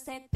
Solo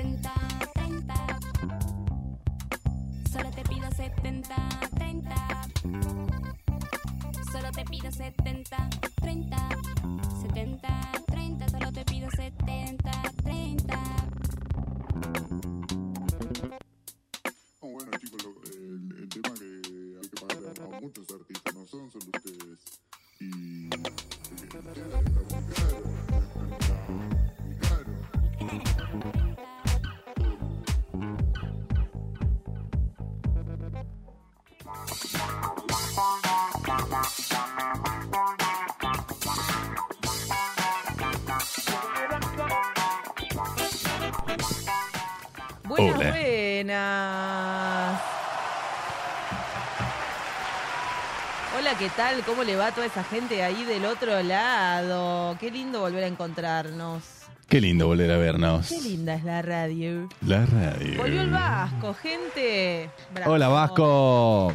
¿qué tal? ¿Cómo le va a toda esa gente ahí del otro lado? Qué lindo volver a encontrarnos. Qué lindo volver a vernos. Qué linda es la radio. La radio. Volvió el Vasco, gente. Bravo. Hola Vasco.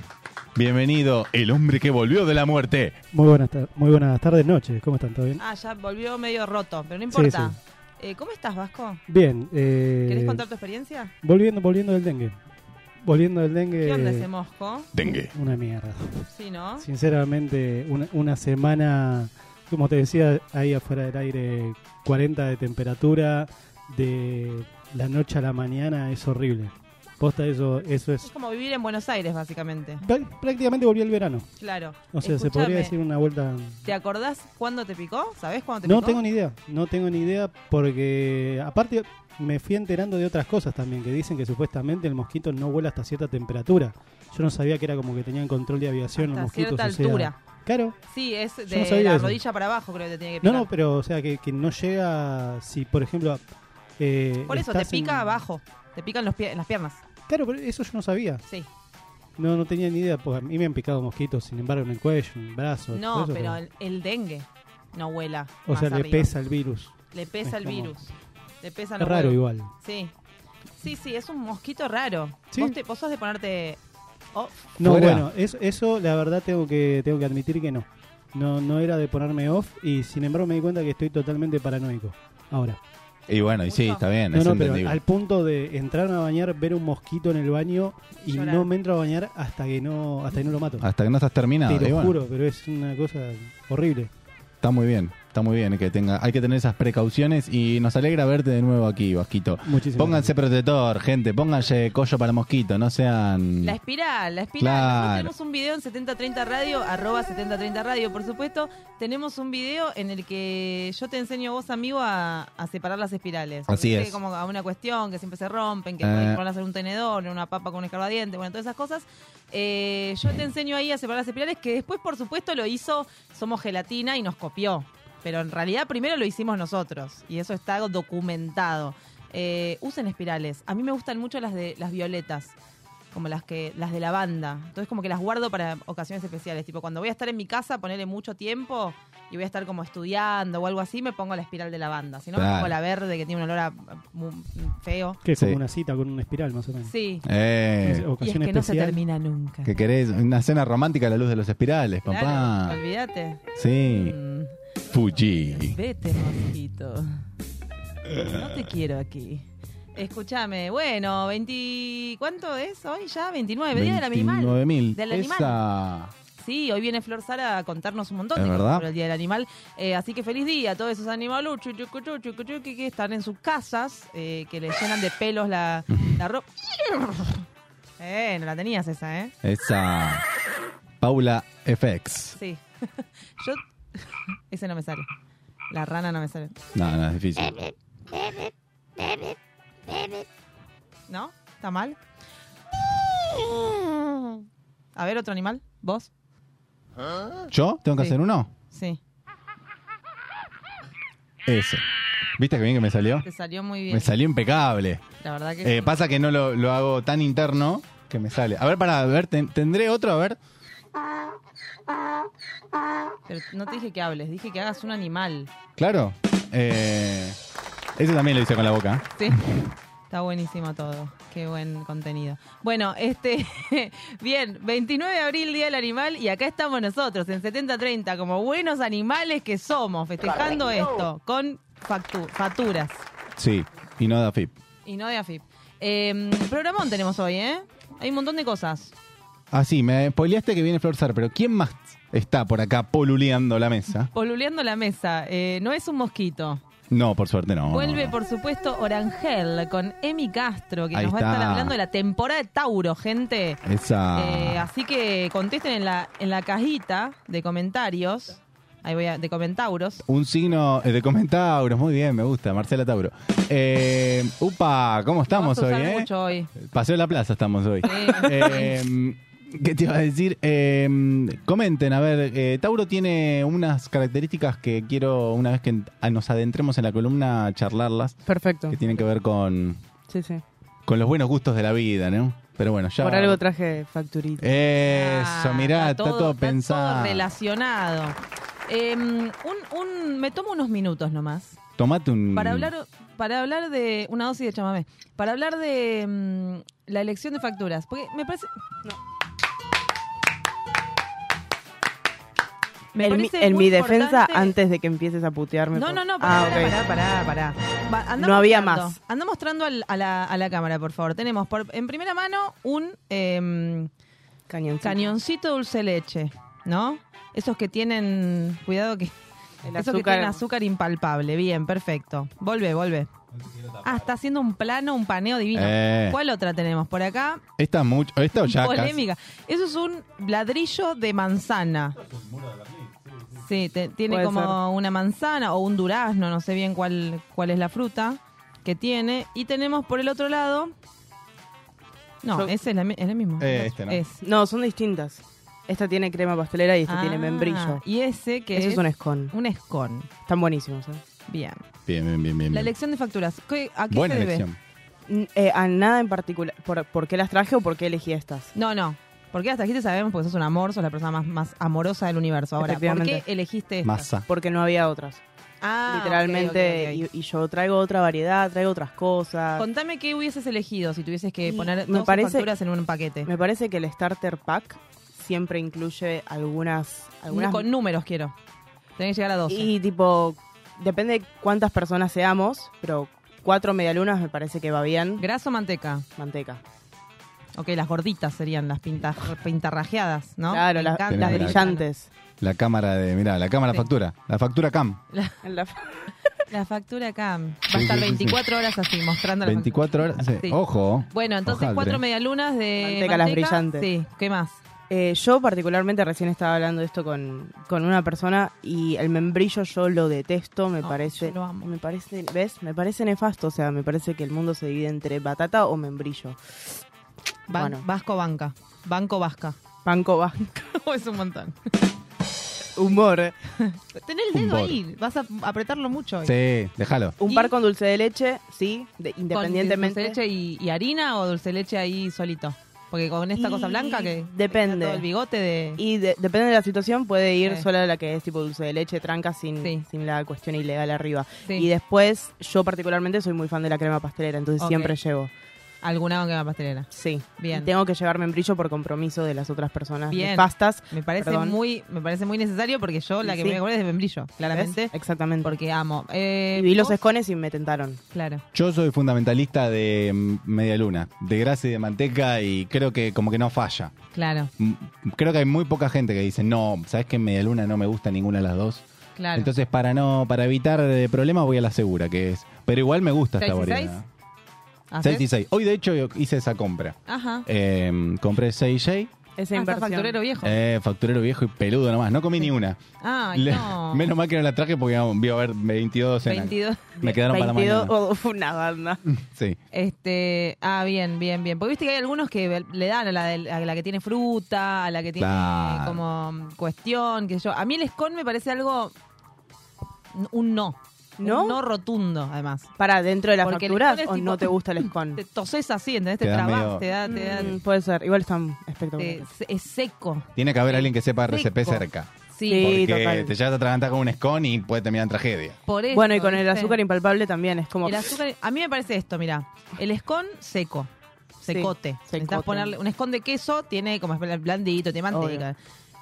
Bienvenido, el hombre que volvió de la muerte. Muy buenas, tar- muy buenas tardes, noches. ¿Cómo están? ¿Todo bien? Ah, ya volvió medio roto, pero no importa. Sí, Eh, ¿Cómo estás, Vasco? Bien. Eh, ¿Querés contar tu experiencia? Volviendo, volviendo del dengue. Volviendo del dengue. ¿Qué onda ese mosco? Dengue. Una mierda. Sí, ¿no? Sinceramente, una, una semana, como te decía, ahí afuera del aire, 40 de temperatura, de la noche a la mañana, es horrible. Posta, eso, eso Es es... como vivir en Buenos Aires, básicamente. Prá- Prácticamente volvió el verano. Claro. O sea, se podría decir una vuelta... ¿Te acordás cuándo te picó? ¿Sabés cuándo te No picó? tengo ni idea, no tengo ni idea porque aparte me fui enterando de otras cosas también, que dicen que supuestamente el mosquito no vuela hasta cierta temperatura. Yo no sabía que era como que tenían control de aviación Hasta los mosquitos. cierta o sea, altura. Claro. Sí, es de no la eso. rodilla para abajo, creo que te tiene que No, picar. no, pero o sea, que, que no llega, si por ejemplo... eh, Por eso, te en- pica abajo. Te pican los pie- en las piernas. Claro, pero eso yo no sabía. Sí. No, no tenía ni idea, porque a mí me han picado mosquitos, sin embargo, en el cuello, en el brazo. No, eso, pero el, el dengue no vuela. O más sea, le pesa el virus. Le pesa es el como- virus. Le pesa Es raro igual. Sí. Sí, sí, es un mosquito raro. Sí. ¿Vos, te, vos sos de ponerte off? No, Fuera. bueno, eso, eso la verdad tengo que tengo que admitir que no. No no era de ponerme off y sin embargo me di cuenta que estoy totalmente paranoico ahora. Y bueno, y sí, está bien, No, es no, pero entendible. al punto de entrar a bañar, ver un mosquito en el baño y Llorar. no me entro a bañar hasta que no hasta que no lo mato. Hasta que no estás terminado. Te y lo bueno, juro, pero es una cosa horrible. Está muy bien, está muy bien que tenga, hay que tener esas precauciones y nos alegra verte de nuevo aquí, Vasquito. Muchísimas Pónganse protector, gente, pónganse collo para mosquito, no sean... La espiral, la espiral. Claro. Nosotros tenemos un video en 7030 Radio, arroba 7030 Radio, por supuesto. Tenemos un video en el que yo te enseño a vos, amigo, a, a separar las espirales. Así es. como a una cuestión que siempre se rompen, que Eh. que ponerlas en un tenedor, en una papa con un escarbadiente, bueno, todas esas cosas. Eh, yo te enseño ahí a separar las espirales, que después, por supuesto, lo hizo Somos Gelatina y nos copió. Pero en realidad primero lo hicimos nosotros y eso está documentado. Eh, usen espirales. A mí me gustan mucho las de las violetas, como las que las de lavanda. Entonces como que las guardo para ocasiones especiales. Tipo cuando voy a estar en mi casa, ponerle mucho tiempo y voy a estar como estudiando o algo así, me pongo la espiral de lavanda. Si no, me pongo la verde que tiene un olor a, mu- feo. Que es Sí. como una cita con una espiral más o menos. Sí. Eh, Y es Ocasión que no se termina nunca. que querés una cena romántica a la luz de los espirales, Claro, papá. olvídate. Sí, Mm, Fuji. vete, mosquito. No te quiero aquí. Escúchame, bueno, 20... ¿Cuánto es hoy ya? 29, Día del Animal. 29.000. Del animal. Esa... Sí, hoy viene Flor Sara a contarnos un montón ¿Es de cosas sobre el Día del Animal. Eh, así que feliz día a todos esos animaluchos que están en sus casas, eh, que le llenan de pelos la, la ropa. Eh, no la tenías esa, ¿eh? Esa. Paula FX. Sí. Yo. Ese no me sale. La rana no me sale. No, no, es difícil. ¿No? ¿Está mal? A ver, otro animal. ¿Vos? ¿Yo? ¿Tengo que Sí. hacer uno? Sí. Ese. ¿Viste que bien que me salió? Te salió muy bien. Me salió impecable. La verdad que Eh, sí. pasa que no lo, lo hago tan interno que me sale. A ver, para ver, ten- tendré otro, a ver. Pero no te dije que hables, dije que hagas un animal. Claro. Eh, ese también lo hice con la boca. Sí. Está buenísimo todo. Qué buen contenido. Bueno, este, bien, 29 de abril, Día del Animal, y acá estamos nosotros, en 7030, como buenos animales que somos, festejando esto, con factu- facturas Sí, y no da FIP. y no de AFIP. Eh, programón tenemos hoy, ¿eh? Hay un montón de cosas. Ah, sí, me spoileaste que viene Flor Sar, pero ¿quién más está por acá poluleando la mesa? Poluleando la mesa, eh, no es un mosquito. No, por suerte no. Vuelve, por supuesto, Orangel con Emi Castro, que Ahí nos va a estar está. hablando de la temporada de Tauro, gente. Esa. Eh, así que contesten en la, en la cajita de comentarios. Ahí voy a, de comentauros. Un signo eh, de comentauros, muy bien, me gusta, Marcela Tauro. Eh, upa, ¿cómo estamos Vamos a hoy, usar eh? mucho hoy. Paseo de la Plaza estamos hoy. Sí. Eh, ¿Qué te iba a decir? Eh, comenten, a ver, eh, Tauro tiene unas características que quiero, una vez que en- a- nos adentremos en la columna, charlarlas, Perfecto. que tienen que ver con, Sí, sí. con los buenos gustos de la vida, ¿no? Pero bueno, ya... Por algo traje facturita. Eso, Ah, mirá, está todo, pensado. todo relacionado. Eh, un, un- me tomo unos minutos nomás Tomate un... para hablar para hablar de una dosis de chamamé. Para hablar de mm, la elección de facturas. Porque me parece. Me en mi, en defensa, importante- antes de que empieces a putearme. No, por- no, no, Ah, pará, pará, pará, pará. Anda No había más. Anda mostrando al- a, la, a la cámara, por favor. Tenemos por, en primera mano un em, Cañoncito. cañoncito dulce leche, ¿no? Esos que tienen, cuidado que, El esos que tienen azúcar impalpable. Bien, perfecto. Volve, volve. Ah, está haciendo un plano, un paneo divino. Eh. ¿Cuál otra tenemos por acá? Esta mucho, esta ya casi- Polémica. Eso es un ladrillo de manzana. Sí, te- tiene Puede como ser. una manzana o un durazno, no sé bien cuál, cuál es la fruta que tiene. Y tenemos por el otro lado. No, Yo- ese es, la mi- es el mismo. Eh, este no. Es. No, son distintas. Esta tiene crema pastelera y esta tiene Ah, membrillo. Y ese que Eso es, es un scone. un escon. Están buenísimos. ¿eh? Bien. Bien, bien, bien, bien. La elección de facturas. ¿qué- ¿A qué Buena se debe? elección. Eh, a nada en particular. Por, ¿Por qué las traje o por qué elegí estas? No, no. ¿Por qué las trajiste? Sabemos porque sos un amor, sos la persona más, más amorosa del universo. Ahora, ¿por qué elegiste esta? Masa. Porque no había otras. Ah, Literalmente. Y, y yo traigo otra variedad, traigo otras cosas. Contame qué hubieses elegido si tuvieses que Y poner me 12 parece- facturas en un paquete. Me parece que el starter pack siempre incluye algunas. algunas Con números quiero. Tenés que llegar a 12. Y tipo, depende de cuántas personas seamos, pero cuatro medialunas me parece que va bien. ¿Graso o manteca? Manteca. Ok, las gorditas serían las pinta, pintarrajeadas, ¿no? Claro, las, brillantes. La cámara de, mirá, la cámara Sí. factura. La factura cam. La, En la- la factura acá va a estar sí, sí, sí. 24 horas así, mostrando la 24 horas. sí. Sí. Ojo. Bueno, entonces cuatro medialunas de Manteca, las brillantes. Sí, ¿qué más? Eh, yo particularmente recién estaba hablando de esto con, con una persona y el membrillo yo lo detesto, me No, parece, yo lo amo. me parece, ¿ves? Me parece nefasto, o sea, me parece que el mundo se divide entre batata o membrillo. Ban- Bueno. Vasco banca. Banco vasca. Panco va. es un montón. Humor. eh. Tenés el dedo Humor. ahí. Vas a apretarlo mucho hoy. Sí, déjalo. Un Y- par con dulce de leche, sí, de- ¿Con independientemente. dulce de leche y, y harina o dulce de leche ahí solito? Porque con esta Y cosa blanca que depende. todo el bigote de Y de- depende de la situación, puede ir Sí. sola la que es tipo dulce de leche, tranca, sin, Sí. sin la cuestión ilegal arriba. Sí. Y después, yo particularmente soy muy fan de la crema pastelera, entonces siempre llevo. Alguna con crema pastelera. Sí. Bien. Y tengo que llevar membrillo por compromiso de las otras personas Bien. nefastas. Me parece Perdón. muy me parece muy necesario porque yo la que Sí. me acuerdo es de membrillo, claramente. ¿Ves? Exactamente. Porque amo. Eh, y vi los escones y me tentaron. Claro. Yo soy fundamentalista de mm, media luna, de grasa y de manteca y creo que como que no falla. Claro, Mm, Creo que hay muy poca gente que dice, no, ¿sabes que media luna no me gusta ninguna de las dos? claro. Entonces para no para evitar problemas voy a la segura, que es... Pero igual me gusta esta ¿Seis y variedad. ¿Haces? 6 y 6. Hoy de hecho yo hice esa compra. Ajá. Eh, compré 6J, Esa Ah, inversión. facturero viejo. eh, facturero viejo y peludo nomás. No comí ni una. Ay, Le- no. Menos mal que no la traje porque iba a haber 22 docenas. 22. Me quedaron para la 22 mañana. o una banda. Sí. Este, ah, bien, bien, bien. Porque viste que hay algunos que le dan a la, del- a la que tiene fruta, a la que tiene Claro. como cuestión, qué sé yo. A mí el escon me parece algo un no. ¿No? Un no rotundo, además. ¿Para dentro de las Porque facturas o tipo- no te gusta el escon? Te toses así, ¿entendés? Te Te trabas, medio- te da, te da- Mm, puede ser. Igual están te- espectaculares. es seco. Tiene que haber alguien que sepa RCP Seco. cerca. Sí, Sí. Porque total. te llegas a atragantar con un scone y puede terminar en tragedia. por eso. Bueno, y con el azúcar impalpable también es como... El azúcar, a mí me parece esto, mira, el escon seco, Sí, secote. Necesitas secote. ponerle un escon de queso, tiene como es blandito, tiene manteca.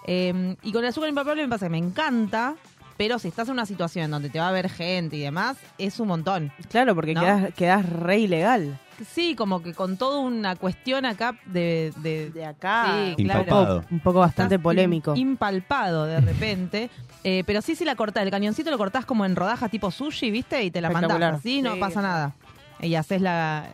Eh, y con el azúcar impalpable me pasa que me encanta, pero si estás en una situación donde te va a ver gente y demás, es un montón. Claro, porque ¿No? quedas, quedas re ilegal. Sí, como que con toda una cuestión acá de... de- De acá. Sí, claro. Un poco bastante estás polémico. im- Impalpado de repente. Eh, pero sí, si la cortás, el cañoncito lo cortás como en rodajas tipo sushi, ¿viste? Y te la mandás así, no Sí, pasa sí. nada. Y haces la.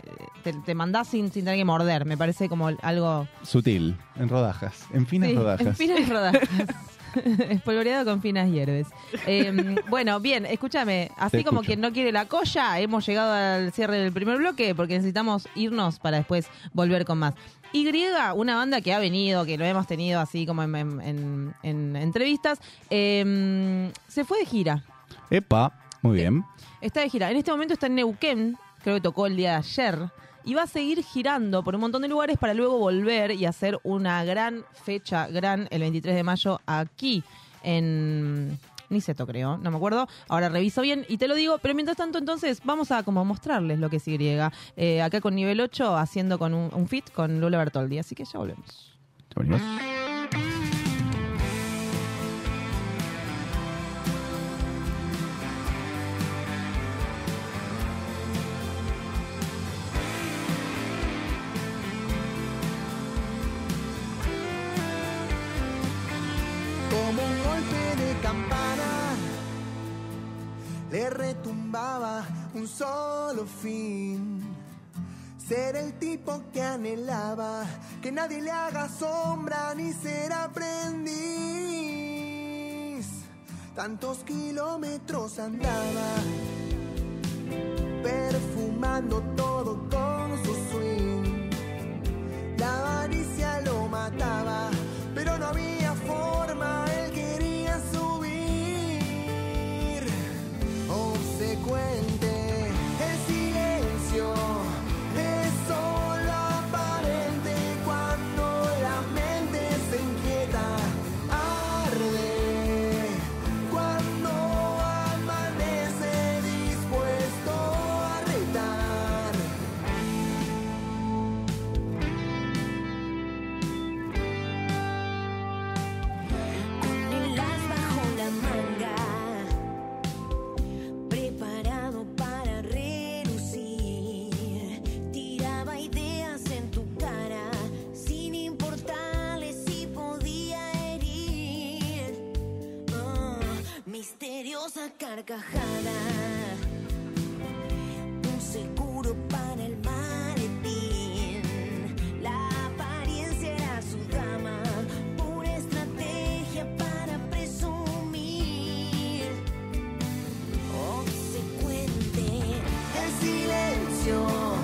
Te, te mandás sin, sin tener que morder. Me parece como algo. Sutil, en rodajas, en finas Sí, rodajas. En finas rodajas. Espolvoreado con finas hierbes. Eh, bueno, bien, escúchame. Así Te como escucho. quien no quiere la colla, hemos llegado al cierre del primer bloque porque necesitamos irnos para después volver con más. Y, una banda que ha venido, que lo hemos tenido así como en, en- en- en entrevistas, eh, se fue de gira. Epa, muy bien. Está de gira. En este momento está en Neuquén, creo que tocó el día de ayer. Y va a seguir girando por un montón de lugares para luego volver y hacer una gran fecha, gran, el 23 de mayo, aquí en Niceto, creo, no me acuerdo. Ahora reviso bien y te lo digo. Pero mientras tanto, entonces, vamos a como mostrarles lo que es Y. Eh, acá con nivel 8, haciendo con un, un fit con Lula Bertoldi. Así que ya volvemos. ¿Te venimos? Campana, le retumbaba un solo fin. Ser el tipo que anhelaba, que nadie le haga sombra ni ser aprendiz. Tantos kilómetros andaba, perfumando todo con su swing. La avaricia lo mataba, pero no había forma, Obsecuente, misteriosa carcajada, un seguro para el maletín. La apariencia era su dama, pura estrategia para presumir. Obsecuente, El silencio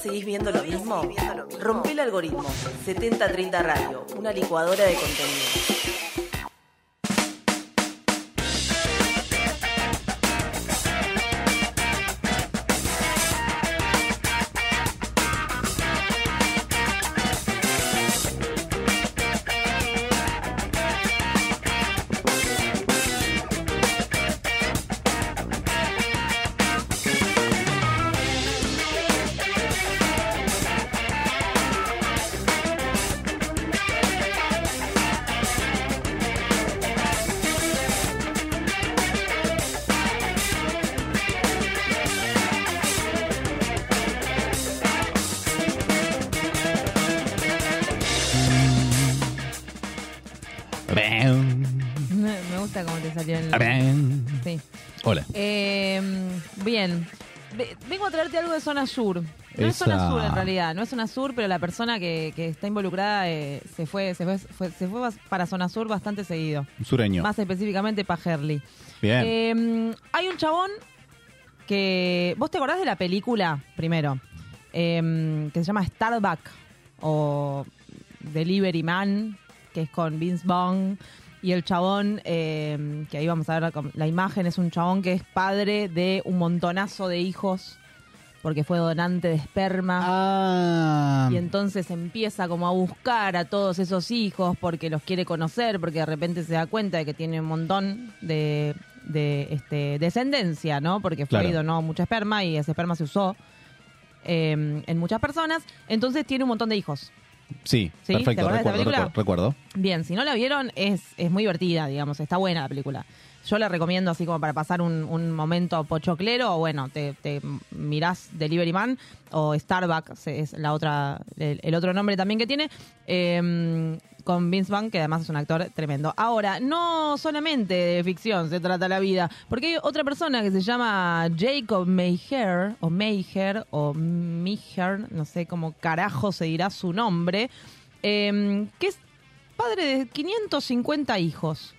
seguís viendo lo mismo? Rompe el algoritmo. 7030 Radio, una licuadora de contenido. Algo de zona sur. No es zona sur en realidad, no es zona sur, pero la persona que, que está involucrada eh, se fue, se fue, fue- se fue bas- para zona sur bastante seguido. Sureño. Más específicamente para Herley. Bien. Eh, hay un chabón que. ¿Vos te acordás de la película, primero? Eh, que se llama Starbuck o Delivery Man, que es con Vince Vaughn. Y el chabón, eh, que ahí vamos a ver la, la imagen, es un chabón que es padre de un montonazo de hijos porque fue donante de esperma. Ah. Y entonces empieza como a buscar a todos esos hijos porque los quiere conocer, porque de repente se da cuenta de que tiene un montón de, de, este, descendencia, ¿no? Porque fue Claro. y donó mucha esperma y ese esperma se usó eh, en muchas personas. Entonces tiene un montón de hijos. Sí, ¿Sí? ¿Te perfecto. acordás de esta Recuerdo, película? recuerdo, recuerdo. Bien, si no la vieron, es, es muy divertida, digamos, está buena la película. Yo la recomiendo así como para pasar un, momento pochoclero, o bueno, te, te mirás Delivery Man o Starbucks, es la otra, el, otro nombre también que tiene, eh, con Vince Vaughn, que además es un actor tremendo. Ahora, no solamente de ficción se trata la vida, porque hay otra persona que se llama Jacob Mayher, o Mayher, o Miher, no sé cómo carajo se dirá su nombre, eh, que es padre de 550 hijos.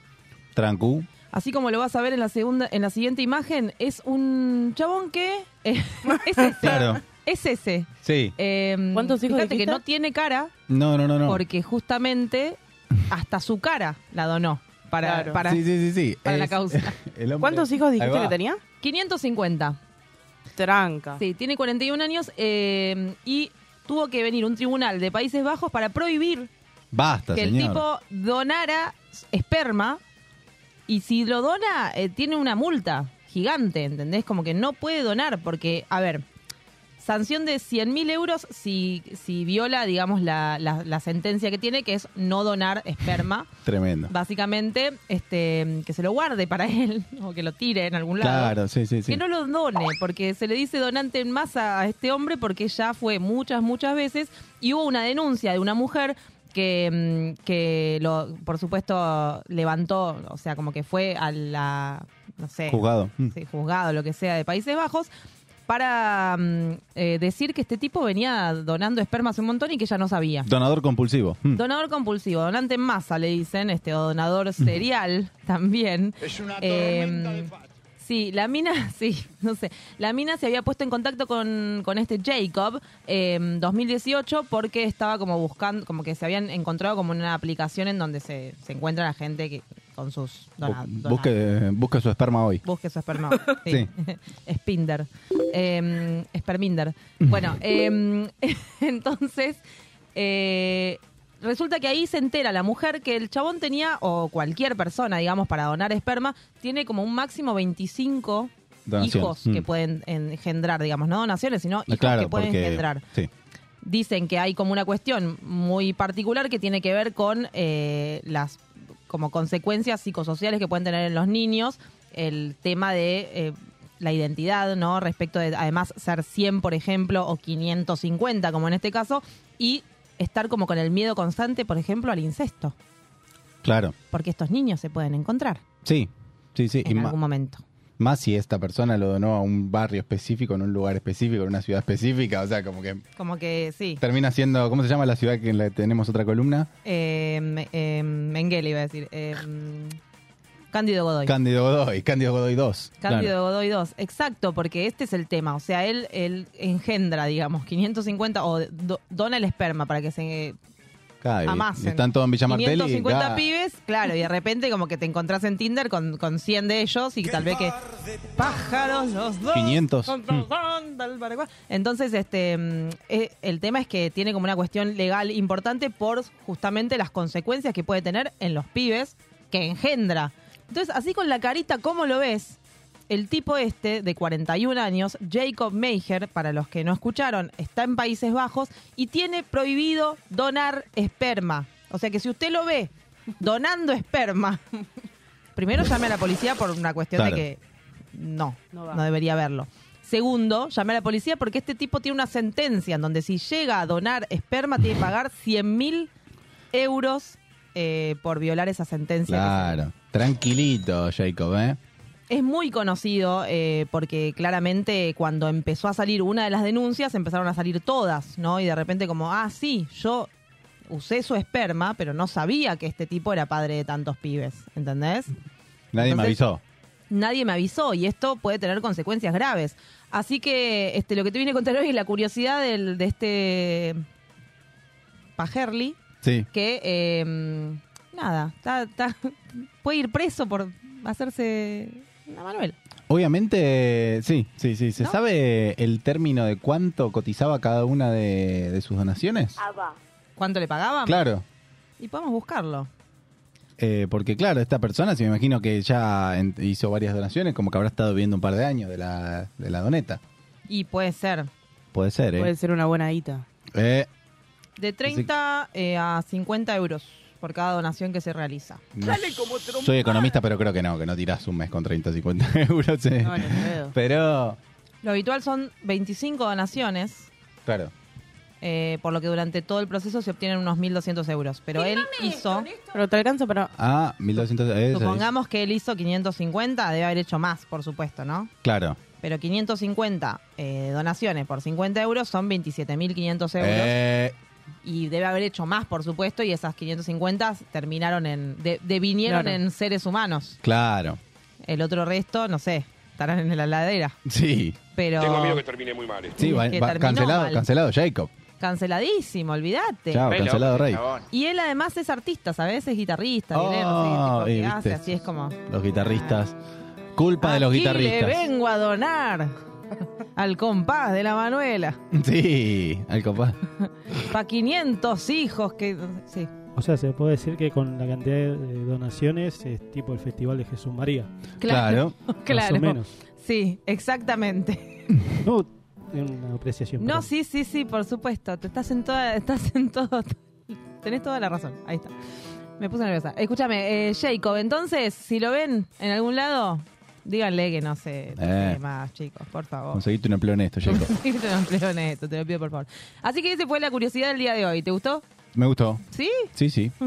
Trancu. Así como lo vas a ver en la segunda, en la siguiente imagen, es un chabón que eh, es ese. Claro. Es ese. Sí. Eh, ¿Cuántos hijos Fíjate que no tiene cara No, no, no, no. porque justamente hasta su cara la donó para, Claro. para, Sí, sí, sí, sí. para la causa. hombre- ¿Cuántos hijos dijiste que tenía? 550. Tranca. Sí, tiene 41 años eh, y tuvo que venir un tribunal de Países Bajos para prohibir Basta, que señor. el tipo donara esperma y si lo dona eh, tiene una multa gigante, ¿entendés? Como que no puede donar porque, a ver, sanción de 100 mil euros si, si viola, digamos, la, la- la sentencia que tiene, que es no donar esperma. Tremendo. Básicamente, este, que se lo guarde para él o que lo tire en algún lado. Claro, sí, sí, sí. Que no lo done, porque se le dice donante en masa a este hombre porque ya fue muchas, muchas veces y hubo una denuncia de una mujer que, mm, que lo, por supuesto, levantó, o sea, como que fue a la, no sé, Juzgado. Mm. sí, juzgado, lo que sea, de Países Bajos, para mm, eh, decir que este tipo venía donando esperma hace un montón y que ella no sabía. Donador compulsivo. Mm. Donador compulsivo, donante en masa le dicen, este, o donador serial también. Es una Sí, la mina, sí, no sé. La mina se había puesto en contacto con, con este Jacob en 2018 porque estaba como buscando, como que se habían encontrado como una aplicación en donde se, se encuentra la gente que, con sus dona- Bu- dona- busque, busque su esperma hoy. Busque su esperma. Sí. Spinder. Eh, Sperminder. Bueno, eh, entonces, eh, resulta que ahí se entera la mujer que el chabón tenía, o cualquier persona, digamos, para donar esperma, tiene como un máximo 25 Donaciones. hijos que Mm. pueden engendrar, digamos, no donaciones, sino hijos claro, que pueden porque- engendrar Sí. dicen que hay como una cuestión muy particular que tiene que ver con eh, las como consecuencias psicosociales que pueden tener en los niños el tema de eh, la identidad, ¿no? Respecto de además ser 100, por ejemplo, o 550, como en este caso, y estar como con el miedo constante, por ejemplo, al incesto, Claro. porque estos niños se pueden encontrar Sí. Sí, sí. En algún momento. más si esta persona lo donó a un barrio específico, en un lugar específico, en una ciudad específica. O sea, como que Como que sí. termina siendo. ¿Cómo se llama la ciudad que en la que tenemos otra columna? Eh, eh, Mengele iba a decir. Eh, Cándido Godoy. Cándido Godoy, Cándido Godoy 2. Cándido Godoy 2, exacto, porque este es el tema. O sea, él, él engendra, digamos, 550 o do- dona el esperma para que se Claro, y- amasen. están todos en Villa Martelli. 550 ga- pibes, claro, y de repente como que te encontrás en Tinder con, con 100 de ellos y tal vez que pájaros los dos. 500. contra Mm. Santa el Paraguay. Entonces, este mm, eh, el tema es que tiene como una cuestión legal importante por justamente las consecuencias que puede tener en los pibes que engendra. Entonces, así con la carita, ¿cómo lo ves? El tipo este, de 41 años, Jacob Meijer, para los que no escucharon, está en Países Bajos y tiene prohibido donar esperma. O sea que si usted lo ve donando esperma, primero llame a la policía por una cuestión Claro. de que no, No no, debería verlo. Segundo, llame a la policía porque este tipo tiene una sentencia en donde si llega a donar esperma tiene que pagar 100 mil euros eh, por violar esa sentencia. Claro. Tranquilito, Jacob, ¿eh? es muy conocido eh, porque claramente cuando empezó a salir una de las denuncias empezaron a salir todas, ¿no? Y de repente como, ah, sí, yo usé su esperma, pero no sabía que este tipo era padre de tantos pibes, ¿entendés? Nadie me avisó. Nadie me avisó y esto puede tener consecuencias graves. Así que este, lo que te vine a contar hoy es la curiosidad del, de este Pajerli, Sí. que eh, nada, está- está- puede ir preso por hacerse una Manuel. Obviamente, sí, sí, sí. ¿Se ¿No? sabe el término de cuánto cotizaba cada una de, de sus donaciones? ¿Cuánto le pagaban? Claro. Y podemos buscarlo. Eh, porque claro, esta persona, si me imagino que ya en- hizo varias donaciones, como que habrá estado viviendo un par de años de la, de la doneta. Y puede ser Puede ser, ¿eh? Puede ser una buena guita. Eh, de 30 eh, a 50 euros por cada donación que se realiza. no soy economista, pero creo que no, que no tirás un mes con 30 o 50 euros. eh. No, pedo. Pero, Lo habitual son 25 donaciones, claro. eh, por lo que durante todo el proceso se obtienen unos 1.200 euros. Pero él hizo, Pero te alcanza para... Ah, 1200 eso es. supongamos que él hizo 550, debe haber hecho más, por supuesto, ¿no? Claro. Pero 550 eh, donaciones por 50 euros son 27.500 euros. Eh, Y debe haber hecho más, por supuesto, y esas 550 terminaron en. de- devinieron Claro. en seres humanos. claro. El otro resto, no sé, estarán en la ladera. Sí. Pero. Tengo miedo que termine muy mal. esto. Sí, va- cancelado, mal. cancelado Jacob. Canceladísimo, olvídate. Chao, cancelado Rey. Y él además es artista, ¿sabes? Es guitarrista, Oh, violero, no sé qué tipo y que viste. hace, así es como. Los guitarristas. Culpa de los "Aquí guitarristas. le vengo a donar al compás de la Manuela. Sí, al compás. Pa' 500 hijos que. Sí. O sea, se puede decir que con la cantidad de donaciones es tipo el Festival de Jesús María. Claro. Claro. Más o menos. Sí, exactamente. No, una apreciación. No, pero- sí, sí, sí, por supuesto. Te estás en toda, estás en todo. Tenés toda la razón. Ahí está. Me puse nerviosa. Escúchame, eh, Jacob, entonces, si lo ven en algún lado, díganle que no se Eh. más, chicos, por favor. Conseguiste un empleo en esto, Jacob. Conseguirte un empleo en esto, te lo pido por favor. Así que esa fue la curiosidad del día de hoy. ¿Te gustó? Me gustó. ¿Sí? Sí, sí.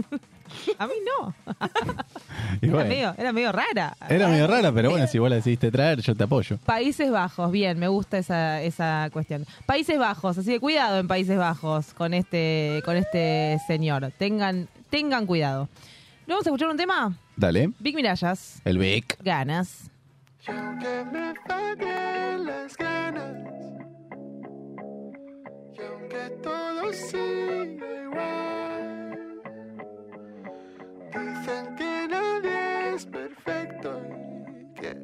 A mí no. Y Era, bueno, medio, era medio rara. era medio rara, pero bueno, si vos la decidiste traer, yo te apoyo. Países Bajos, bien, me gusta esa, esa cuestión. Países Bajos, así que cuidado en Países Bajos con este, con este señor. Tengan, tengan cuidado. ¿No vamos a escuchar un tema? Dale. Big Mirallas, El Vic. ganas. Y aunque me fallen las ganas, y aunque todo siga igual, dicen que nadie es perfecto y que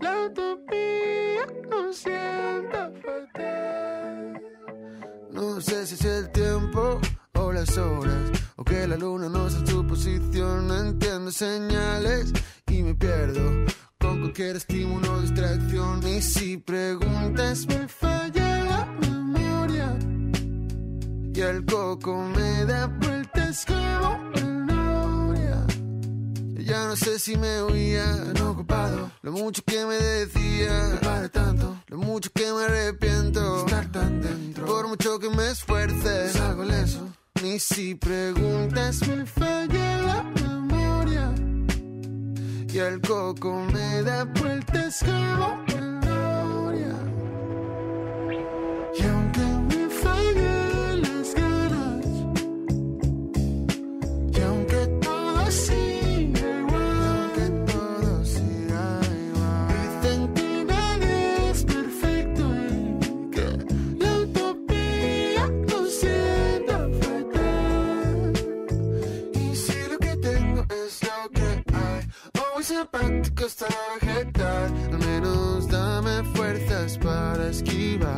la utopía no sienta fatal. No sé si es el tiempo o las horas, o que la luna no está en su posición. Entiendo señales y me pierdo con cualquier estímulo o distracción. Y si preguntas, me falla la memoria. Y el coco me da vueltas como memoria. Ya no sé si me oía tan ocupado. Lo mucho que me decía, me para tanto. Lo mucho que me arrepiento, estar tan dentro. Por mucho que me esfuerce, salgo leso. Ni si preguntas, me falla la memoria. Y el coco me da vueltas como memoria. zapático está vegetal, al menos dame fuerzas para esquivar.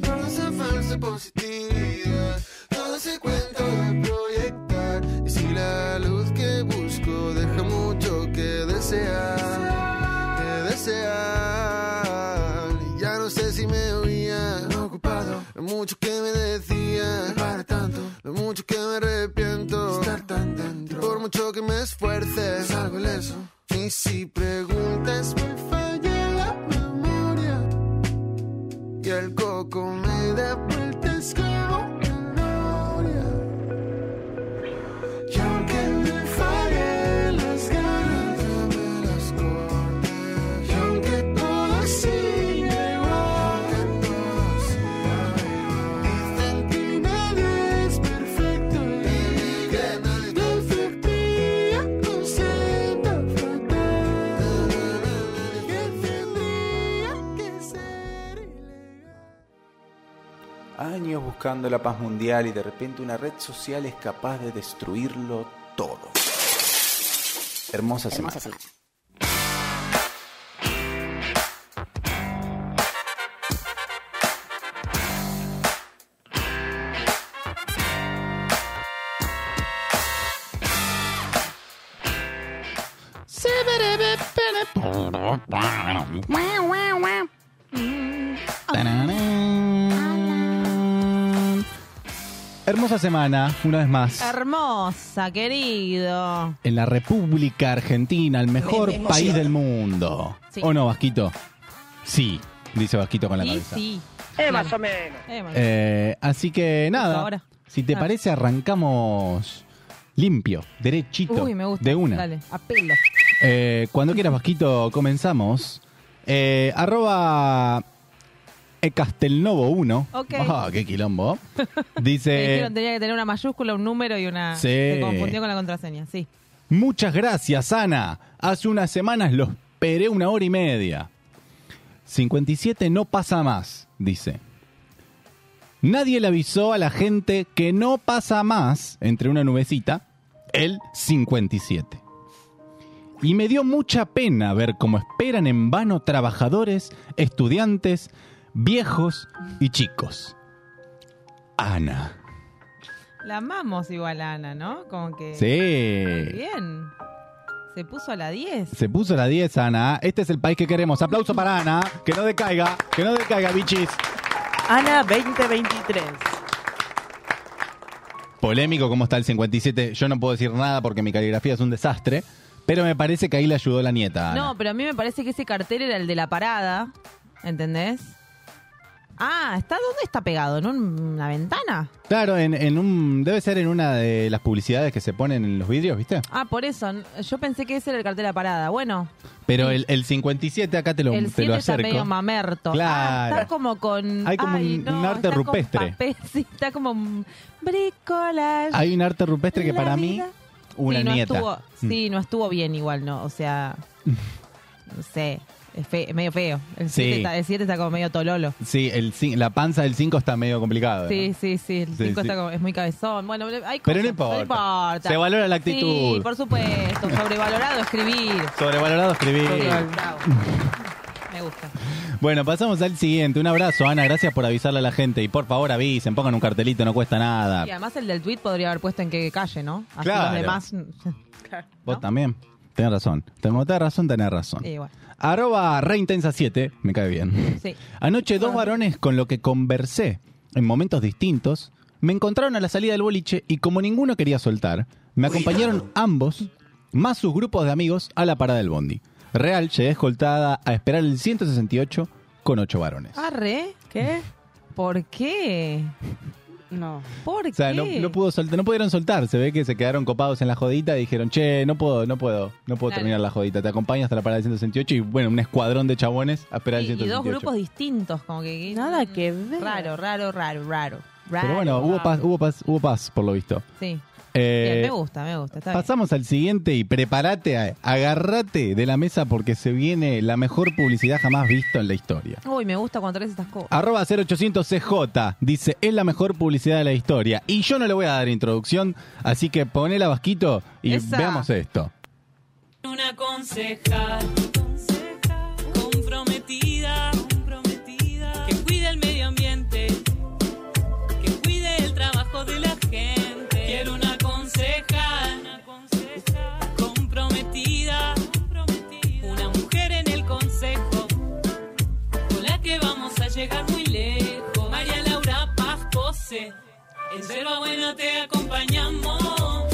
Toda esa falsa positividad, todo ese cuento de proyectar, y si la luz que busco deja mucho que desear, que desear. Ya no sé si me oían, ocupado, lo mucho que me decían, para tanto, lo mucho que me arrepiento, estar tan dentro, por mucho que me esfuerce, salgo ileso. Y si preguntas, me falla Años buscando la paz mundial y de repente una red social es capaz de destruirlo todo. Hermosa semana. Hermosa semana, una vez más, Hermosa, querido. en la República Argentina, el mejor país del mundo. Sí. ¿O no, Vasquito? Sí, dice Vasquito con la Y cabeza. sí. Eh, más o menos. Eh. Eh, así que nada, ahora. si te Ah. parece arrancamos limpio, derechito, Uy, me gusta. de una. Dale, a pelo. Eh, cuando quieras, Vasquito, comenzamos. Eh, arroba eh, Castelnovo1. Ok. Ah, qué quilombo. Me Dice, dijeron tenía que tener una mayúscula, un número y una... Sí. Se confundió con la contraseña, sí. muchas gracias, Ana. Hace unas semanas lo esperé una hora y media. 57 no pasa más, dice. Nadie le avisó a la gente que no pasa más, entre una nubecita, el 57. Y me dio mucha pena ver cómo esperan en vano trabajadores, estudiantes, viejos y chicos. Ana. La amamos igual, Ana, ¿no? Como que... Sí. Bien. Se puso a la 10. Se puso la 10, Ana. Este es el país que queremos. Aplauso para Ana. Que no decaiga. Que no decaiga, bichis. Ana 2023. Polémico cómo está el 57. Yo no puedo decir nada porque mi caligrafía es un desastre. Pero me parece que ahí le ayudó la nieta. Ana. No, pero a mí me parece que ese cartel era el de la parada. ¿Entendés? Ah, ¿está dónde está pegado? ¿En una ventana? Claro, en, en un. Debe ser en una de las publicidades que se ponen en los vidrios, ¿viste? Ah, por eso. Yo pensé que ese era el cartel de la parada. Bueno, Pero el, el 57 acá te lo, el te 7 lo está acerco. medio mamerto. Claro. Ah, está como con... Hay como Ay, un- no, un arte está con rupestre. papel, sí, está como un bricolage. Hay un arte rupestre que La para mí. vida. Una sí, no nieta. Estuvo, Mm. Sí, no estuvo bien igual, ¿no? O sea, no sé, es, fe- es medio feo. El Sí. 7 está, el siete está como medio tololo. Sí, el, la panza del 5 está medio complicado. ¿no? Sí, sí, sí, el Sí, 5 sí. está como, es muy cabezón. Bueno, hay Pero cosas, no importa. importa. Se valora la actitud. Sí, por supuesto, sobrevalorado escribir. Sobrevalorado escribir. Me gusta. Bueno, pasamos al siguiente. Un abrazo, Ana. Gracias por avisarle a la gente. Y por favor avisen, pongan un cartelito, no cuesta nada. Y además el del tweet podría haber puesto en qué calle, ¿no? Así Claro. los demás... Vos también. Tenés razón. Tengo tenés razón, tenés razón. Igual. Arroba reintensa7, me cae bien. Sí. Anoche dos varones con lo que conversé en momentos distintos me encontraron a la salida del boliche y como ninguno quería soltar, me acompañaron ambos, más sus grupos de amigos, a la parada del bondi. Real llegué escoltada a esperar el 168 con ocho varones. Arre. ¿Qué? ¿Por qué? No. ¿Por O sea, qué? no, no pudo soltar, no pudieron soltar. Se ve que se quedaron copados en la jodita y dijeron, che, no puedo, no puedo, no puedo Claro. terminar la jodita. Te acompaño hasta la parada del 168 y bueno, un escuadrón de chabones a esperar el y, y 168. dos grupos distintos, como que... Nada que ver. Raro, raro, raro, raro. Pero bueno, Raro, hubo paz, hubo paz, hubo paz, por lo visto. Sí. Eh, Bien, me gusta, me gusta. Está bien. pasamos al siguiente y prepárate, a- agárrate de la mesa porque se viene la mejor publicidad jamás vista en la historia. Uy, me gusta cuando traes estas cosas. Arroba 0800 CJ dice, es la mejor publicidad de la historia. Y yo no le voy a dar introducción, así que ponela Vasquito y Esa. veamos esto. Una concejal Paz Pose, en Buena te acompaña. acompañamos.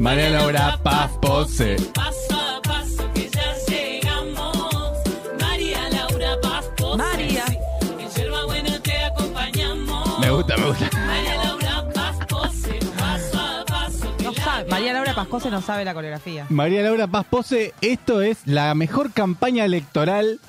María Laura Paz Pose. Paso a paso que ya llegamos. María Laura Paz Pose. María. En Yerba Buena te acompañamos. Me gusta, me gusta. María Laura Paz Pose. Paso a paso que No ya sabe, María Laura Pascose no sabe la coreografía. María Laura Paz Pose, esto es la mejor campaña electoral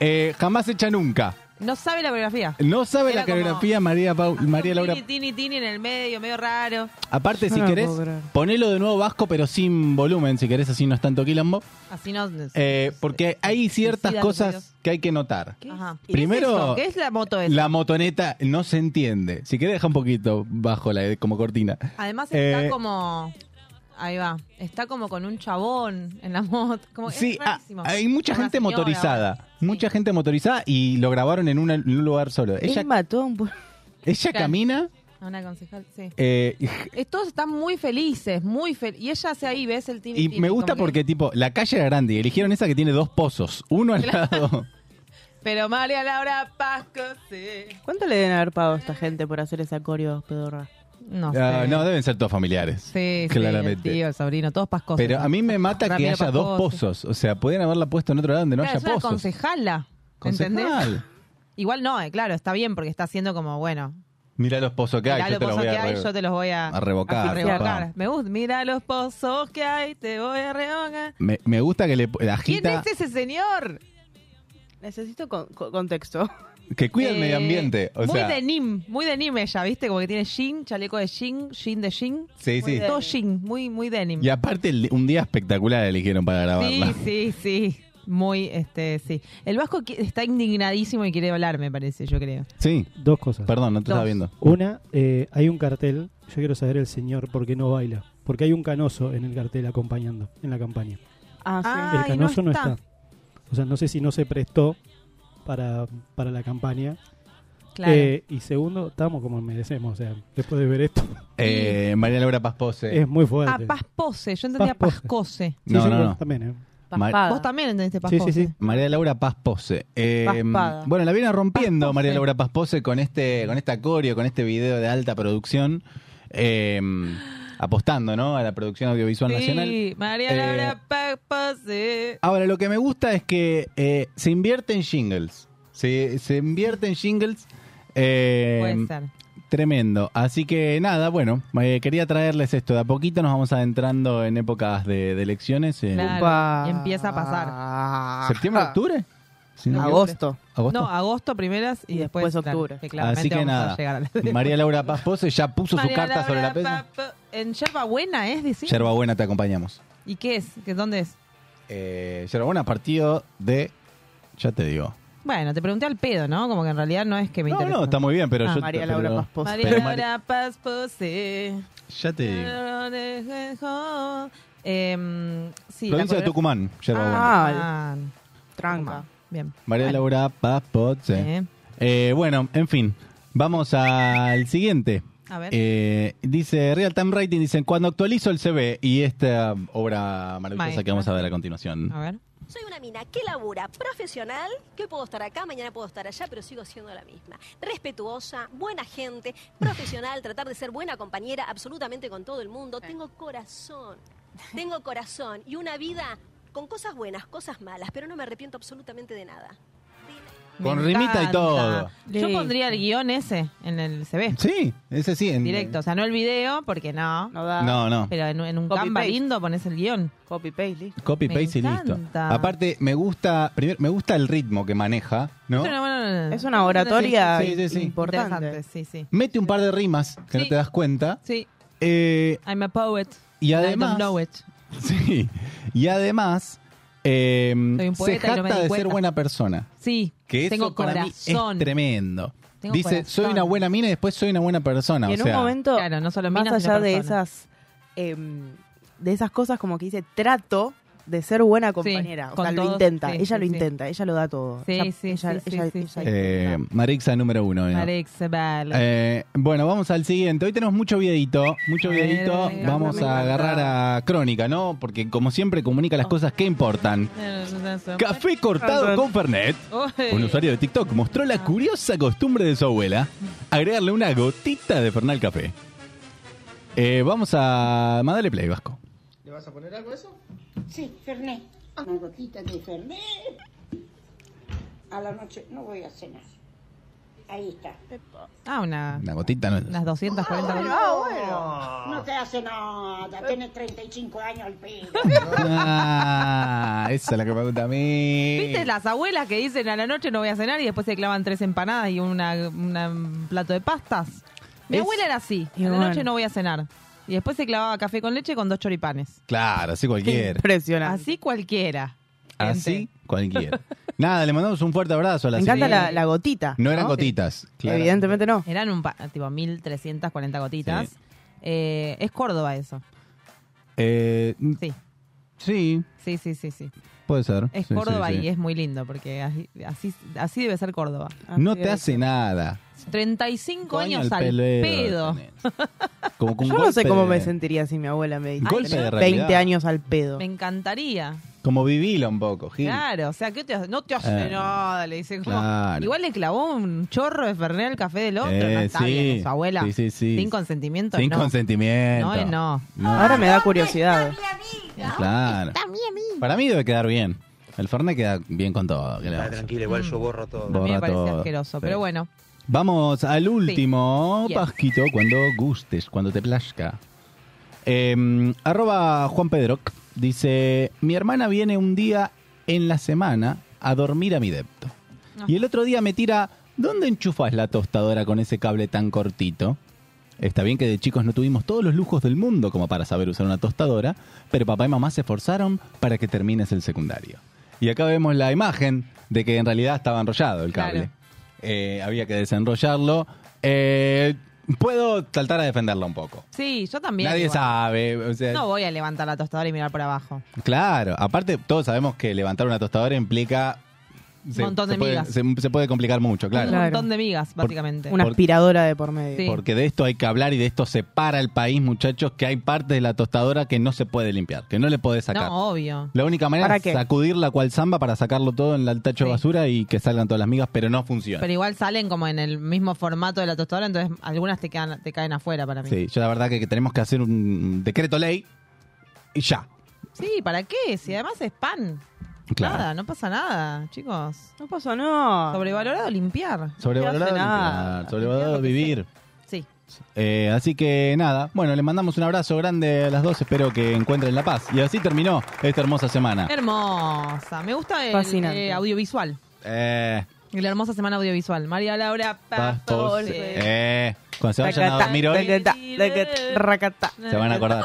eh, jamás hecha nunca. No sabe la coreografía. No sabe Era la como- coreografía María, Pau- María Laura. Tini, tini, tini en el medio, medio raro. Aparte, si No lo querés, puedo creer. ponelo de nuevo vasco, pero sin volumen, si querés, así no es tanto quilombo. Así no. Eh, porque hay ciertas Suicida cosas que hay que notar. Ajá. Primero- ¿Qué es, eso? ¿Qué es la moto esa? La motoneta no se entiende. Si querés, deja un poquito bajo la como cortina. Además está Eh, como. Ahí va. Está como con un chabón en la moto. Como, es Sí, ah, rarísimo. hay mucha Una gente señora, motorizada. Sí. Mucha gente motorizada y lo grabaron en, una- en un lugar solo. Ella, Él mató a un pu- ella Claro. camina. A Una concejal, sí. eh, Eh, Todos están muy felices, muy felices. Y ella hace ahí, ¿ves el tini, y tini, me gusta como que- porque, tipo, la calle era grande y eligieron esa que tiene dos pozos. Uno al lado. Pero María Laura Pasco, sí. ¿Cuánto le deben haber pagado a esta gente por hacer esa coreo pedorra? No sé. Ah, no, deben ser todos familiares. Sí, sí, claramente. el tío, el sobrino, todos pascosos. Pero a mí me mata que Ramiro haya dos Pascoso. pozos. O sea, podrían haberla puesto en otro lado donde no Claro, haya es una pozos. concejala. ¿Entendés? Concejal. Igual no, eh, claro, está bien porque está haciendo como, bueno, Mira los pozos que hay. Mirá yo los te los pozos voy que a, hay, re- yo te los voy a, a revocar, a revocar. Me gusta, mira los pozos que hay, te voy a revocar. me, me gusta que le ¿Quién agita, es ese señor? Necesito con- con- contexto. Que cuida el Eh, medio ambiente. O muy sea, denim, muy denim ella, ¿viste? Como que tiene jean, chaleco de jean, jean de jean. sí, muy sí. de- Todo jean, muy, muy denim. Y aparte, el- un día espectacular eligieron para grabarla. Sí, sí, sí. Muy, este, sí. El Vasco qui- está indignadísimo y quiere hablar, me parece, yo creo. Sí, Dos cosas. perdón, no te Dos. estaba viendo. Una, eh, hay un cartel. Yo quiero saber el señor por qué no baila. Porque hay un canoso en el cartel acompañando en la campaña. Ah, sí. Ah, el Ay, no canoso no está. está. O sea, no sé si no se prestó para, para la campaña. Claro. Eh, y segundo, estamos como merecemos. O sea, después de ver esto, Eh, María Laura Paspose. es muy ah, fuerte. Paspose, yo entendía Paspose. Pascose. Sí, No, sí, no, vos no. También, ¿eh? Paspada. Vos también entendiste Sí, Paspose. sí, sí. María Laura Paspose. Eh, bueno, la viene rompiendo Paspose. María Laura Paspose con este, con esta coreo, con este video de alta producción, eh, apostando, ¿no? A la producción audiovisual Sí, nacional. María Eh, Laura Paspose. Ahora, lo que me gusta es que eh, se invierte en jingles. Se, se invierte en jingles. eh, Puede ser. Tremendo. Así que nada, bueno, eh, quería traerles esto. De a poquito nos vamos adentrando en épocas de, de elecciones. eh, Claro. Upa. y empieza a pasar. ¿Septiembre, octubre? Si no me Agosto. ¿Agosto? No, agosto primeras y, Y después, después claro, octubre. que Así que nada, llegar a la- María Laura Paz Pose ya puso su María carta sobre la pesa. En Yerba Buena, ¿es? Decir? Yerba Buena te acompañamos. ¿Y qué es? ¿Qué, ¿Dónde es? Eh, Yerba Buena partido de... Ya te digo. Bueno, te pregunté al pedo, ¿no? Como que en realidad no es que me No, interesa. no, está muy bien, pero Ah, yo... María pero- Laura Paspose. María Pero Mari- Laura Paspose. Ya te digo. Em, sí, Provincia la de Tucumán, Yerba Buena. Ah, Ah, Tranca. Bien. María Bueno, Laura Paz Pose. eh, Eh, bueno, en fin. Vamos al siguiente. A ver. Eh, dice Real Time Rating, dicen, cuando actualizo el CV y esta obra maravillosa Maestra. que vamos a ver a continuación. a ver. Soy una mina que labura profesional, que puedo estar acá, mañana puedo estar allá, pero sigo siendo la misma. Respetuosa, buena gente, profesional, tratar de ser buena compañera absolutamente con todo el mundo. Tengo corazón, tengo corazón y una vida con cosas buenas, cosas malas, pero no me arrepiento absolutamente de nada. Me Con rimita y encanta. todo. Yo Sí. pondría el guion ese en el CV. Sí, ese sí. en- Directo. O sea, no el video, porque no. No da. No, no. Pero en, en un Copy Canva paste. lindo pones el guion. Copy paste, listo. Copy Me paste y listo. encanta. Aparte, me gusta, primero, me gusta el ritmo que maneja, ¿no? Pero bueno, Es una oratoria Sí, sí, sí. importante. Interesante, sí, sí. Mete un par de rimas que no Sí. te das cuenta. Sí, Eh, I'm a poet. y I además, don't know it. sí, y además eh, Soy un se poeta y no me jacta di de ser buena persona. Sí, Que tengo eso para mí corazón. es tremendo. Tengo Dice, corazón. soy una buena mina y después soy una buena persona. Y o en sea, un momento, Claro, no solo más mina, allá de persona. esas em, de esas cosas como que dice trato de ser buena compañera. o con sea, lo todos, intenta, sí, ella sí, lo sí. intenta, ella lo da todo. Sí, Ella- sí, ella- sí, ella- sí, ella sí. eh, Marixa número uno. ¿no? Alex vale. Eh, bueno, vamos al siguiente. Hoy tenemos mucho videito, mucho videito. Vamos a agarrar a Crónica, ¿no? Porque como siempre comunica las cosas que importan. Café cortado con Fernet. Un usuario de TikTok mostró la curiosa costumbre de su abuela agregarle una gotita de Fernet al café. Eh, vamos a mandarle play, Vasco. ¿Le vas a poner algo a eso? Sí, Fernet. Una gotita de Fernet. A la noche no voy a cenar. Ahí está. Ah, una, Una gotita no es. unas 240 Ah, calorías. bueno. No te hace nada. Tienes 35 años al pedo. Ah, esa es la que me gusta a mí. ¿Viste las abuelas que dicen a la noche no voy a cenar y después se clavan tres empanadas y una, una- un plato de pastas? Mi Es- abuela era así. Y a la bueno. noche no voy a cenar. Y después se clavaba café con leche con dos choripanes. Claro, así cualquiera. Impresionante. Así cualquiera. Así cualquiera. Nada, le mandamos un fuerte abrazo a la Me encanta la, la gotita. No eran gotitas. claro. Evidentemente no. Eran un pa- tipo 1340 gotitas. Eh, es Córdoba eso. Eh, Sí. sí, Sí, sí, sí, sí. puede ser. Es Sí, Córdoba sí, sí. y es muy lindo porque así, así, así debe ser Córdoba. No te hace nada. 35 Coño, años al pedo. Como Yo no sé cómo me sentiría si mi abuela me dice Golpe de "Tenés realidad. 20 años al pedo. Me encantaría. Como vivilo un poco, Gil. Claro, o sea, ¿qué te hace? No te hace Eh. nada, le dice. como- Claro. Igual le clavó un chorro de Fernet al café del otro. Eh, no está sí. bien, su abuela. Sí, sí, sí. Sin consentimiento, Sin no. consentimiento. No, eh, no. Ahora me da curiosidad. Claro. Para mí debe quedar bien. El Fernet queda bien con todo. ¿qué le vamos a hacer? tranquilo, igual yo borro todo. A mí me Borra parece todo. asqueroso, Sí. pero bueno. Vamos al último pasquito cuando gustes, cuando te plazca. Eh, arroba Juan Pedro dice: Mi hermana viene un día en la semana a dormir a mi depto. Y el otro día me tira: ¿Dónde enchufas la tostadora con ese cable tan cortito? Está bien que de chicos no tuvimos todos los lujos del mundo como para saber usar una tostadora, pero papá y mamá se esforzaron para que termines el secundario. Y acá vemos la imagen de que en realidad estaba enrollado el cable. Claro. Eh, había que desenrollarlo. Eh, puedo saltar a defenderlo un poco. Sí, yo también. Nadie igual. sabe. o sea, No voy a levantar la tostadora y mirar por abajo. Claro, aparte todos sabemos que levantar una tostadora implica... Un montón de migas. se, se puede complicar mucho, claro. Un montón de migas, básicamente. Una Por- aspiradora de por medio. Sí. Porque de esto hay que hablar y de esto separa el país, muchachos, que hay parte de la tostadora que no se puede limpiar, que no le podés sacar. No, obvio. La única manera ¿Para es qué? sacudirla cual samba para sacarlo todo en el tacho de basura y que salgan todas las migas, pero no funciona. Pero igual salen como en el mismo formato de la tostadora, entonces algunas te, quedan, te caen afuera para mí. Sí, yo la verdad que, que tenemos que hacer un decreto ley y ya. Sí, ¿para qué? Si además es pan. Claro. Nada, no pasa nada, chicos. No pasa nada. Sobrevalorado limpiar. Sobrevalorado, limpiar, sobrevalorado vivir. Sí. Eh, así que nada, bueno, le mandamos un abrazo grande a las dos, espero que encuentren la paz. Y así terminó esta hermosa semana. Hermosa. Me gusta el Fascinante. eh, audiovisual. Eh, La hermosa semana audiovisual. María Laura Paz, Pastore. eh, cuando se vayan a dormir hoy, se van a acordar.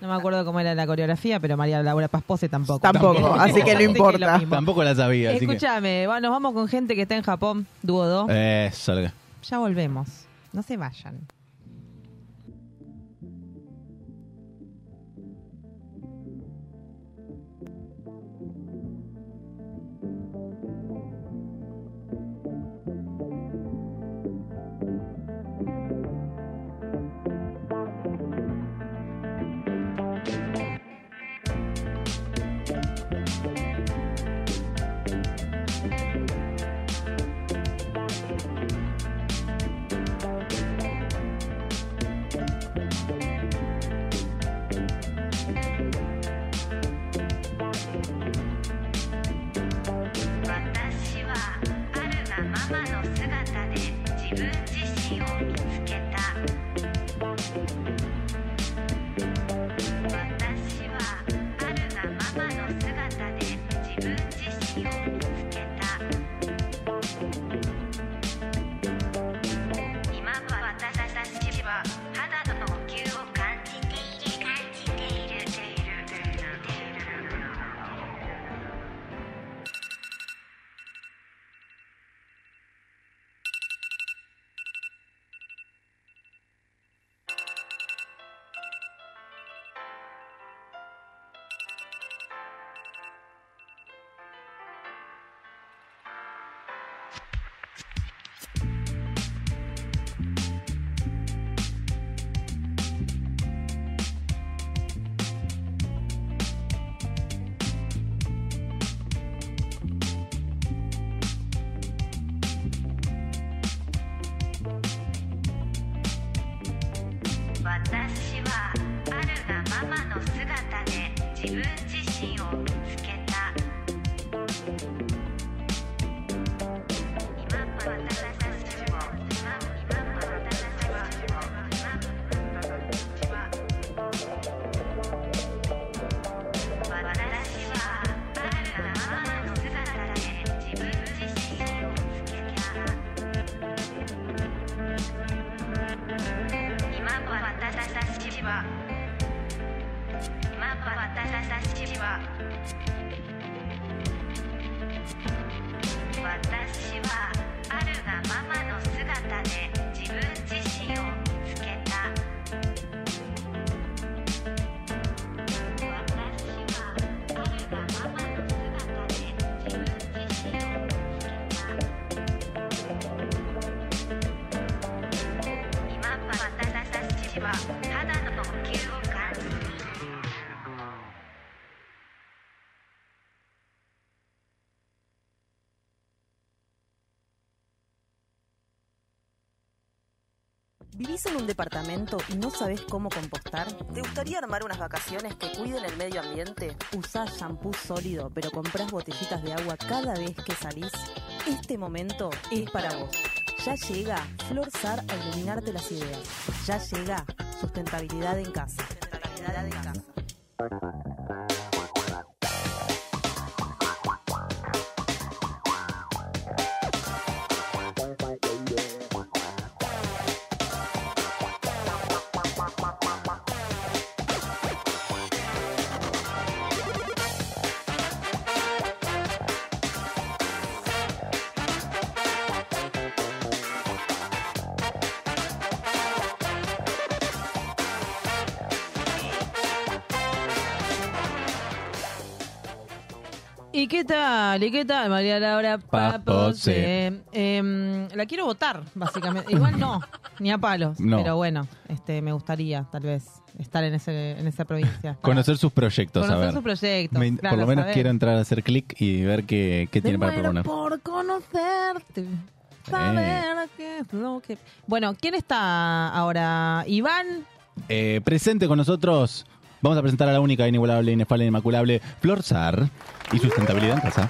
No me acuerdo cómo era la coreografía, pero María Laura Paspose tampoco. Tampoco, así que no importa. Tampoco la sabía, que... Escúchame, va, nos vamos con gente que está en Japón, dúo 2. Eso, que- Ya volvemos. No se vayan. Thank you. Departamento y no sabes cómo compostar? ¿Te gustaría armar unas vacaciones que cuiden el medio ambiente? ¿Usás shampoo sólido pero compras botellitas de agua cada vez que salís? Este momento es para vos. Ya llega Florsar a iluminarte las ideas. Ya llega Sustentabilidad en casa. Sustentabilidad en casa. ¿Y qué tal, María Laura Papose? Em, la quiero votar, básicamente. Igual no, ni a palos. No. Pero bueno, este, me gustaría, tal vez, estar en, ese, en esa provincia. Conocer sus proyectos, a Conocer ver. sus proyectos. Me- claro, por lo menos saber. quiero entrar a hacer clic y ver qué, qué tiene para proponer. por conocerte. Saber qué es lo que... Bueno, ¿quién está ahora? Iván. Eh, presente con nosotros, vamos a presentar a la única, inigualable, inefable, inmaculable, Flor Sar y sustentabilidad en casa.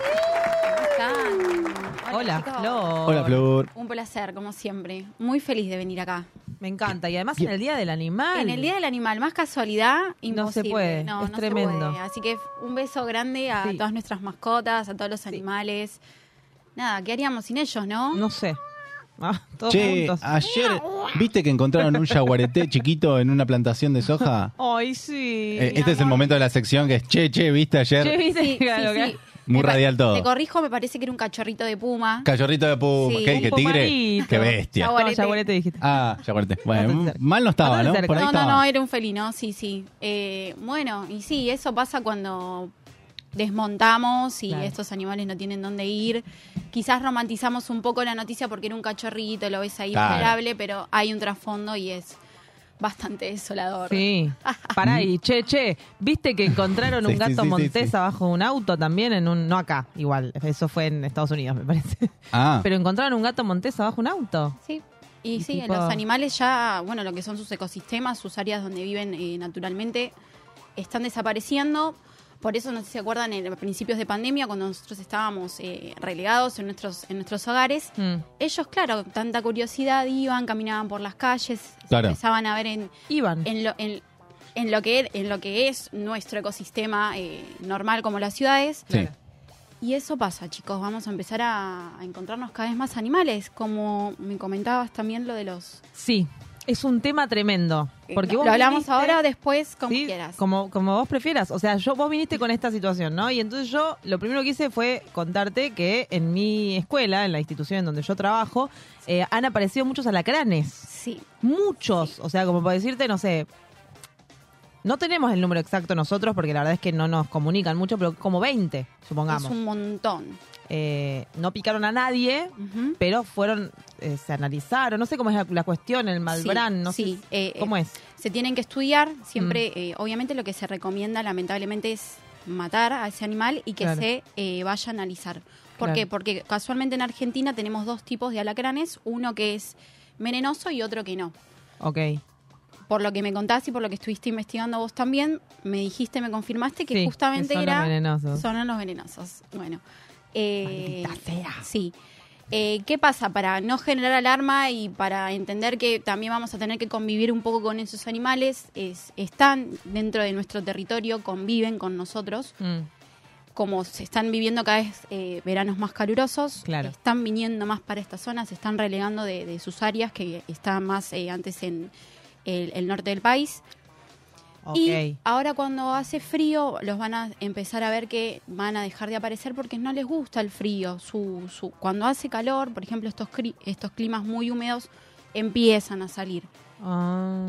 Hola, chicos. Flor. Hola, Flor. Un placer, como siempre. Muy feliz de venir acá. Me encanta. Y además en el Día del Animal. En el Día del Animal, más casualidad, imposible. puede, No, es no se tremendo. puede. Así que un beso grande a Sí. todas nuestras mascotas, a todos los animales. Nada, ¿qué haríamos sin ellos, no? No sé. Ah, todos Che, juntos. ayer, ¿viste que encontraron un yaguareté chiquito en una plantación de soja? Ay, sí. Eh, este es el momento de la sección que es, che, che, ¿viste ayer? Che, ¿viste? Sí, Claro, sí, que- sí. Muy radial Te todo. corrijo, me parece que era un cachorrito de puma. Cachorrito de puma, Sí, ¿qué, un qué tigre? pomarito. Qué bestia. No, yaguareté dijiste. Ah, yaguareté. Bueno, mal no estaba, ¿no? Bastante Por ahí no, no, estaba. no, era un felino, sí, sí. Eh, bueno, y sí, eso pasa cuando desmontamos y Claro. estos animales no tienen dónde ir. Quizás romantizamos un poco la noticia porque era un cachorrito, lo ves ahí Claro. vulnerable, pero hay un trasfondo y es bastante desolador. Sí. Pará y che, che, ¿viste que encontraron un sí, gato sí, sí, montés sí. abajo de un auto también en un no acá, igual, eso fue en Estados Unidos, me parece. Ah. Pero encontraron un gato montés abajo de un auto. Sí. Y, Y sí, tipo- los animales ya, bueno, lo que son sus ecosistemas, sus áreas donde viven eh, naturalmente, están desapareciendo. Por eso, no sé si se acuerdan, en principios de pandemia, cuando nosotros estábamos eh, relegados en nuestros, en nuestros hogares, Mm. ellos, claro, tanta curiosidad, iban, caminaban por las calles, Claro. empezaban a ver en, Iban. en, lo, en, en lo que, en lo que es nuestro ecosistema eh, normal como las ciudades. Sí. Y eso pasa, chicos. Vamos a empezar a, a encontrarnos cada vez más animales, como me comentabas también lo de los... Sí, es un tema tremendo. Porque vos lo hablamos viniste- ahora o después, como Sí, quieras. Como, como vos prefieras. O sea, yo vos viniste con esta situación, ¿no? Y entonces yo lo primero que hice fue contarte que en mi escuela, en la institución en donde yo trabajo, eh, han aparecido muchos alacranes. Sí. Muchos. O sea, como para decirte, no sé. No tenemos el número exacto nosotros porque la verdad es que no nos comunican mucho, pero como 20, supongamos. Es un montón. Eh, no picaron a nadie, pero fueron, eh, se analizaron, no sé cómo es la, la cuestión, el Malbrán, no sí, sé eh, cómo eh, es. Se tienen que estudiar. Siempre, Mm. obviamente, lo que se recomienda, lamentablemente, es matar a ese animal y que Claro. se vaya a analizar. ¿Por Claro. qué? Porque casualmente en Argentina tenemos dos tipos de alacranes, uno que es venenoso y otro que no. Ok. por lo que me contás y por lo que estuviste investigando vos también, me dijiste, me confirmaste que Sí, justamente que son era los venenosos. son los venenosos. Bueno, eh, sí. Eh, ¿Qué pasa? Para no generar alarma y para entender que también vamos a tener que convivir un poco con esos animales, es, están dentro de nuestro territorio, conviven con nosotros. Mm, Como se están viviendo cada vez eh, veranos más calurosos, Claro. están viniendo más para esta zona, se están relegando de, de sus áreas que estaban más eh, antes en el, el norte del país. Y ahora cuando hace frío los van a empezar a ver que van a dejar de aparecer porque no les gusta el frío. Su, su, cuando hace calor, por ejemplo, estos, cri- estos climas muy húmedos empiezan a salir. Ah.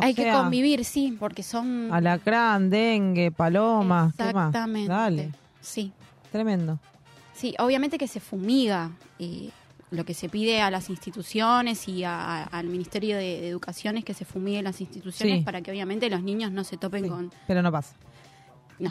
Hay que convivir, sí, porque son... Alacrán, dengue, palomas, ¿qué más? Exactamente. Dale, Sí, tremendo. sí, obviamente que se fumiga. eh, lo que se pide a las instituciones y a- a- al Ministerio de, de Educación es que se fumiguen las instituciones Sí. para que obviamente los niños no se topen con... Pero no pasa.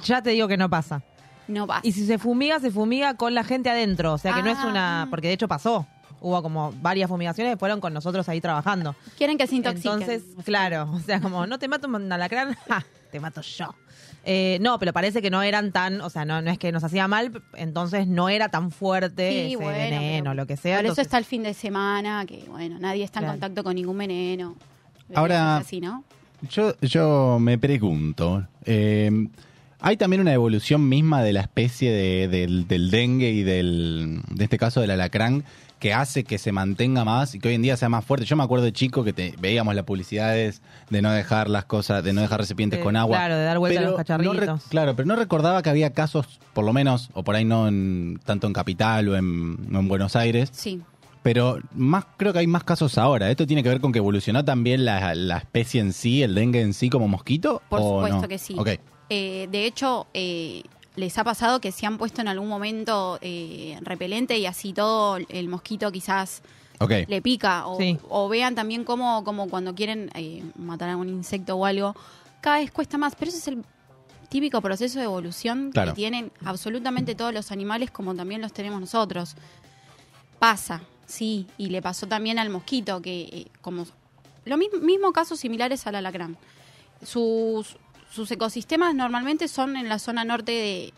Ya te digo que no pasa. No va. Y si se fumiga, se fumiga con la gente adentro. O sea que no es Ah. una. Porque de hecho pasó. Hubo como varias fumigaciones que fueron con nosotros ahí trabajando. Quieren que se intoxiquen. Entonces, claro, o sea, como no te mato un alacrán, ¡ja! te mato yo. Eh, no, pero parece que no eran tan, o sea, no, no es que nos hacía mal, entonces no era tan fuerte Sí, ese bueno, veneno, lo que sea. Por eso está el fin de semana, que bueno, nadie está en Claro. contacto con ningún veneno. Ahora- Es así, ¿no? Yo, yo me pregunto, eh, ¿hay también una evolución misma de la especie de- del, del dengue y del, de este caso del alacrán que hace que se mantenga más y que hoy en día sea más fuerte? Yo me acuerdo de chico que te, veíamos las publicidades de no dejar las cosas, de no dejar recipientes de- con agua. Claro, de dar vuelta a los cacharritos. no re- claro, pero no recordaba que había casos, por lo menos, o por ahí no en, tanto en Capital o en, Buenos Aires, Sí. pero más creo que hay más casos ahora. ¿Esto tiene que ver con que evolucionó también la, la especie en sí, el dengue en sí como mosquito? Por o supuesto no? que sí. Ok. Eh, de hecho, eh, les ha pasado que se han puesto en algún momento eh, repelente y así todo el mosquito quizás le pica. O, Sí. o vean también cómo, como cuando quieren eh, matar a algún insecto o algo, cada vez cuesta más. Pero ese es el típico proceso de evolución Claro. que tienen absolutamente todos los animales como también los tenemos nosotros. Pasa, sí, y le pasó también al mosquito, que eh, como lo mismo, mismo casos similares al alacrán. Sus, sus ecosistemas normalmente son en la zona norte de-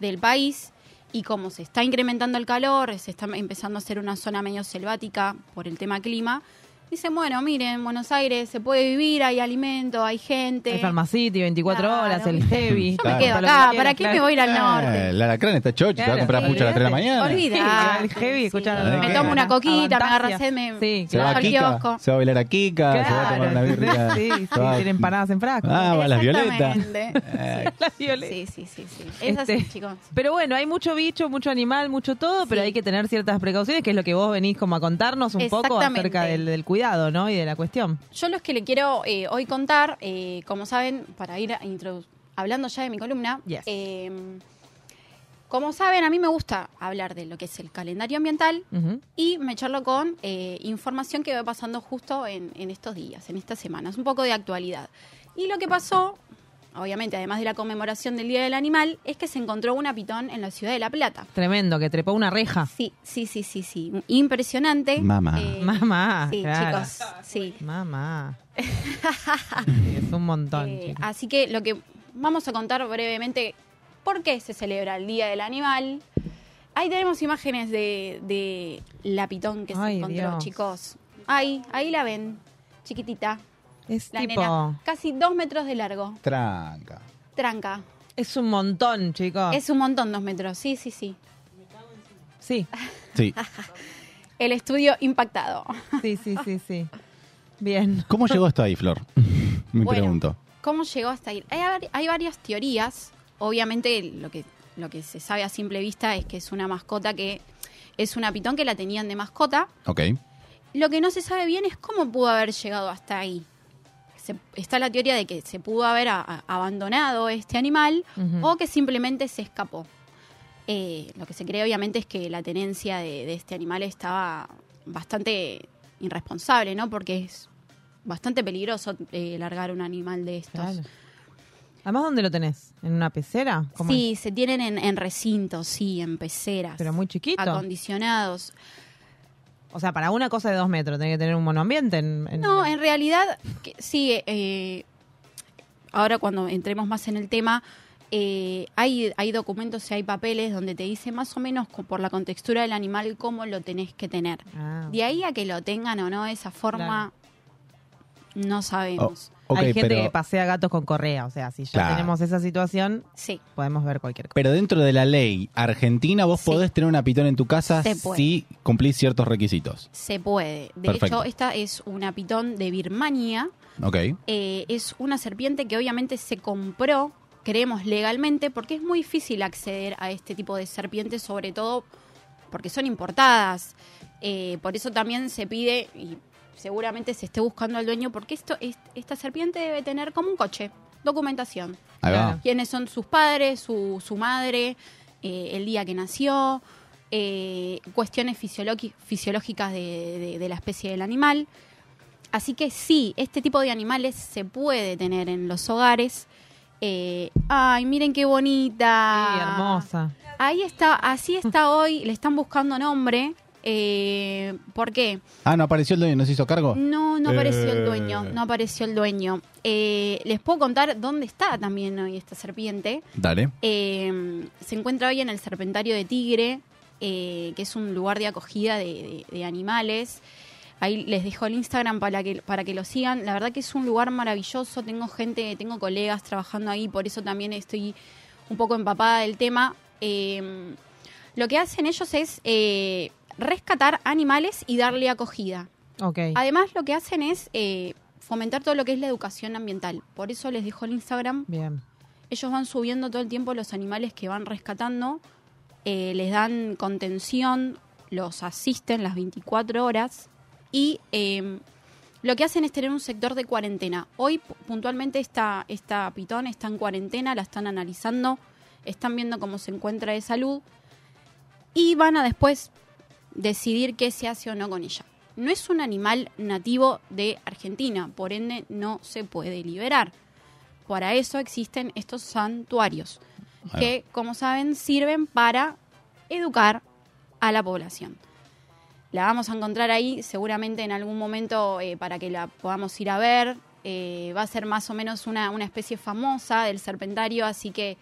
del país y como se está incrementando el calor, se está empezando a hacer una zona medio selvática por el tema clima, dicen, bueno, miren, en Buenos Aires se puede vivir, hay alimento, hay gente. El Pharmacity, 24 Claro, horas, el heavy. Yo Claro. me quedo acá, ¿para qué claro. me voy a ir al Eh, norte? el alacrán está chocho, te va a comprar sí, pucho a las 3 de la mañana. Olvidá. el heavy, ¿De Me tomo una coquita, me agarra sed, me Sí, Se va al kiosco. se va a bailar a Kika, se va a tomar una birria. Sí, sí, se tienen empanadas en frasco. Ah, va a las violetas. Eh, La violeta. Sí, sí, sí, sí. Es Este, así, chicos. Pero bueno, hay mucho bicho, mucho animal, mucho todo, pero Sí. hay que tener ciertas precauciones, que es lo que vos venís como a contarnos un poco acerca del, del cuidado, ¿no? Y de la cuestión. Yo los que le quiero eh, hoy contar, eh, como saben, para ir hablando ya de mi columna, Yes. eh, como saben, a mí me gusta hablar de lo que es el calendario ambiental y me charlo con eh, información que va pasando justo en, en estos días, en estas semanas, un poco de actualidad. Y lo que pasó, obviamente, además de la conmemoración del Día del Animal, es que se encontró una pitón en la ciudad de La Plata. Tremendo, que trepó una reja. Sí, sí, sí, sí, sí. Impresionante. Mamá. Eh, Mamá, Sí, claro. chicos, sí. Mamá. Es un montón. Eh, chicos. así que lo que vamos a contar brevemente, ¿por qué se celebra el Día del Animal? Ahí tenemos imágenes de, de la pitón que se encontró, Dios. chicos. Ahí, ahí la ven, chiquitita. Es La tipo. nena, casi dos metros de largo. Tranca. Tranca. Es un montón, chicos. Es un montón, dos metros. Sí, sí, sí. Sí, Sí. El estudio impactado. sí, sí, sí, sí. Bien. ¿Cómo llegó esto ahí, Flor? Me Bueno. pregunto. ¿Cómo llegó hasta ahí? Hay, hay varias teorías. Obviamente lo que, lo que se sabe a simple vista es que es una mascota que es una pitón que la tenían de mascota. Ok. Lo que no se sabe bien es cómo pudo haber llegado hasta ahí. Se- está la teoría de que se pudo haber a- a- abandonado este animal o que simplemente se escapó. Eh, lo que se cree obviamente es que la tenencia de, de este animal estaba bastante irresponsable, ¿no? Porque es bastante peligroso eh, largar un animal de estos. Claro. Además, ¿dónde lo tenés? ¿En una pecera? ¿Cómo es? Sí, se tienen en, en recintos, sí, en peceras. Pero muy chiquito. Acondicionados. O sea, para una cosa de dos metros, tiene que tener un monoambiente. En, en- No, en realidad, que- sí, eh, ahora cuando entremos más en el tema, eh, hay, hay documentos y hay papeles donde te dice más o menos por la contextura del animal cómo lo tenés que tener. Ah. De ahí a que lo tengan o no de esa forma, no sabemos. Hay gente pero- que pasea gatos con correa. O sea, si ya Claro. tenemos esa situación, sí. podemos ver cualquier cosa. Pero dentro de la ley argentina, vos podés tener una pitón en tu casa si cumplís ciertos requisitos. Se puede. De Perfecto. hecho, esta es una pitón de Birmania. Ok. Eh, es una serpiente que obviamente se compró, creemos legalmente, porque es muy difícil acceder a este tipo de serpientes, sobre todo porque son importadas. Eh, por eso también se pide, y seguramente se esté buscando al dueño, porque esto, es- esta serpiente debe tener como un coche, documentación. Ahí va. Quiénes son sus padres, su, su madre, eh, el día que nació, eh, cuestiones fisiológicas de, de- de la especie del animal. Así que sí, este tipo de animales se puede tener en los hogares. Eh, ay, miren qué bonita. Sí, hermosa. Ahí está, así está hoy, le están buscando nombre. Eh, ¿Por qué? Ah, ¿no apareció el dueño? ¿No se hizo cargo? No, no apareció el Eh. dueño, no apareció el dueño. Eh, les puedo contar dónde está también hoy esta serpiente. Dale. Eh, se encuentra hoy en el Serpentario de Tigre, eh, que es un lugar de acogida de, de- de animales. Ahí les dejo el Instagram para que, para que lo sigan. La verdad que es un lugar maravilloso. Tengo gente, tengo colegas trabajando ahí, por eso también estoy un poco empapada del tema. Eh, lo que hacen ellos es eh, rescatar animales y darle acogida. Ok. Además, lo que hacen es eh, fomentar todo lo que es la educación ambiental. Por eso les dejo el Instagram. Bien. Ellos van subiendo todo el tiempo los animales que van rescatando, eh, les dan contención, los asisten las 24 horas y eh, lo que hacen es tener un sector de cuarentena. Hoy pu- puntualmente esta, esta pitón está en cuarentena, la están analizando, están viendo cómo se encuentra de salud y van a después decidir qué se hace o no con ella. No es un animal nativo de Argentina, por ende no se puede liberar. Para eso existen estos santuarios, que, como saben, sirven para educar a la población. La vamos a encontrar ahí seguramente en algún momento eh, para que la podamos ir a ver. Eh, va a ser más o menos una, una especie famosa del serpentario, así que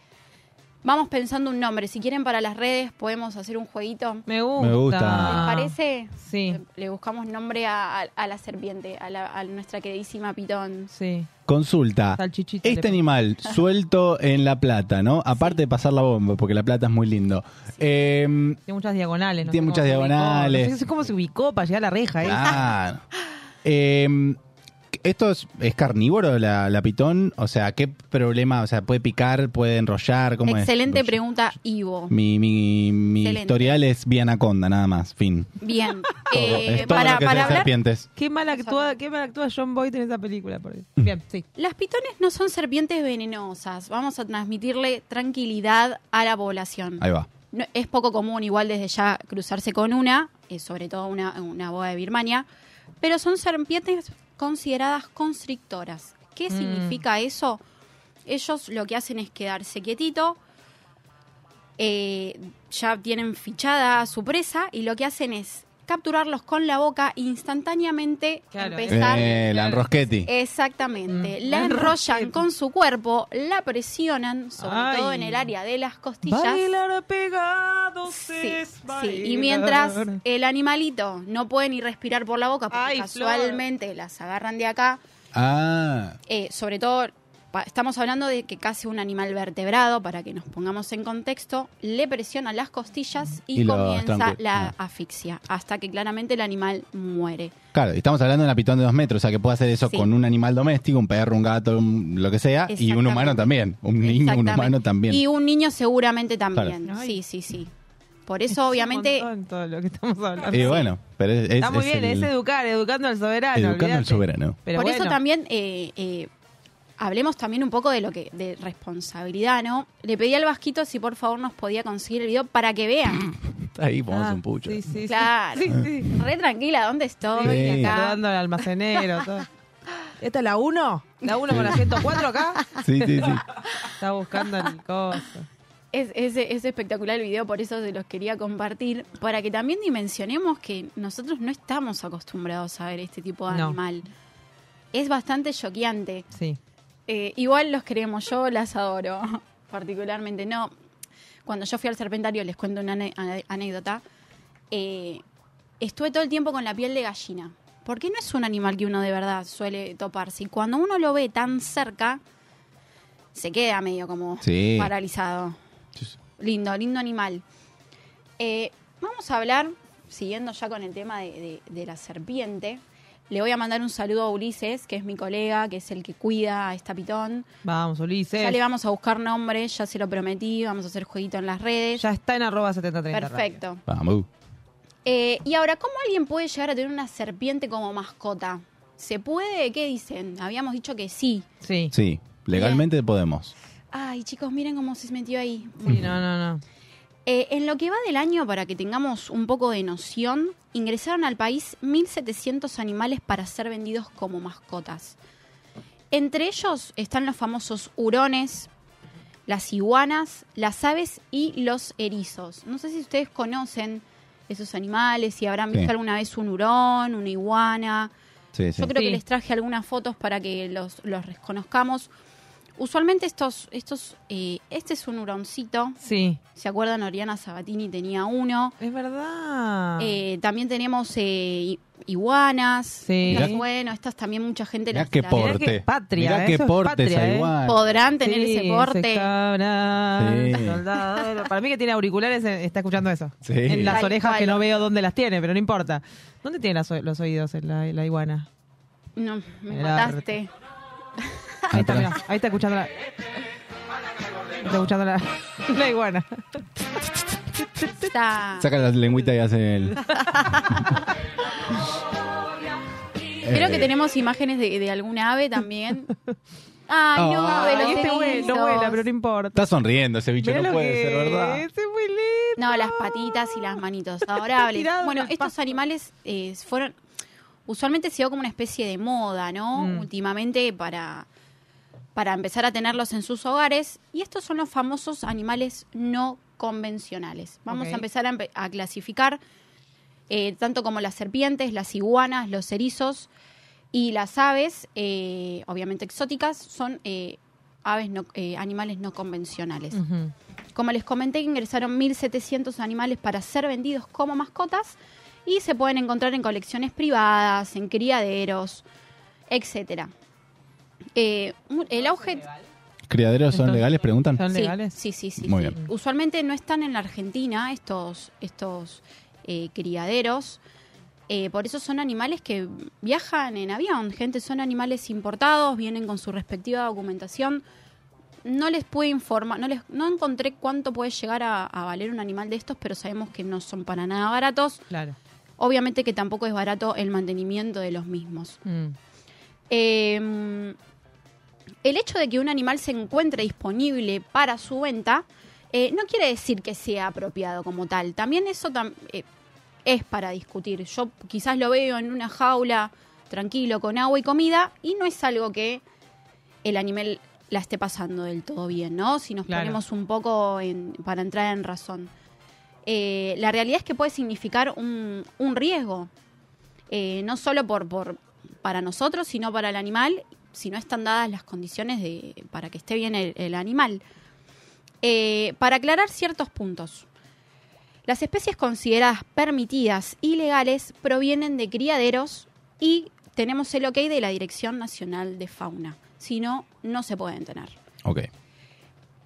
vamos pensando un nombre. Si quieren para las redes podemos hacer un jueguito. Me gusta. Me gusta. ¿Les parece? Sí. Le buscamos nombre a, a- a la serpiente, a, la- a nuestra queridísima pitón. Sí. Consulta. Salchichita Este animal suelto en La Plata, ¿no? Aparte de pasar la bomba, porque La Plata es muy lindo. Eh, Tiene muchas diagonales. no Tiene muchas diagonales. No sé cómo se ubicó para llegar a la reja. ¿eh? claro. Eh, ¿Esto es, es carnívoro, la, la pitón? O sea, ¿qué problema? O sea, ¿puede picar? ¿Puede enrollar? ¿Cómo es? Excelente pregunta, Ivo. Mi, mi, mi historial es vía anaconda, nada más. Fin. Bien. Todo. Eh, es todo para lo que para hablar, serpientes. Qué mal actúa, qué mal actúa John Boyd en esa película. por ahí. Bien, sí. las pitones no son serpientes venenosas. Vamos a transmitirle tranquilidad a la población. Ahí va. No- es poco común igual desde ya cruzarse con una, eh, sobre todo una, una boa de Birmania, pero son serpientes consideradas constrictoras. ¿Qué Mm. significa eso? Ellos lo que hacen es quedarse quietito, eh, ya tienen fichada a su presa y lo que hacen es capturarlos con la boca e instantáneamente Claro, empezar Eh, la enrosqueti. Exactamente. Mm. La La enrollan enrosquete. con su cuerpo, la presionan, sobre Ay. todo en el área de las costillas. Bailar pegados Sí, es sí. bailar. Y mientras el animalito no puede ni respirar por la boca, porque Ay, casualmente las agarran de acá, Ah, eh, sobre todo, estamos hablando de que casi un animal vertebrado, para que nos pongamos en contexto, le presionan las costillas y, comienza la asfixia, hasta que claramente el animal muere. claro, estamos hablando de una pitón de dos metros, o sea que puede hacer eso Sí. con un animal doméstico, un perro, un gato, un- lo que sea, y un humano también. Un niño, un humano también. Y un niño seguramente también. Claro. Sí, sí, sí. Por Es eso, un obviamente, todo lo que estamos hablando. Y bueno, pero es, Está muy es bien, el- es educar, educando al soberano. educando al soberano. Pero por eso también eh, eh, hablemos también un poco de lo que de responsabilidad, ¿no? Le pedí al Vasquito si por favor nos podía conseguir el video para que vean. Ahí ponemos Ah, un pucho. Sí, sí, sí. Claro. Sí, sí. Re tranquila, ¿dónde estoy? Sí. Acá. Saludando al almacenero. Todo. ¿Esta es la 1? ¿La 1 con la 104 acá? Sí, sí, sí. Está buscando el coso. Es, es- es espectacular el video, por eso se los quería compartir, para que también dimensionemos que nosotros no estamos acostumbrados a ver este tipo de No. animal. Es bastante choqueante. Sí. Eh, igual los queremos, yo las adoro, particularmente. No, cuando yo fui al serpentario, les cuento una anécdota, eh, estuve todo el tiempo con la piel de gallina, porque no es un animal que uno de verdad suele toparse. Y cuando uno lo ve tan cerca, se queda medio como Sí. paralizado. Lindo, lindo animal. Eh, vamos a hablar, siguiendo ya con el tema de, de- de la serpiente, le voy a mandar un saludo a Ulises, que es mi colega, que es el que cuida a esta pitón. Vamos, Ulises. Ya le vamos a buscar nombre, ya se lo prometí, vamos a hacer jueguito en las redes. Ya está en arroba 7030. Perfecto. Vamos. Eh, y ahora, ¿cómo alguien puede llegar a tener una serpiente como mascota? ¿Se puede? ¿Qué dicen? Habíamos dicho que sí. Sí. Sí, legalmente podemos. Ay, chicos, miren cómo se metió ahí. Sí, no, no, no. Eh, en lo que va del año, para que tengamos un poco de noción, ingresaron al país 1.700 animales para ser vendidos como mascotas. Entre ellos están los famosos hurones, las iguanas, las aves y los erizos. No sé si ustedes conocen esos animales, si habrán Sí. visto alguna vez un hurón, una iguana. Sí, sí. Yo creo Sí. que les traje algunas fotos para que los, los reconozcamos. Usualmente estos, estos, eh, este es un huroncito. Sí. ¿Se acuerdan? Oriana Sabatini tenía uno. Es verdad. Eh, también tenemos eh, iguanas. Sí. Estas, bueno, estas también mucha gente Mirá las qué. Mirá porte. qué patria, Mirá qué eso es porte patria, esa ¿eh? iguana. Podrán tener Sí, ese porte. cabra, Sí. soldado. Para mí que tiene auriculares eh, está escuchando eso. Sí. En las orejas que no veo dónde las tiene, pero no importa. ¿Dónde tiene las los oídos en la, la iguana? No, me mataste. Ahí está, mirá, ahí está escuchando la... Está escuchando la, la iguana. Está- Saca la lengüita y hace el. Creo que Eh, tenemos imágenes de, de alguna ave también. Ay, no, Ah. de los Ay, este vuela, no vuela, pero no importa. Está sonriendo ese bicho, Mirá no lo puede que ser, ¿verdad? es, es muy lindo. No, las patitas y las manitos, adorables. Bueno, estos animales eh, fueron... Usualmente se dio como una especie de moda, ¿no? Mm. Últimamente para, para empezar a tenerlos en sus hogares. Y estos son los famosos animales no convencionales. Vamos a empezar a, empe- a clasificar eh, tanto como las serpientes, las iguanas, los erizos y las aves, eh, obviamente exóticas, son eh, aves no, eh, animales no convencionales. Como les comenté, ingresaron 1.700 animales para ser vendidos como mascotas y se pueden encontrar en colecciones privadas, en criaderos, etcétera. Eh, el auge... ¿Criaderos son Entonces, legales? Preguntan. ¿Son legales? Sí, sí, sí. Muy sí. bien. Usualmente no están en la Argentina estos, estos eh, criaderos. Eh, por eso son animales que viajan en avión. Gente, son animales importados, vienen con su respectiva documentación. No les puedo informar, no, les, no encontré cuánto puede llegar a, a valer un animal de estos, pero sabemos que no son para nada baratos. Claro. Obviamente que tampoco es barato el mantenimiento de los mismos. Mm. Eh, el hecho de que un animal se encuentre disponible para su venta eh, no quiere decir que sea apropiado como tal. También eso tam- eh, es para discutir. Yo quizás lo veo en una jaula tranquilo con agua y comida y no es algo que el animal la esté pasando del todo bien, ¿no? Si nos Claro. ponemos un poco en- para entrar en razón. Eh, la realidad es que puede significar un, un riesgo, no solo por, por para nosotros, sino para el animal, si no están dadas las condiciones de, para que esté bien el, el animal. Eh, para aclarar ciertos puntos. Las especies consideradas permitidas y legales provienen de criaderos y tenemos el ok de la Dirección Nacional de Fauna. Si no, no se pueden tener. Ok.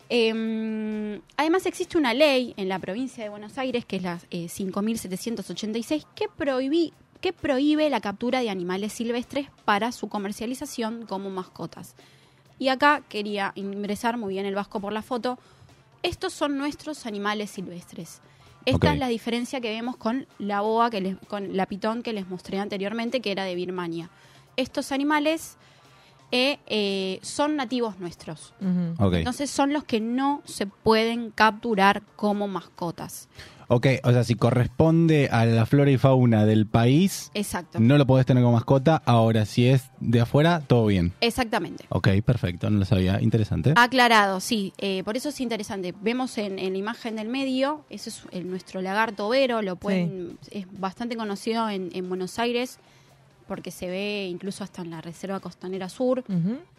Eh, además existe una ley en la provincia de Buenos Aires, que es la eh, 5.786, que, prohibí- que prohíbe la captura de animales silvestres para su comercialización como mascotas. Y acá quería ingresar muy bien el vasco por la foto. Estos son nuestros animales silvestres. Esta es la diferencia que vemos con la boa, que les- con la pitón que les mostré anteriormente, que era de Birmania. Estos animales eh, eh, son nativos nuestros. Entonces son los que no se pueden capturar como mascotas. Ok, o sea, si corresponde a la flora y fauna del país, Exacto. no lo podés tener como mascota. Ahora, si es de afuera, todo bien. Exactamente. Ok, perfecto, no lo sabía. Interesante. Aclarado, sí. eh, por eso es interesante. Vemos en, en la imagen del medio, ese es el- nuestro lagarto overo, lo pueden, es bastante conocido en, en Buenos Aires porque se ve incluso hasta en la Reserva Costanera Sur.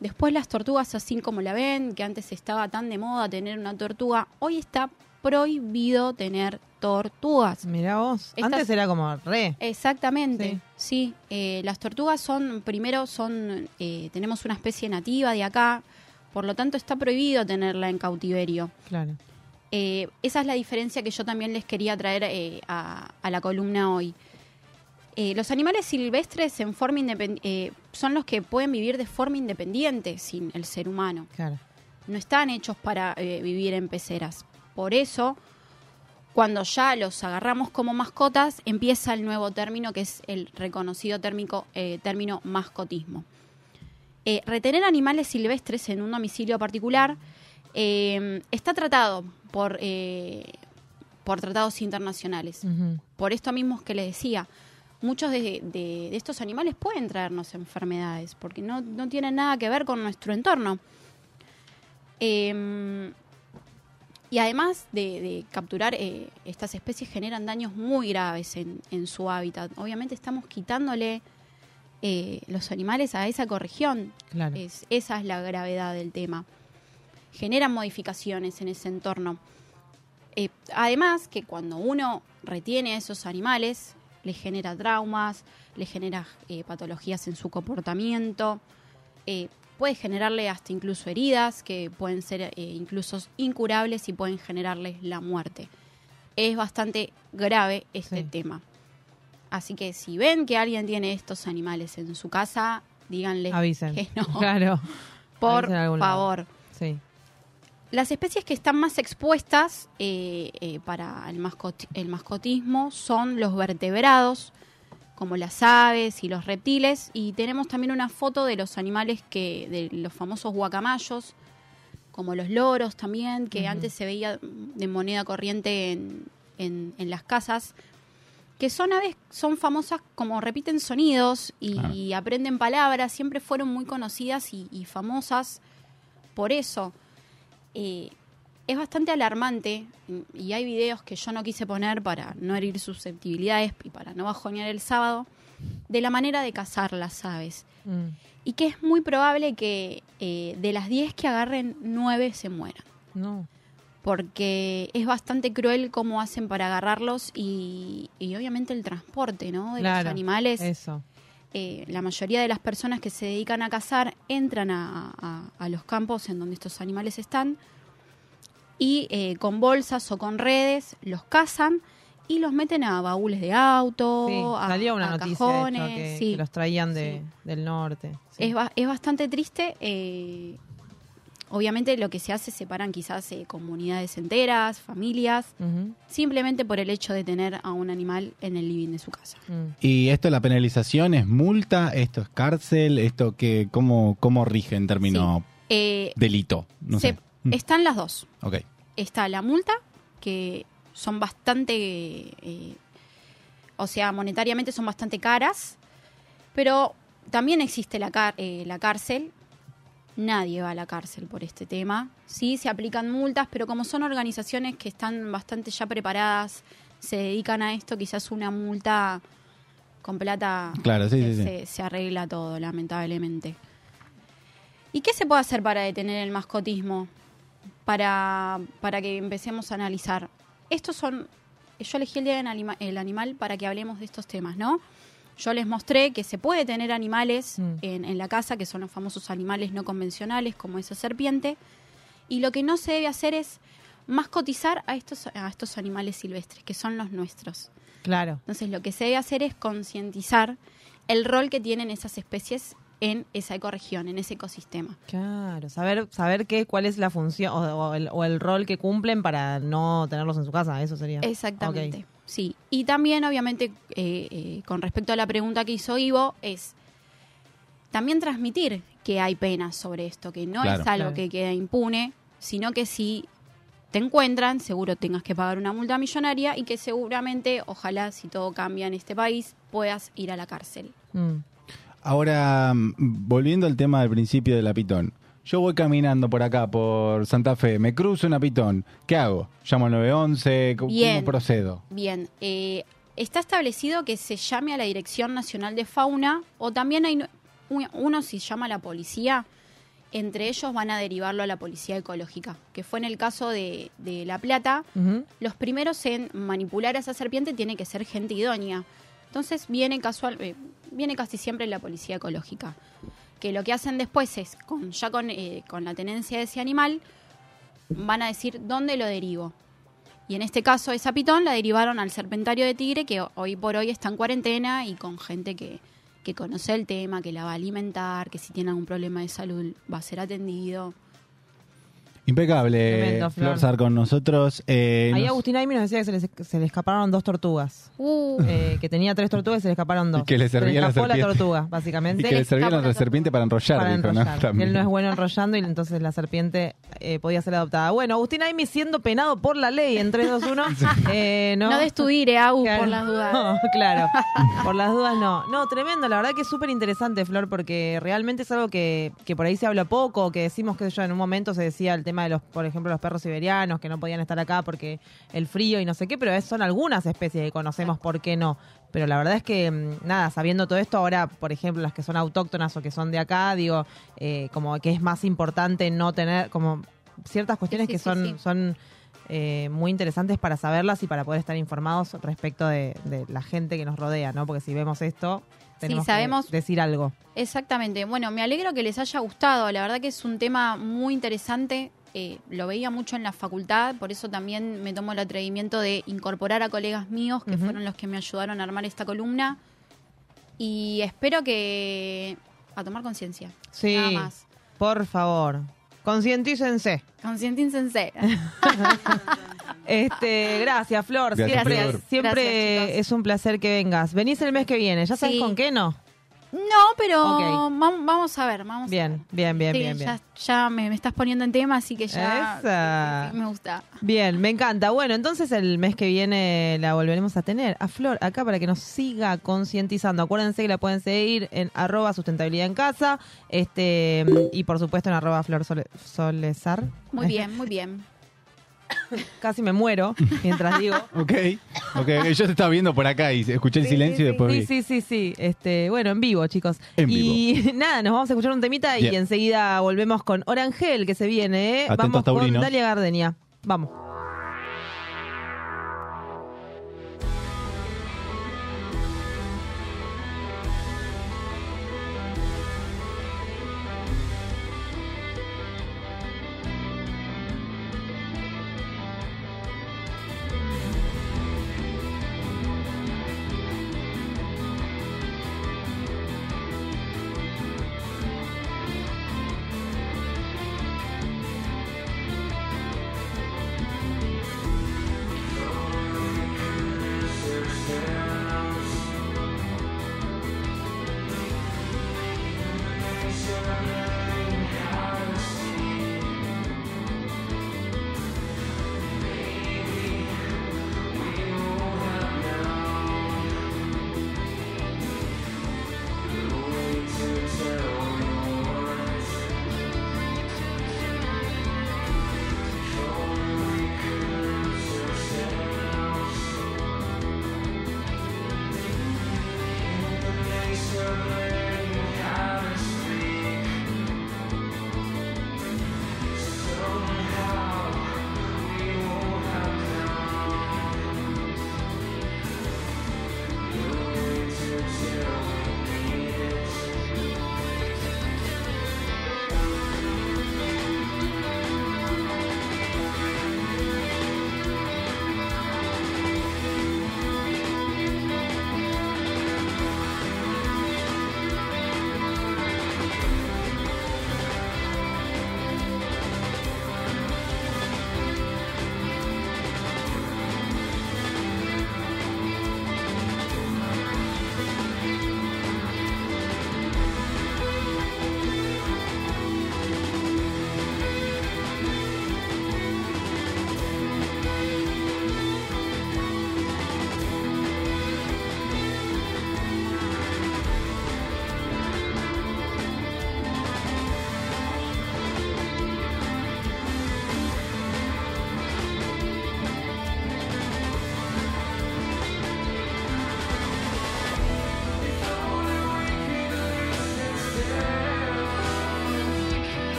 Después las tortugas, así como la ven, que antes estaba tan de moda tener una tortuga, hoy está prohibido tener tortugas. Mirá vos. Estas- Antes era como re. Exactamente, sí. Eh, las tortugas son, primero son, eh, tenemos una especie nativa de acá, por lo tanto está prohibido tenerla en cautiverio. Claro. Eh, esa es la diferencia que yo también les quería traer a, a la columna hoy. Eh, los animales silvestres en forma eh, son los que pueden vivir de forma independiente sin el ser humano. Claro. No están hechos para eh, vivir en peceras. Por eso, cuando ya los agarramos como mascotas, empieza el nuevo término que es el reconocido térmico, eh, término mascotismo. Eh, retener animales silvestres en un domicilio particular eh, está tratado por, eh, por tratados internacionales. Por esto mismo es que les decía, muchos de, de- de estos animales pueden traernos enfermedades porque no, no tienen nada que ver con nuestro entorno. Em, y además de, de capturar eh, estas especies generan daños muy graves en, en su hábitat. Obviamente estamos quitándole eh, los animales a esa ecorregión. Claro. Es, esa es la gravedad del tema. Generan modificaciones en ese entorno. Eh, además que cuando uno retiene a esos animales, le genera traumas, le genera eh, patologías en su comportamiento, puede generarle hasta incluso heridas que pueden ser eh, incluso incurables y pueden generarles la muerte. Es bastante grave este Sí. tema. Así que si ven que alguien tiene estos animales en su casa, díganle Avisen. que no. Claro. Por favor. Sí. Las especies que están más expuestas eh, eh, para el, mascoti- el mascotismo son los vertebrados, como las aves y los reptiles, y tenemos también una foto de los animales que, de los famosos guacamayos, como los loros también, que antes se veía de moneda corriente en, en- en las casas, que son aves, son famosas como repiten sonidos y, aprenden palabras, siempre fueron muy conocidas y, y famosas por eso. Eh, es bastante alarmante y hay videos que yo no quise poner para no herir susceptibilidades y para no bajonear el sábado de la manera de cazar las aves. Mm. Y que es muy probable que eh, de las 10 que agarren, 9 se mueran. No. Porque es bastante cruel cómo hacen para agarrarlos y, y obviamente el transporte ¿no? de Claro, los animales. Eso. Eh, la mayoría de las personas que se dedican a cazar entran a, a- a los campos en donde estos animales están y eh, con bolsas o con redes los cazan y los meten a baúles de auto, Sí, a, salía una a noticia de cajones. hecho, que, sí. que los traían de, del norte. Sí. es, ba- es bastante triste. eh, obviamente lo que se hace, separan quizás eh, comunidades enteras, familias, simplemente por el hecho de tener a un animal en el living de su casa. Mm. ¿Y esto la penalización es multa? ¿Esto es cárcel? ¿Esto que cómo, cómo rige en términos Eh, delito? No se- sé. Mm. Están las dos. Ok. Está la multa, que son bastante, eh, o sea, monetariamente son bastante caras, pero también existe la, car- eh, la cárcel. Nadie va a la cárcel por este tema. Sí, se aplican multas, pero como son organizaciones que están bastante ya preparadas, se dedican a esto, quizás una multa con plata Claro, sí, sí, sí. se, se arregla todo, lamentablemente. ¿Y qué se puede hacer para detener el mascotismo? Para, para que empecemos a analizar. Estos son. Yo elegí el día del anima- el animal para que hablemos de estos temas, ¿no? Yo les mostré que se puede tener animales Mm. en, en la casa, que son los famosos animales no convencionales, como esa serpiente. Y lo que no se debe hacer es mascotizar a estos, a estos animales silvestres, que son los nuestros. Claro. Entonces lo que se debe hacer es concientizar el rol que tienen esas especies en esa ecorregión, en ese ecosistema. Claro, saber saber qué cuál es la función o, o el, o el rol que cumplen para no tenerlos en su casa, eso sería. Exactamente. Sí. Y también, obviamente, eh, eh, con respecto a la pregunta que hizo Ivo, es también transmitir que hay penas sobre esto, que no Claro. es algo Claro. que queda impune, sino que si te encuentran, seguro tengas que pagar una multa millonaria y que seguramente, ojalá si todo cambia en este país, puedas ir a la cárcel. Mm. Ahora, mm, volviendo al tema del principio de la pitón. Yo voy caminando por acá, por Santa Fe, me cruzo una pitón. ¿Qué hago? ¿Llamo al 911? ¿Cómo, Bien. procedo? Bien, eh, está establecido que se llame a la Dirección Nacional de Fauna o también hay un- uno si llama a la policía, entre ellos van a derivarlo a la policía ecológica, que fue en el caso de, de La Plata. Los primeros en manipular a esa serpiente tiene que ser gente idónea. Entonces viene casual, eh, viene casi siempre la policía ecológica, que lo que hacen después es, con, ya con, eh, con la tenencia de ese animal, van a decir dónde lo derivo. Y en este caso, esa pitón la derivaron al serpentario de tigre, que hoy por hoy está en cuarentena y con gente que, que conoce el tema, que la va a alimentar, que si tiene algún problema de salud va a ser atendido. Impecable, Tremendo, Flor. Flor Sar con nosotros. Eh, Ahí nos- Agustín Aimi nos decía que se le, se le escaparon dos tortugas. Uh, Eh, que tenía tres tortugas y se le escaparon dos. Y que le se servía la escapó la serpiente. tortuga, y básicamente. que le servían a la serpiente para enrollar, para dijo, ¿no? enrollar. Que También. él no es bueno enrollando y entonces la serpiente eh, podía ser adoptada. Bueno, Agustín Aimi siendo penado por la ley en 321. eh, ¿no? no des tu dire, Agus, Claro. por las dudas. No, claro, por las dudas no. No, tremendo, la verdad que es súper interesante, Flor, porque realmente es algo que, que por ahí se habla poco, que decimos que yo en un momento se decía el tema de los, por ejemplo, los perros siberianos, que no podían estar acá porque el frío y no sé qué, pero es- son algunas especies que conocemos, ¿por qué no? Pero la verdad es que, mm, nada, sabiendo todo esto, ahora, por ejemplo, las que son autóctonas o que son de acá, digo, eh, como que es más importante no tener, como ciertas cuestiones sí, que sí, son, sí. son eh, muy interesantes para saberlas y para poder estar informados respecto de, de la gente que nos rodea, ¿no? Porque si vemos esto, tenemos sabemos- que decir algo. Exactamente. Bueno, me alegro que les haya gustado. La verdad que es un tema muy interesante. Eh, lo veía mucho en la facultad, por eso también me tomo el atrevimiento de incorporar a colegas míos que fueron los que me ayudaron a armar esta columna. Y espero que. a tomar conciencia. Sí, Nada más. por favor, concientícense. Concientícense. Este, gracias, Flor. Gracias, siempre Flor. siempre Gracias, es un placer que vengas. Venís el mes que viene, ¿ya sabes Sí. con qué no? No, pero vam- vamos a ver. Vamos a Bien, bien, bien, Sí, bien, bien. Ya, ya me, me estás poniendo en tema, así que ya sí, me gusta. Bien, me encanta. Bueno, entonces el mes que viene la volveremos a tener a Flor acá para que nos siga concientizando. Acuérdense que la pueden seguir en arroba sustentabilidad en casa este y por supuesto en arroba Flor Sole- Solesar. Muy bien, muy bien. Casi me muero mientras digo. Ok, ok. Yo te estaba viendo por acá y escuché el silencio y después Sí, vi. sí, sí, sí. Este, bueno, en vivo, chicos. En y nada, nos vamos a escuchar un temita y enseguida volvemos con Orangel que se viene, ¿eh? Atentos, vamos con taurinos. Dalia Gardenia. Vamos.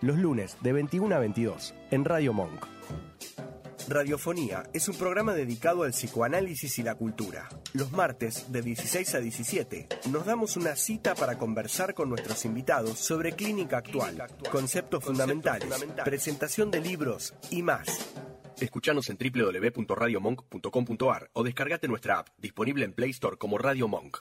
Los lunes de 21 a 22 en Radio Monk. Radiofonía es un programa dedicado al psicoanálisis y la cultura. Los martes de 16 a 17 nos damos una cita para conversar con nuestros invitados sobre clínica actual, conceptos fundamentales, presentación de libros y más. Escuchanos en www.radiomonk.com.ar o descargate nuestra app, disponible en Play Store como Radio Monk.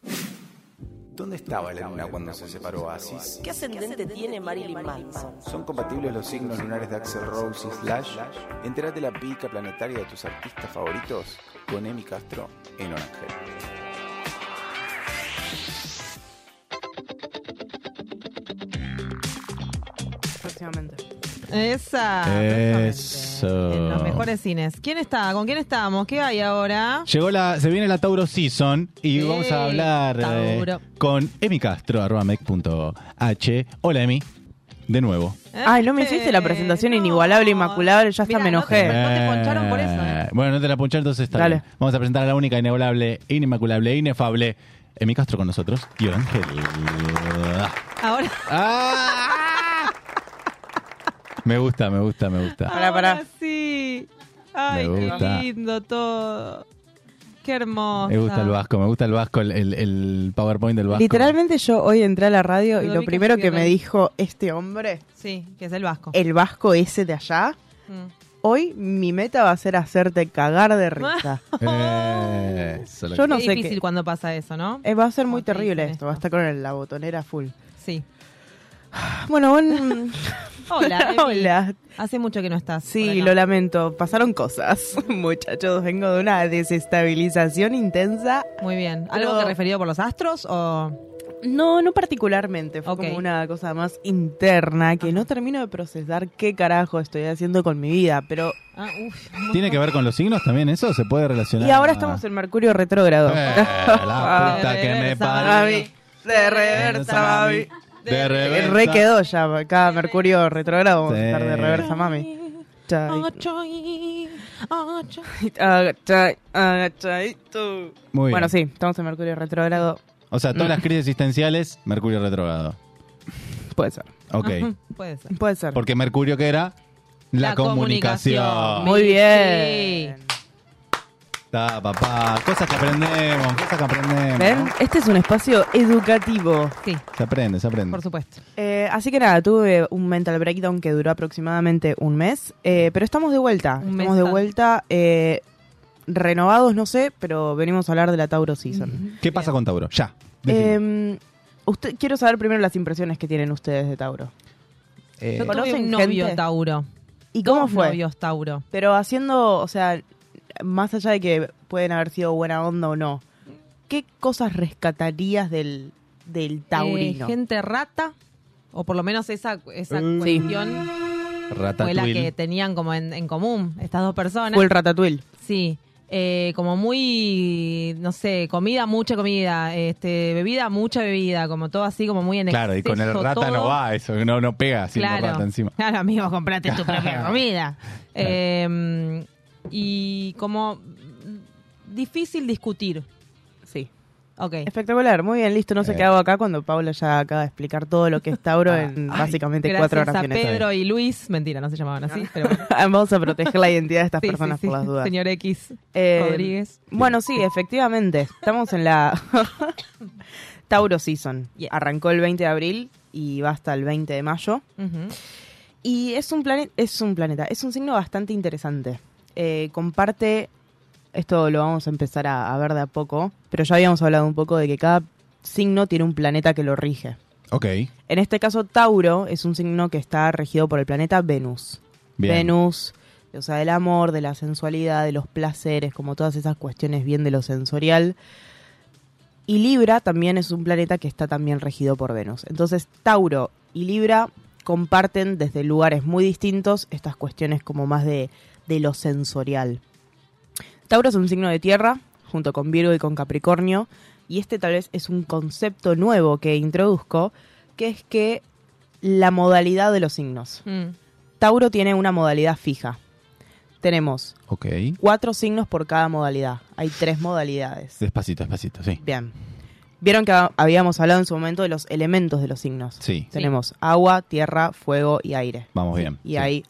¿Dónde estaba la luna cuando se separó Oasis? ¿Qué ascendente tiene Marilyn Manson? ¿Son compatibles los signos lunares de Axel Rose y Slash? Entérate la pica planetaria de tus artistas favoritos con Emi Castro en Orangel. Próximamente. Esa. Eso. En los mejores cines. ¿Quién está? ¿Con quién estamos? ¿Qué hay ahora? Llegó la, se viene la Tauro Season y Sí, vamos a hablar eh, con Emi Castro, arroba mec.h. Hola Emi, de nuevo. Ay, no me hiciste la presentación inigualable, inmaculable, ya hasta me enojé. Eh, Bueno, no te la ponché, entonces está Dale. bien. Vamos a presentar a la única, inigualable, inimaculable, inefable, Emi Castro con nosotros y Ángel. Ahora. Ah. Me gusta, me gusta, me gusta. Pará, pará. Ahora sí. Ay, Me qué gusta. lindo todo. Qué hermoso. Me gusta el vasco, me gusta el vasco, el, el- el PowerPoint del vasco. Literalmente yo hoy entré a la radio y lo primero que me dijo este hombre, Sí, que es el vasco. el vasco ese de allá, Mm. hoy mi meta va a ser hacerte cagar de risa. Eh, eso lo Yo que- no Qué sé difícil qué. cuando pasa eso, ¿no? Eh, va a ser muy te terrible dicen esto, va a estar con el- la botonera full. Sí. Bueno, buen... Hola. Hola. Hace mucho que no estás. Sí, lo lamento, pasaron cosas. Muchachos, vengo de una desestabilización intensa. Muy bien. ¿Algo Pero- que referido por los astros o...? No, no particularmente, fue como una cosa más interna que no termino de procesar qué carajo estoy haciendo con mi vida, pero... Ah, uf. ¿Tiene que ver con los signos también eso? ¿Se puede relacionar? Y ahora a- estamos en Mercurio retrógrado. Eh, la puta que me parió. De reversa, mami. De reversa. Re quedó ya, cada Mercurio retrógrado vamos a estar de reversa, mami. Muy Bueno, bien. sí, estamos en Mercurio retrógrado. O sea, todas las crisis existenciales, Mercurio retrógrado. Puede ser. Ok. Puede ser. Puede ser. Porque Mercurio, que era? La, La comunicación. comunicación. Muy Sí. Está, papá. Cosas que aprendemos, cosas que aprendemos. ¿Ven? Este es un espacio educativo. Sí, Se aprende, se aprende. por supuesto. Eh, así que nada, tuve un mental breakdown que duró aproximadamente un mes, eh, pero estamos de vuelta. Un estamos de vuelta, eh, renovados, no sé, pero venimos a hablar de la Tauro Season. ¿Qué pasa con Tauro? Ya. Eh, usted, quiero saber primero las impresiones que tienen ustedes de Tauro. Eh, Yo tuve ¿conocen un novio gente? Tauro. ¿Y cómo Dos fue? novios Tauro. Pero haciendo, o sea, más allá de que pueden haber sido buena onda o no, ¿qué cosas rescatarías del, del taurino? Eh, gente rata, o por lo menos esa, esa. Sí. cuestión fue la que tenían como en, en común estas dos personas. Fue el ratatouille. Sí, eh, como muy, no sé, comida, mucha comida, este, bebida, mucha bebida, como todo así, como muy en Claro, y con el exceso rata no va, eso no, no pega sin Claro, rata encima. claro, amigo, comprate tu propia comida. Eh, y como difícil discutir. Sí. Ok. Espectacular, muy bien, listo. No sé Eh. qué hago acá cuando Paula ya acaba de explicar todo lo que es Tauro en básicamente cuatro Gracias a oraciones. Pedro y Luis, mentira, no se llamaban así, pero bueno. Vamos a proteger la identidad de estas Sí, personas sí. por las dudas. Señor X Eh, Rodríguez. Bueno, sí, efectivamente. Estamos en la Tauro Season. Arrancó el 20 de abril y va hasta el 20 de mayo. Ujú. Y es un, planeta, es un planeta, es un signo bastante interesante. Eh, comparte, esto lo vamos a empezar a, a ver de a poco, pero ya habíamos hablado un poco de que cada signo tiene un planeta que lo rige. Ok. En este caso, Tauro es un signo que está regido por el planeta Venus. Bien. Venus, o sea, del amor, de la sensualidad, de los placeres, como todas esas cuestiones bien de lo sensorial. Y Libra también es un planeta que está también regido por Venus. Entonces, Tauro y Libra comparten desde lugares muy distintos estas cuestiones como más de, de lo sensorial. Tauro es un signo de tierra, junto con Virgo y con Capricornio, y este tal vez es un concepto nuevo que introduzco, que es que la modalidad de los signos. Mm. Tauro tiene una modalidad fija. Tenemos cuatro signos por cada modalidad. Hay tres modalidades. Despacito, despacito, sí. Bien. Vieron que ha- habíamos hablado en su momento de los elementos de los signos. Sí. Tenemos agua, tierra, fuego y aire. Vamos bien. Y sí. hay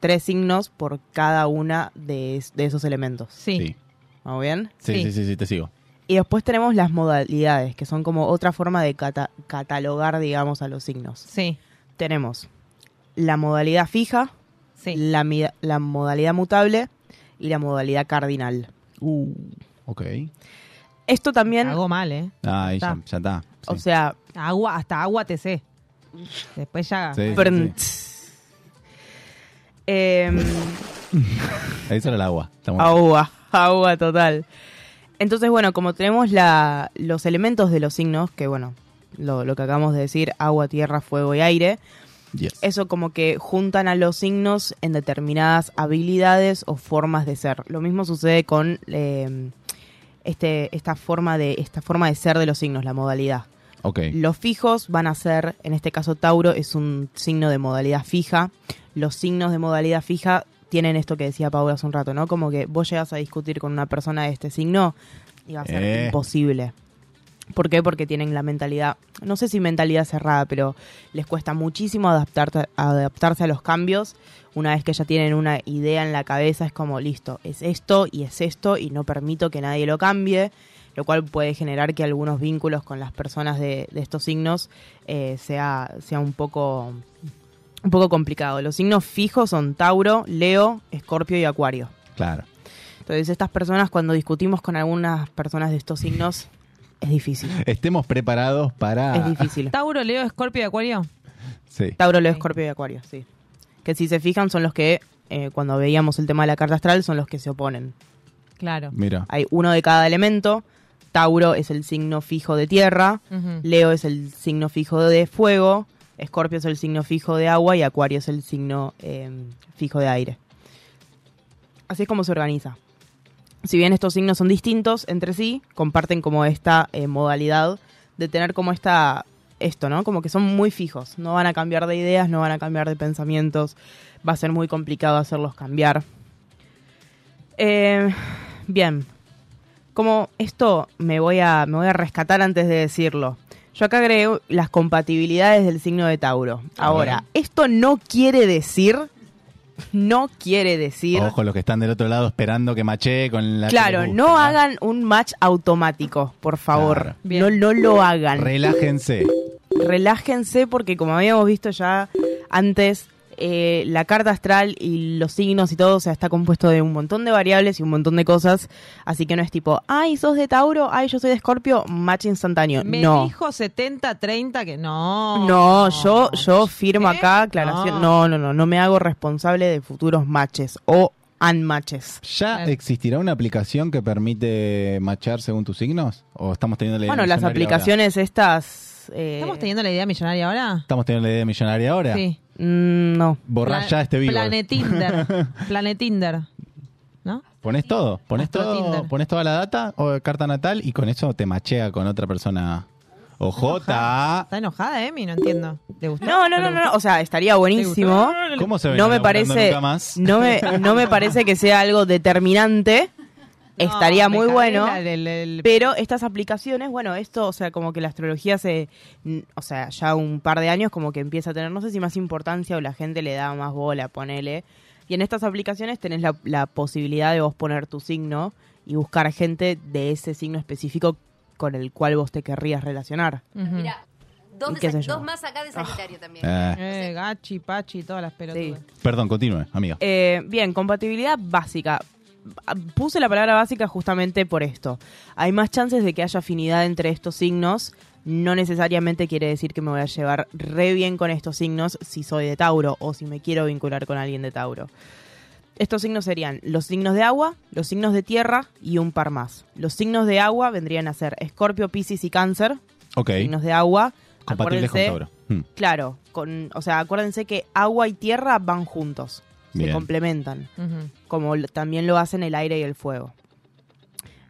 tres signos por cada una de, es- de esos elementos. Sí. ¿Vamos bien? Sí, sí, sí, sí, te sigo. Y después tenemos las modalidades, que son como otra forma de cata- catalogar, digamos, a los signos. Sí. Tenemos la modalidad fija, la, mi- la modalidad mutable y la modalidad cardinal. Ok. Esto también... Hago mal, ¿eh? Ahí ya, Está. ya está. O sea... Agua, hasta agua te sé. Después ya... Sí, Em, Eso era el agua. Agua, agua total. Entonces, bueno, como tenemos la, los elementos de los signos, que bueno, lo, lo que acabamos de decir, agua, tierra, fuego y aire, Yes. eso como que juntan a los signos en determinadas habilidades o formas de ser. Lo mismo sucede con eh, este, esta, forma de, esta forma de ser de los signos, la modalidad. Los fijos van a ser, en este caso Tauro es un signo de modalidad fija. Los signos de modalidad fija tienen esto que decía Paula hace un rato, ¿no? Como que vos llegas a discutir con una persona de este signo y va a ser Eh. imposible. ¿Por qué? Porque tienen la mentalidad, no sé si mentalidad cerrada, pero les cuesta muchísimo adaptarte, adaptarse a los cambios. Una vez que ya tienen una idea en la cabeza, es como, listo, es esto y es esto y no permito que nadie lo cambie, lo cual puede generar que algunos vínculos con las personas de, de estos signos eh, sea, sea un poco, un poco complicado. Los signos fijos son Tauro, Leo, Escorpio y Acuario. Claro. Entonces estas personas, cuando discutimos con algunas personas de estos signos, es difícil. Estemos preparados para. Es difícil. Tauro, Leo, Escorpio y Acuario. Sí. Tauro, Leo, Escorpio y Acuario, sí. Que si se fijan son los que, eh, cuando veíamos el tema de la carta astral, son los que se oponen. Claro. Mira. Hay uno de cada elemento. Tauro es el signo fijo de tierra. Leo es el signo fijo de fuego, Escorpio es el signo fijo de agua y Acuario es el signo eh, fijo de aire. Así es como se organiza. Si bien estos signos son distintos entre sí, comparten como esta eh, modalidad de tener como esta esto, ¿no? Como que son muy fijos, no van a cambiar de ideas, no van a cambiar de pensamientos, va a ser muy complicado hacerlos cambiar. Eh, bien, como esto me voy a me voy a rescatar antes de decirlo. Yo acá agregué las compatibilidades del signo de Tauro. Ahora, esto no quiere decir no quiere decir Ojo, los que están del otro lado esperando que machee con la. Claro, no hagan un match automático, por favor. Claro. No, no lo hagan. Relájense. Relájense porque como habíamos visto ya antes, eh, la carta astral y los signos y todo, o sea, está compuesto de un montón de variables y un montón de cosas. Así que no es tipo, ay, sos de Tauro, ay, yo soy de Escorpio, match instantáneo. Me no. dijo 70-30 que no. No, yo, yo firmo acá aclaración. No. no, no, no, me hago responsable de futuros matches o unmatches. ¿Ya existirá una aplicación que permite machar según tus signos? ¿O estamos teniendo la idea Bueno, las aplicaciones estas... eh, ¿Estamos teniendo la idea millonaria ahora? ahora? ¿Estamos teniendo la idea millonaria ahora? Sí. Mm, no. Borrá Pla- ya este vivo. Planetinder. Planetinder. ¿No? Pones todo, pones Astro todo, Tinder. pones toda la data o carta natal y con eso te machea con otra persona. O J. Está enojada, Emi, no entiendo. ¿Le gustó? No, no, no, no, no, o sea, estaría buenísimo. ¿Cómo se ve? No me parece, nunca más? no me, no me parece que sea algo determinante, estaría muy bueno. la- el- el- Pero estas aplicaciones, bueno, esto, o sea, como que la astrología se, o sea, ya un par de años como que empieza a tener, no sé si más importancia o la gente le da más bola, ponele. Y en estas aplicaciones tenés la, la posibilidad de vos poner tu signo y buscar gente de ese signo específico con el cual vos te querrías relacionar. Mira, dos, más acá de Sagitario también. Eh. Eh, gachi, pachi, todas las pelotudas. Perdón, continúe, amiga. Eh, bien, compatibilidad básica. Ah, Puse la palabra básica justamente por esto. Hay más chances de que haya afinidad entre estos signos. No necesariamente quiere decir que me voy a llevar re bien con estos signos si soy de Tauro o si me quiero vincular con alguien de Tauro. Estos signos serían los signos de agua, los signos de tierra y un par más. Los signos de agua vendrían a ser Escorpio, Piscis y Cáncer. Ok. Signos de agua. Compatibles con acuérdense- Tauro. Hmm. Claro, con, o sea, acuérdense que agua y tierra van juntos, se complementan, como también lo hacen el aire y el fuego.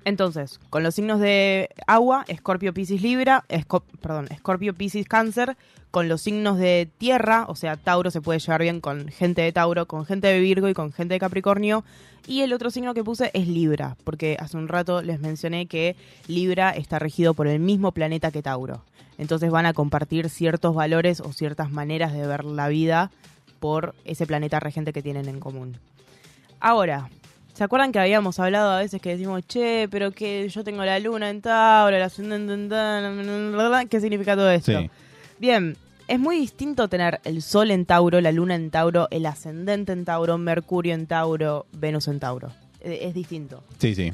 Entonces, con los signos de agua, Escorpio, Piscis, Libra, Esco- perdón, Escorpio, Piscis, Cáncer, con los signos de tierra, o sea, Tauro se puede llevar bien con gente de Tauro, con gente de Virgo y con gente de Capricornio. Y el otro signo que puse es Libra, porque hace un rato les mencioné que Libra está regido por el mismo planeta que Tauro. Entonces van a compartir ciertos valores o ciertas maneras de ver la vida por ese planeta regente que tienen en común. Ahora, ¿se acuerdan que habíamos hablado a veces que decimos, che, pero que yo tengo la luna en Tauro, el ascendente en Tauro, ¿qué significa todo esto? Sí. Bien, es muy distinto tener el Sol en Tauro, la Luna en Tauro, el ascendente en Tauro, Mercurio en Tauro, Venus en Tauro. Eh, Es distinto. Sí, sí.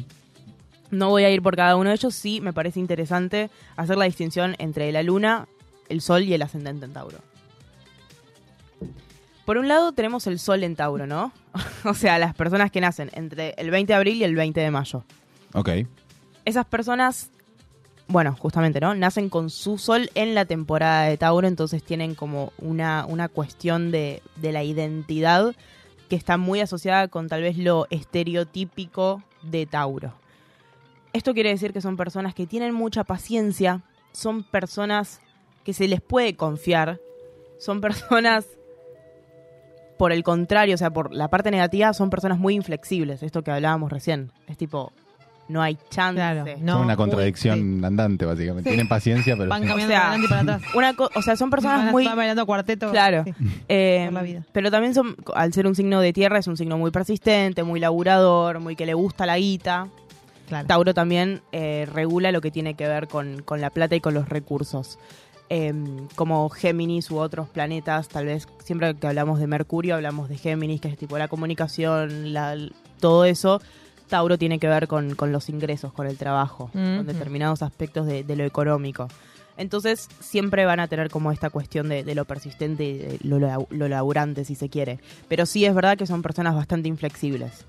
No voy a ir por cada uno de ellos, sí me parece interesante hacer la distinción entre la Luna, el Sol y el ascendente en Tauro. Por un lado tenemos el Sol en Tauro, ¿no? o sea, las personas que nacen entre el 20 de abril y el 20 de mayo. Ok. Esas personas, bueno, justamente, ¿no? Nacen con su sol en la temporada de Tauro, entonces tienen como una, una cuestión de, de la identidad que está muy asociada con tal vez lo estereotípico de Tauro. Esto quiere decir que son personas que tienen mucha paciencia, son personas que se les puede confiar, son personas, por el contrario, o sea, por la parte negativa, son personas muy inflexibles, esto que hablábamos recién. Es tipo, no hay chance. Son una contradicción andante, básicamente. Sí. Tienen paciencia, pero... Van sí. cambiando para adelante y para atrás. Una co- o sea, son personas Van- muy... van bailando cuarteto. Claro. Sí. Eh, por la vida. Pero también son, al ser un signo de tierra, es un signo muy persistente, muy laburador, muy que le gusta la guita. Tauro también eh, regula lo que tiene que ver con, con la plata y con los recursos. Eh, como Géminis u otros planetas, tal vez siempre que hablamos de Mercurio, hablamos de Géminis, que es tipo la comunicación, la, todo eso. Tauro tiene que ver con, con los ingresos, con el trabajo, con Ujú. determinados aspectos de, de lo económico. Entonces siempre van a tener como esta cuestión de, de lo persistente y de lo, lo laburante, si se quiere. Pero sí es verdad que son personas bastante inflexibles.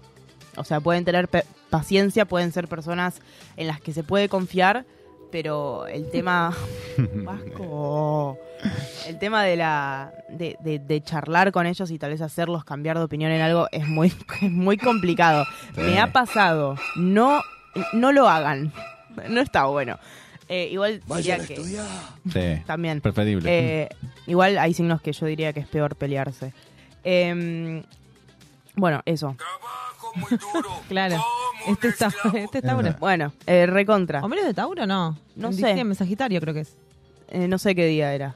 O sea, pueden tener paciencia, pueden ser personas en las que se puede confiar, pero el tema... Vasco. El tema de la de, de- de charlar con ellos y tal vez hacerlos cambiar de opinión en algo es muy, es muy complicado. Sí. Me ha pasado. No, no lo hagan. No está bueno. Eh, igual diría que... Sí. También. Preferible. Eh, igual hay signos que yo diría que es peor pelearse. Em, bueno, eso. Claro. Este está, este está bueno. Bueno, eh, recontra. ¿Homero es de Tauro no? No En sé. Diciembre, Sagitario creo que es. Eh, no sé qué día era.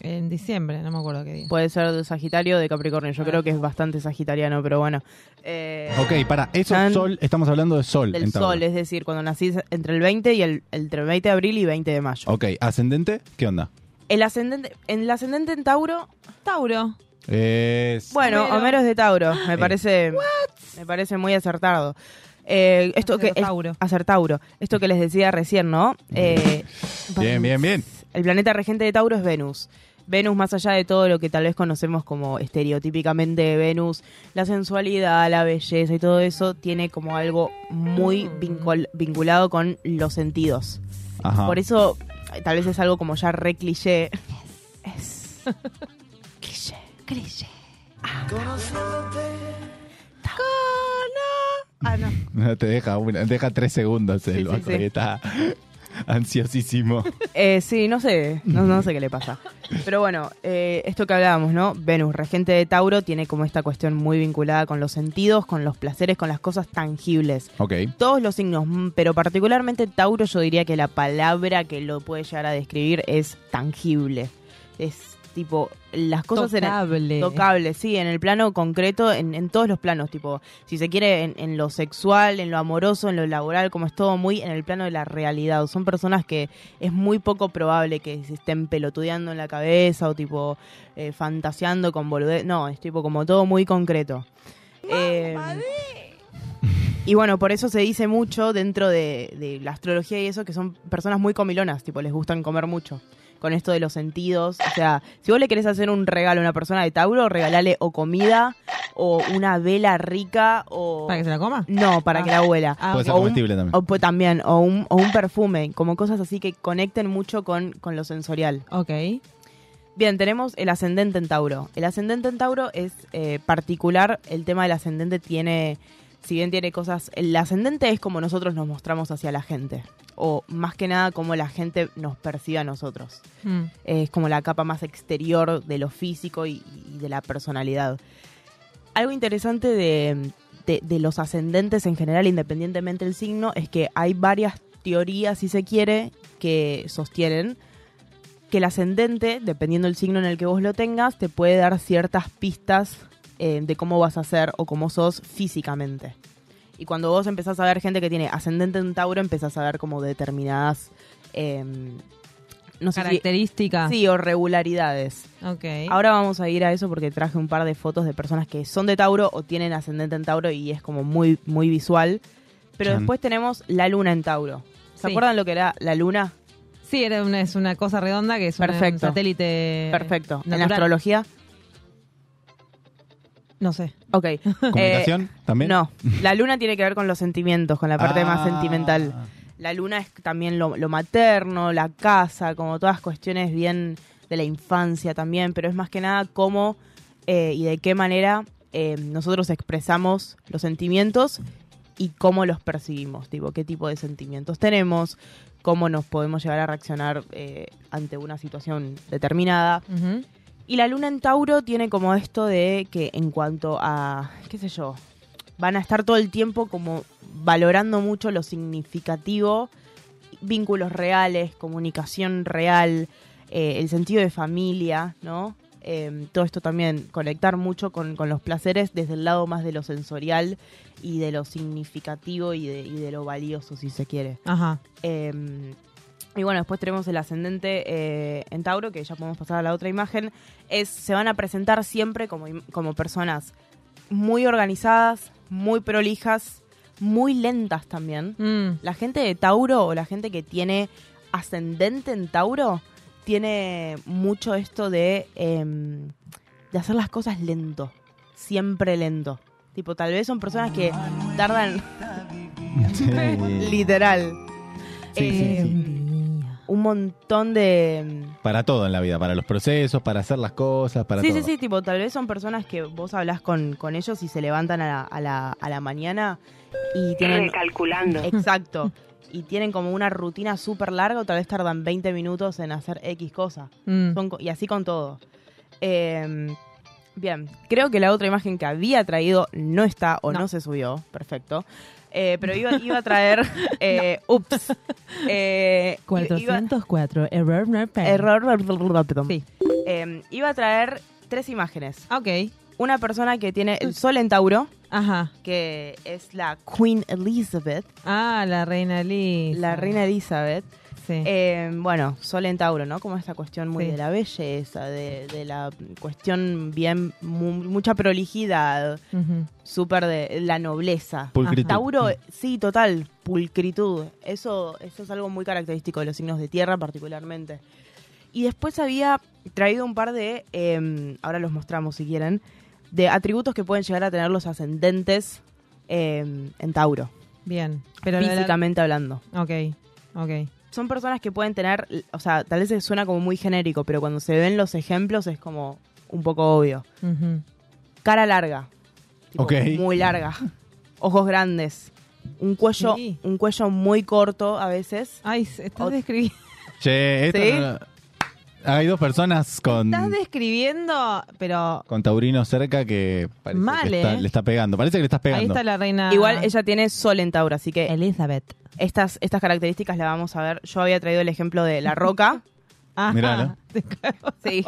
En diciembre, no me acuerdo qué día. Puede ser de Sagitario o de Capricornio. Yo creo que es bastante sagitariano, pero bueno. Eh, Ok, para, eso Tan- sol, estamos hablando de sol. del en Tauro. sol, es decir, cuando nacís entre el 20 y el, entre el 20 de abril y 20 de mayo. Ok, ascendente, ¿qué onda? El ascendente, en el ascendente en Tauro, Tauro. Es... Bueno, Homero. Homero, es de Tauro. Me Eh. parece. Me parece muy acertado. Eh, esto que Acertauro. es- acertauro. Esto que les decía recién, ¿no? Eh, Bien, bien, bien. el planeta regente de Tauro es Venus. Venus, más allá de todo lo que tal vez conocemos como estereotípicamente de Venus, la sensualidad, la belleza y todo eso, tiene como algo muy vincul- vinculado con los sentidos. Ajá. Por eso, eh, tal vez es algo como ya re cliché. Es. Cliché. Cliché. Ah, no. Te deja, una- deja tres segundos el Sí, está. Ansiosísimo. Eh, sí, no sé, no, no sé qué le pasa. Pero bueno, eh, esto que hablábamos, ¿no? Venus, regente de Tauro, tiene como esta cuestión muy vinculada con los sentidos, con los placeres, con las cosas tangibles. Ok. Todos los signos, mm, pero particularmente Tauro, yo diría que la palabra que lo puede llegar a describir es tangible. Es tipo, las cosas en el- Tocable. tocable, sí, en el plano concreto, en, en todos los planos, tipo, si se quiere, en, en lo sexual, en lo amoroso, en lo laboral, como es todo muy en el plano de la realidad. Son personas que es muy poco probable que se estén pelotudeando en la cabeza o tipo eh, fantaseando con boludez. No, es tipo como todo muy concreto. Eh, y bueno, por eso se dice mucho dentro de, de la astrología y eso, que son personas muy comilonas, tipo, les gustan comer mucho. Con esto de los sentidos. O sea, si vos le querés hacer un regalo a una persona de Tauro, regalale o comida, o una vela rica, o... ¿Para que se la coma? No, para Ah. que la huela. Ah, Puede ser un- comestible también. O, pues, también, o un, o un perfume, como cosas así que conecten mucho con, con lo sensorial. Ok. Bien, tenemos el ascendente en Tauro. El ascendente en Tauro es eh, particular. El tema del ascendente tiene, si bien tiene cosas, el ascendente es como nosotros nos mostramos hacia la gente. O más que nada como la gente nos percibe a nosotros. Mm. Es como la capa más exterior de lo físico y, y de la personalidad. Algo interesante de, de- de los ascendentes en general, independientemente del signo, es que hay varias teorías, si se quiere, que sostienen que el ascendente, dependiendo del signo en el que vos lo tengas, te puede dar ciertas pistas eh, de cómo vas a ser o cómo sos físicamente. Y cuando vos empezás a ver gente que tiene ascendente en Tauro, empezás a ver como determinadas... eh, no sé si- Características. sí, o regularidades. Ok. Ahora vamos a ir a eso porque traje un par de fotos de personas que son de Tauro o tienen ascendente en Tauro y es como muy, muy visual. Pero Chan. después tenemos la luna en Tauro. ¿Se Sí. acuerdan lo que era la luna? Sí, era una, es una cosa redonda que es una- un Perfecto. satélite. Perfecto. ¿En natural. astrología? No sé. Ok. ¿Comunicación Eh, también? No, la luna tiene que ver con los sentimientos, con la parte más Ah. sentimental. La luna es también lo, lo materno, la casa, como todas cuestiones bien de la infancia también, pero es más que nada cómo eh, y de qué manera eh, nosotros expresamos los sentimientos y cómo los percibimos, tipo, qué tipo de sentimientos tenemos, cómo nos podemos llegar a reaccionar eh, ante una situación determinada. Y la luna en Tauro tiene como esto de que en cuanto a, qué sé yo, van a estar todo el tiempo como valorando mucho lo significativo, vínculos reales, comunicación real, eh, el sentido de familia, ¿no? Eh, todo esto también, conectar mucho con, con los placeres desde el lado más de lo sensorial y de lo significativo y de, y de lo valioso, si se quiere. Ajá. Eh, y bueno, después tenemos el ascendente eh, en Tauro, que ya podemos pasar a la otra imagen. Es, se van a presentar siempre como, como personas muy organizadas, muy prolijas, muy lentas también. Mm. La gente de Tauro o la gente que tiene ascendente en Tauro tiene mucho esto de, em, de hacer las cosas lento, siempre lento. Tipo, tal vez son personas que tardan Sí. literal Sí, sí, eh, sí. Un montón de... Para todo en la vida, para los procesos, para hacer las cosas, para sí, todo. sí, sí, tipo, tal vez son personas que vos hablas con, con ellos y se levantan a la, a la, a la mañana y tienen... Recalculando. Exacto. Y tienen como una rutina súper larga o tal vez tardan 20 minutos en hacer X cosa. Mm. Son y así con todo. Eh, bien, creo que la otra imagen que había traído no está o no, se subió. Perfecto. Eh, pero iba, iba a traer... eh, ups. Eh, iba- 404. Error no Error. Eh, iba a traer tres imágenes. Ok. Una persona que tiene el sol en Tauro, Ajá. que es la Queen Elizabeth. Ah, la reina Liz. La reina Elizabeth. Sí. Eh, bueno, sol en Tauro, ¿no? Como esta cuestión muy Sí. de la belleza, de, de la cuestión bien, mu- mucha prolijidad, Ujú. súper de la nobleza. Pulcritud. Tauro, sí, total, pulcritud. Eso, eso es algo muy característico de los signos de tierra particularmente. Y después había traído un par de, eh, ahora los mostramos si quieren, de atributos que pueden llegar a tener los ascendentes eh, en Tauro, Bien. Pero la- físicamente hablando. Ok. Ok. Son personas que pueden tener, o sea, tal vez suena como muy genérico, pero cuando se ven los ejemplos es como un poco obvio. Cara larga. tipo, Ok. Muy larga. Ojos grandes. un cuello, Sí. un cuello muy corto a veces. Ay, estás describiendo. Che, esto ¿Sí? no- hay dos personas con, Estás describiendo, pero con Taurino cerca que parece Mal, que está- ¿eh? le está pegando. Parece que le estás pegando. ahí está la reina. Igual ella tiene sol en Tauro, así que Elizabeth. estas, estas características las vamos a ver. Yo había traído el ejemplo de La Roca, Ajá. Míralo. sí,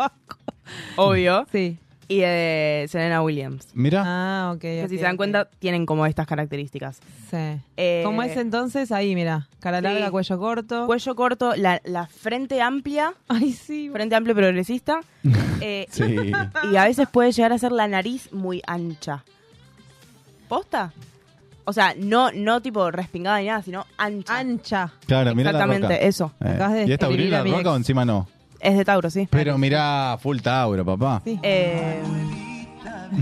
obvio, Sí. Y de Serena Williams. Mira, Ah, ok. Que si se dan cuenta, tienen como estas características. Sí. Eh, ¿Cómo es entonces? Ahí, mira. Cara larga, Sí. cuello corto. Cuello corto, la, la frente amplia, Ay, sí. frente amplia progresista. eh, sí. Y a veces puede llegar a ser la nariz muy ancha. ¿Posta? O sea, no, no tipo respingada ni nada, sino ancha. Ancha. Claro, mira la Exactamente, roca. eso. Eh, de ¿Y es Taurino describir a la roca o encima no? Es de Tauro, sí. Pero mira, full Tauro, papá. Sí. Eh,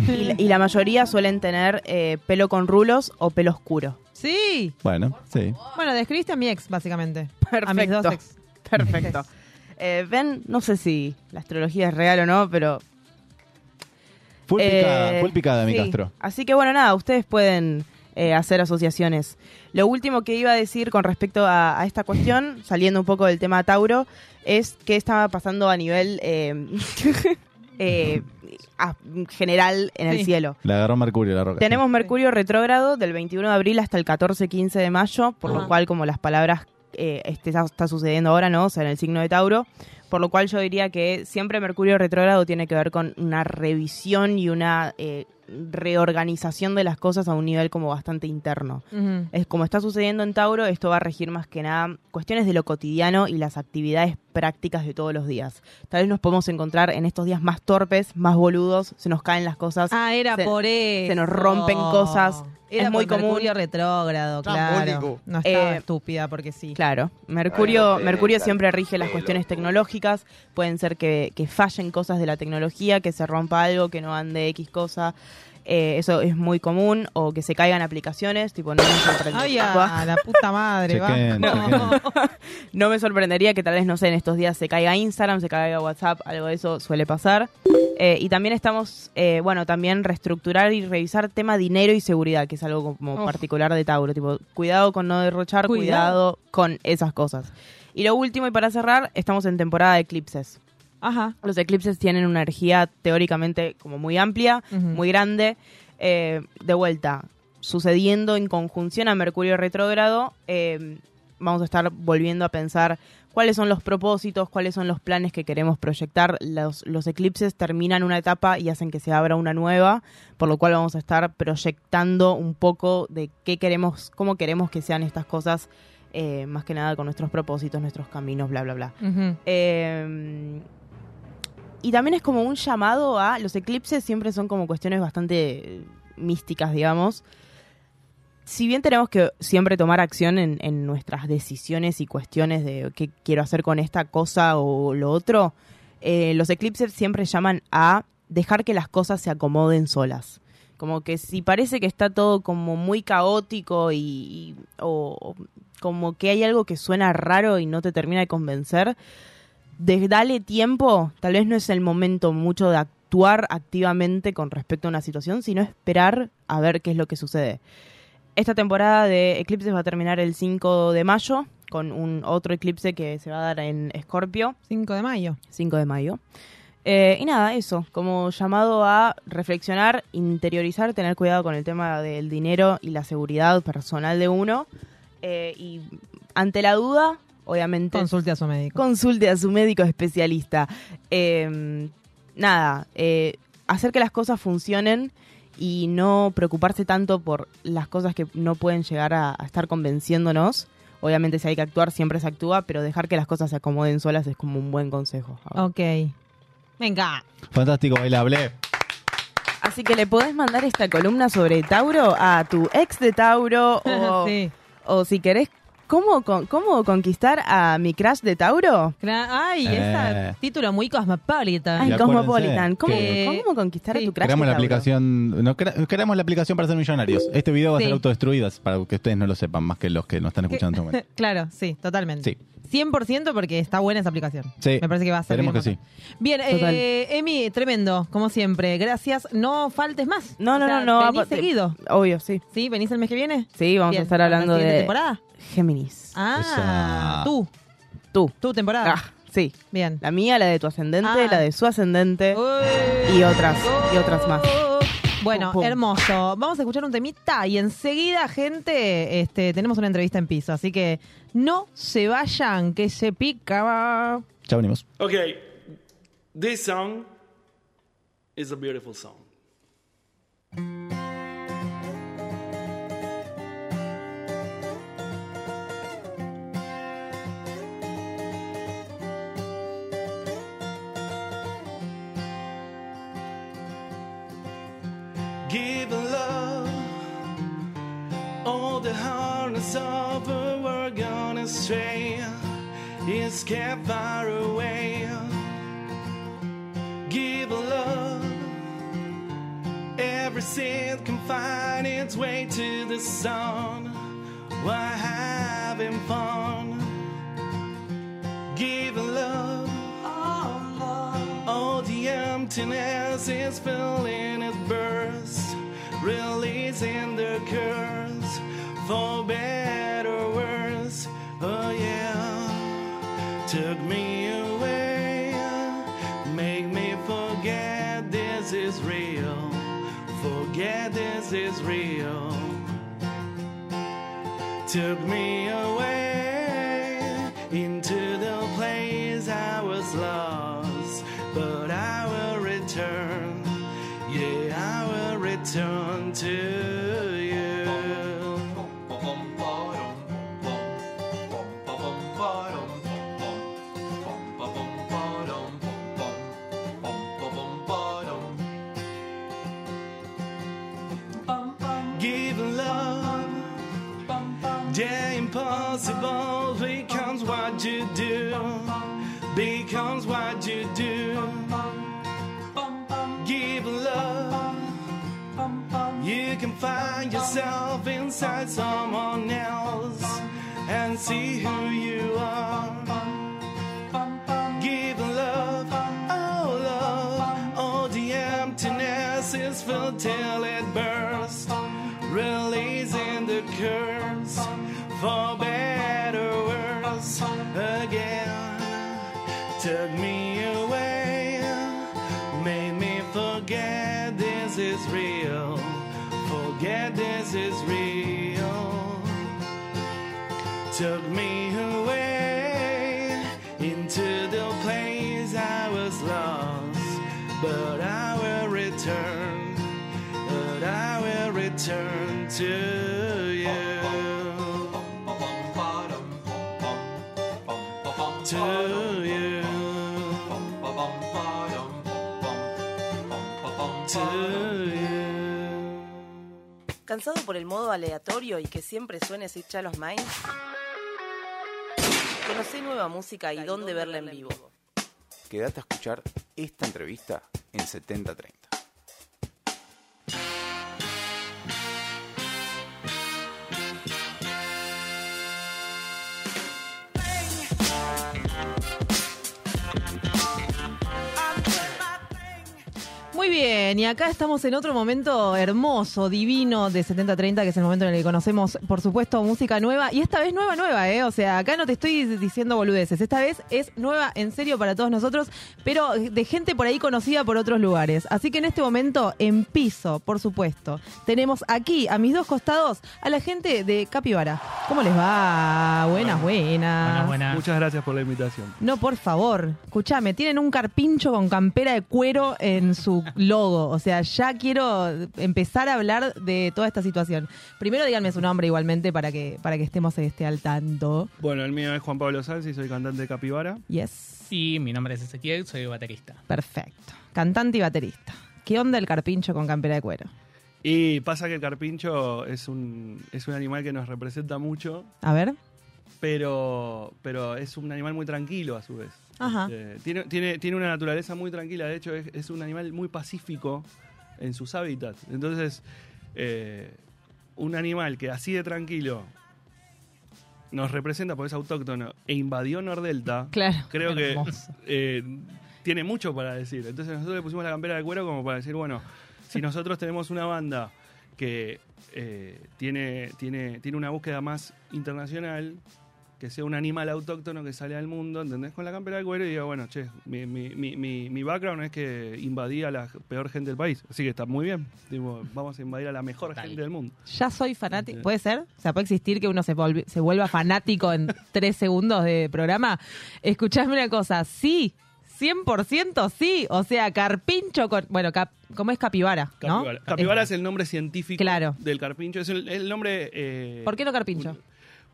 y, la- y la mayoría suelen tener eh, pelo con rulos o pelo oscuro. Sí. Bueno, sí. Bueno, describiste a mi ex, básicamente. A mis Perfecto. dos ex. Perfecto. Eh, Ven, no sé si la astrología es real o no, pero Full Eh, picada, full picada, mi sí. Castro. Así que bueno, nada, ustedes pueden eh, hacer asociaciones. Lo último que iba a decir con respecto a, a esta cuestión, saliendo un poco del tema Tauro, es qué estaba pasando a nivel eh, eh, a- general en el cielo. Le agarró Mercurio la roca. Tenemos Mercurio retrógrado del 21 de abril hasta el 14-15 de mayo, por lo cual como las palabras eh, este, está, está sucediendo ahora, ¿no? O sea, en el signo de Tauro, por lo cual yo diría que siempre Mercurio retrógrado tiene que ver con una revisión y una eh, reorganización de las cosas a un nivel como bastante interno. Ujú. Es como está sucediendo en Tauro, esto va a regir más que nada cuestiones de lo cotidiano y las actividades prácticas de todos los días. Tal vez nos podemos encontrar en estos días más torpes, más boludos, se nos caen las cosas. Ah, era se- por eso. se nos rompen cosas. Era es muy por común. Mercurio retrógrado, claro. No estaba Eh, estúpida porque sí. Claro, Mercurio, Bueno, Mercurio siempre rige las cuestiones tecnológicas. Pueden ser que, que fallen cosas de la tecnología, que se rompa algo, que no ande X cosa. Eh, eso es muy común. O que se caigan aplicaciones, tipo no me sorprendería. Ay, a la puta madre, va. Chequen, No. chequen. No me sorprendería que tal vez, no sé, en estos días se caiga Instagram, se caiga WhatsApp, algo de eso suele pasar. Eh, y también estamos, eh, bueno, también reestructurar y revisar tema dinero y seguridad, que es algo como Uf. particular de Tauro. Tipo, cuidado con no derrochar, Cuidado. cuidado con esas cosas. Y lo último, y para cerrar, estamos en temporada de eclipses. Ajá. Los eclipses tienen una energía teóricamente como muy amplia, muy grande. Eh, de vuelta, sucediendo en conjunción a Mercurio retrógrado, eh, vamos a estar volviendo a pensar cuáles son los propósitos, cuáles son los planes que queremos proyectar. Los, los eclipses terminan una etapa y hacen que se abra una nueva, por lo cual vamos a estar proyectando un poco de qué queremos, cómo queremos que sean estas cosas, eh, más que nada con nuestros propósitos, nuestros caminos, bla, bla, bla. Eh, y también es como un llamado a. Los eclipses siempre son como cuestiones bastante eh, místicas, digamos. Si bien tenemos que siempre tomar acción en, en nuestras decisiones y cuestiones de qué quiero hacer con esta cosa o lo otro, eh, los eclipses siempre llaman a dejar que las cosas se acomoden solas. Como que si parece que está todo como muy caótico y, y- o, o como que hay algo que suena raro y no te termina de convencer, de dale tiempo, tal vez no es el momento mucho de actuar activamente con respecto a una situación, sino esperar a ver qué es lo que sucede. Esta temporada de eclipses va a terminar el 5 de mayo con un otro eclipse que se va a dar en Escorpio. 5 de mayo. 5 de mayo. Eh, y nada, eso, como llamado a reflexionar, interiorizar, tener cuidado con el tema del dinero y la seguridad personal de uno. Eh, y ante la duda, obviamente, Consulte a su médico. consulte a su médico especialista. Eh, nada, eh, hacer que las cosas funcionen y no preocuparse tanto por las cosas que no pueden llegar a, a estar convenciéndonos. Obviamente si hay que actuar, siempre se actúa, pero dejar que las cosas se acomoden solas es como un buen consejo. Ok. Venga. Fantástico, bailable. Así que le podés mandar esta columna sobre Tauro a tu ex de Tauro o, Sí. O si querés ¿Cómo, con- ¿Cómo conquistar a mi crush de Tauro? Ay, Eh. ese título muy cosmopolita. Ay, Cosmopolitan. ¿Cómo, que- ¿Cómo conquistar a tu crush Creamos de la Tauro? aplicación, no, cre- creamos la aplicación para ser millonarios. Este video va a Sí. ser autodestruido para que ustedes no lo sepan, más que los que nos están escuchando este claro, sí, totalmente. Sí. 100% porque está buena esa aplicación. Sí. Me parece que va a ser Esperemos que sí. Bien, eh, Emi, tremendo, como siempre. Gracias. No faltes más. No, no, O sea, no, no. Venís seguido. Obvio, sí. ¿Sí? ¿Venís el mes que viene? Sí, vamos Bien, a estar ¿para la hablando de temporada? Géminis. Ah, Esa. tú. Tú. Tu temporada. Ah, sí. Bien. La mía, la de tu ascendente, Ah. la de su ascendente y otras, y otras más. Bueno, Pum, pum. hermoso. Vamos a escuchar un temita y enseguida, gente, este, tenemos una entrevista en piso. Así que no se vayan, que se pica. Ya venimos. Okay, this song is a beautiful song. Give love all the hardness of a world gone astray is kept far away. Give love. Every sin can find its way to the sun while having fun. Give love. Oh, all the emptiness is filling its burst, releasing the curse for better or worse. Oh yeah, took me away, make me forget this is real, forget this is real. Took me away will to you. Give love, the impossible becomes what you do, becomes what you do. Give love, you can find yourself inside someone else and see who you are. Give love, oh love, all the emptiness is filled till it bursts, releasing the curse for better or worse again. Took me Took me away into the place I was lost, but I will return, but I will return to you. To ¿Cansado por el modo aleatorio y que siempre suene Sweet Child of Mine? Conocí nueva música y dónde verla en vivo. Quédate a escuchar esta entrevista en 7030. Muy bien, y acá estamos en otro momento hermoso, divino de 7030, que es el momento en el que conocemos, por supuesto, música nueva. Y esta vez nueva, nueva, ¿eh? O sea, acá no te estoy diciendo boludeces. Esta vez es nueva en serio para todos nosotros, pero de gente por ahí conocida por otros lugares. Así que en este momento, en piso, por supuesto, tenemos aquí a mis dos costados a la gente de Capibara. ¿Cómo les va? Buenas, buenas. Muchas gracias por la invitación. No, por favor. Escuchame, tienen un carpincho con campera de cuero en su logo. O sea, ya quiero empezar a hablar de toda esta situación. Primero díganme su nombre igualmente para que, para que estemos este, al tanto. Bueno, el mío es Juan Pablo Sanz y soy cantante de Capibara. Yes. Y mi nombre es Ezequiel, soy baterista. Perfecto. Cantante y baterista. ¿Qué onda el carpincho con campera de cuero? Y pasa que el carpincho es un, es un animal que nos representa mucho. A ver. Pero, pero es un animal muy tranquilo a su vez. Ajá. Eh, tiene, tiene, tiene una naturaleza muy tranquila, de hecho es, es un animal muy pacífico en sus hábitats. Entonces, eh, un animal que así de tranquilo nos representa porque es autóctono e invadió Nordelta, Claro, creo que eh, tiene mucho para decir. Entonces nosotros le pusimos la campera de cuero como para decir, bueno, si nosotros tenemos una banda que tiene, tiene, tiene una búsqueda más internacional, que sea un animal autóctono que sale al mundo, ¿entendés? Con la campera de cuero y diga, bueno, che, mi, mi, mi, mi, mi background es que invadí a la peor gente del país. Así que está muy bien. Digo, vamos a invadir a la mejor gente del mundo. Ya soy fanático. ¿Puede ser? O sea, ¿puede existir que uno se, se vuelva fanático en tres segundos de programa? Escuchadme una cosa. Sí, 100% sí. O sea, carpincho con... Bueno, cap- ¿cómo es capibara? ¿no? Capibara. Es el nombre científico Claro. del carpincho. Es el, el nombre... eh, ¿Por qué no carpincho?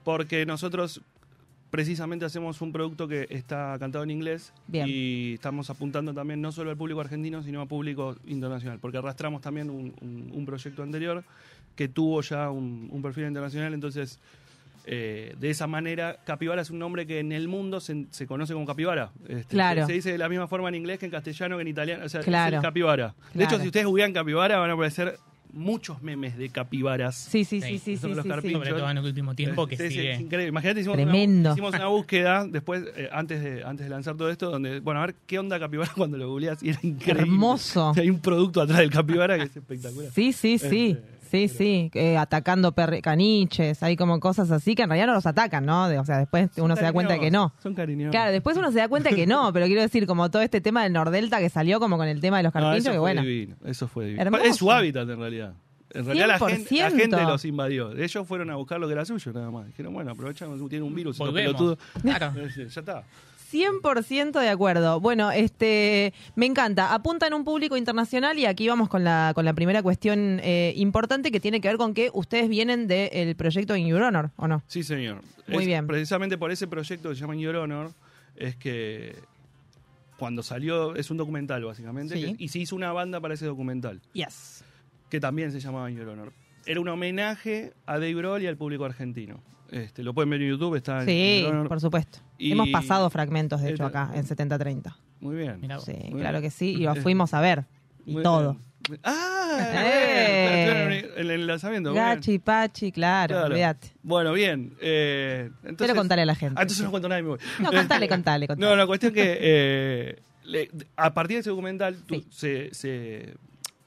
Porque nosotros precisamente hacemos un producto que está cantado en inglés Bien. y estamos apuntando también no solo al público argentino, sino al público internacional, porque arrastramos también un, un- un proyecto anterior que tuvo ya un, un perfil internacional, entonces eh, de esa manera Capibara es un nombre que en el mundo se, se conoce como Capibara. Este, Claro. Se, dice de la misma forma en inglés que en castellano que en italiano, o sea, Claro. es el Capibara. De hecho, si ustedes googlean Capibara van a aparecer muchos memes de capibaras. Sí, sí, sí, sí, Son sí, los sí, sí. Sobre todo en el último tiempo que Sí, sí, sigue. es increíble. Imagínate, hicimos, Tremendo. Una, hicimos una búsqueda después, eh, antes, de, antes de lanzar todo esto, donde, bueno, a ver qué onda capibara cuando lo googleas y era increíble. Hermoso. Hay un producto atrás del capibara que es espectacular. Sí, sí, sí. Este, Sí, sí, eh, atacando caniches, hay como cosas así que en realidad no los atacan, ¿no? De- o sea, después uno se da cuenta que no. Son cariñosos. Claro, después uno se da cuenta que no, pero quiero decir, como todo este tema del Nordelta que salió como con el tema de los No, carpinchos, eso que fue bueno. divino. Eso fue divino. Hermoso. Es su hábitat en realidad. En realidad la gente, la 100%. gente los invadió. Ellos fueron a buscar lo que era suyo, nada más. Dijeron, bueno, aprovechamos, tiene un virus, Volvemos. pelotudos. Claro. Ya está. 100% de acuerdo. Bueno, este, me encanta. Apunta en un público internacional y aquí vamos con la, con la primera cuestión eh, importante que tiene que ver con que ustedes vienen del proyecto In Your Honor, ¿o no? Sí, señor. Muy Es bien. Precisamente por ese proyecto que se llama Your Honor, es que cuando salió, es un documental básicamente, Sí. que- y se hizo una banda para ese documental, Yes. que también se llamaba Your Honor. Era un homenaje a Dave Grohl y al público argentino. Este, lo pueden ver en YouTube, está en Sí, por supuesto. Y- Hemos pasado fragmentos, de hecho, Este- acá, en 70-30. Muy bien. Sí, Muy claro bien. que sí, y lo Eh, fuimos a ver. Y muy todo. bien. ¡Ah! Eh. En el lanzamiento. Gachi, Pachi, claro, Claro. olvídate. Bueno, bien. Eh, entonces, Pero contale a la gente. Ah, entonces no cuento nada y me voy. No, contale, contale, contale. No, la cuestión que eh, le- a partir de ese documental se-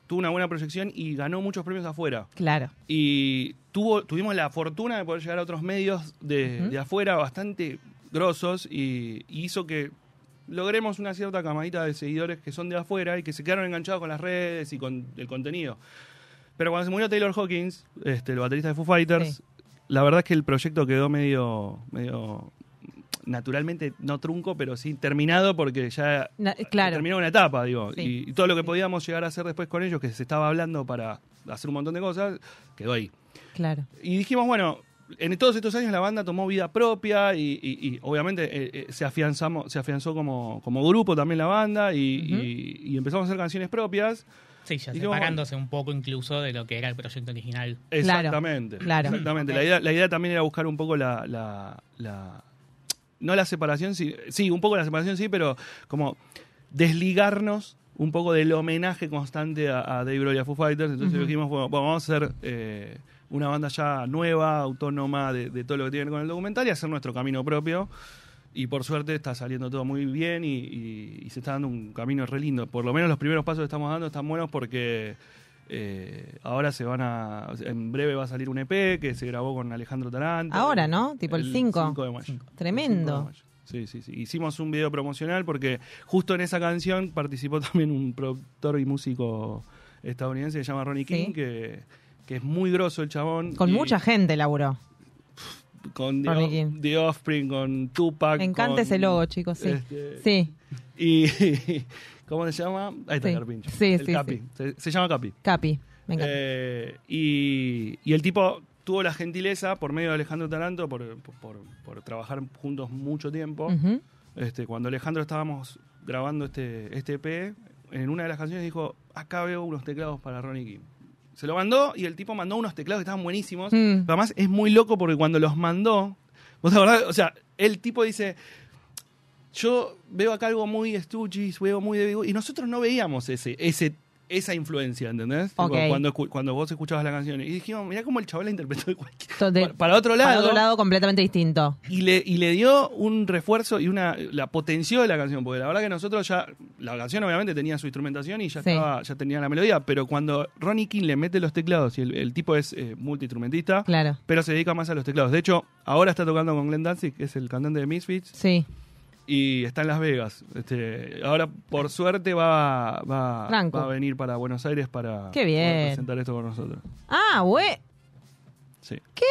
tuvo una buena proyección y ganó muchos premios afuera. Claro. Y tuvo, tuvimos la fortuna de poder llegar a otros medios de, afuera bastante grosos y, y hizo que logremos una cierta camadita de seguidores que son de afuera y que se quedaron enganchados con las redes y con el contenido. Pero cuando se murió Taylor Hawkins, este, el baterista de Foo Fighters, Sí. la verdad es que el proyecto quedó medio, medio naturalmente no trunco, pero sí terminado porque ya Na- claro. terminó una etapa, digo. Sí. Y, y todo lo que podíamos llegar a hacer después con ellos, que se estaba hablando para hacer un montón de cosas, quedó ahí. Claro. Y dijimos, bueno, en todos estos años la banda tomó vida propia y, y- y obviamente eh, eh, se, afianzamos, se afianzó como, como grupo también la banda y, y- y empezamos a hacer canciones propias. Sí, ya separándose un poco incluso de lo que era el proyecto original. Exactamente. claro. Exactamente. La, idea, la idea también era buscar un poco la. la- la- no la separación, sí, sí, un poco la separación, sí, pero como desligarnos un poco del homenaje constante a, a Dave Grohl y a Foo Fighters. Entonces dijimos, bueno, bueno, vamos a hacer eh, una banda ya nueva, autónoma de, de todo lo que tiene que ver con el documental y hacer nuestro camino propio. Y por suerte está saliendo todo muy bien y, y- y se está dando un camino re lindo. Por lo menos los primeros pasos que estamos dando están buenos porque eh, ahora se van a. En breve va a salir un EP que se grabó con Alejandro Taranto. Ahora, ¿no? Tipo el 5. 5 de mayo. Tremendo. Sí, sí, sí. Hicimos un video promocional porque justo en esa canción participó también un productor y músico estadounidense que se llama Ronnie King, Sí. que, que es muy grosso el chabón. Con y mucha gente laburó. Con The, Ronnie O- King. The Offspring, con Tupac. Me encanta con- ese logo, chicos, sí. este, Sí. Y. ¿Cómo se llama? Ahí está Sí. el Carpincho. Sí, el sí, Capi. Se, se llama Capi. Capi. Me encanta. Eh, y, y el tipo tuvo la gentileza, por medio de Alejandro Taranto, por, por- por trabajar juntos mucho tiempo. Este, cuando Alejandro estábamos grabando este, este EP, en una de las canciones dijo, acá veo unos teclados para Ronnie King. Se lo mandó y el tipo mandó unos teclados que estaban buenísimos. Mm. Además es muy loco porque cuando los mandó, ¿Vos te acordás? O sea, el tipo dice, yo veo acá algo muy Stooges, veo muy de y nosotros no veíamos ese, ese, esa influencia, ¿entendés? Tipo, Ok. cuando, cuando vos escuchabas la canción. Y dijimos, mirá cómo el chaval la interpretó de cualquier... Entonces, Para otro lado. Para otro lado completamente distinto. Y le, y le dio un refuerzo y una la potenció de la canción, porque la verdad que nosotros ya, la canción obviamente tenía su instrumentación y ya Sí. estaba, ya tenía la melodía, pero cuando Ronnie King le mete los teclados y el, el tipo es eh, multiinstrumentista, Claro. pero se dedica más a los teclados. De hecho, ahora está tocando con Glenn Danzig, que es el cantante de Misfits, Sí. Y está en Las Vegas. Este, ahora, por suerte, va, va, a venir para Buenos Aires para Qué bien. poder presentar esto con nosotros. Ah, güey. Sí. ¿Qué?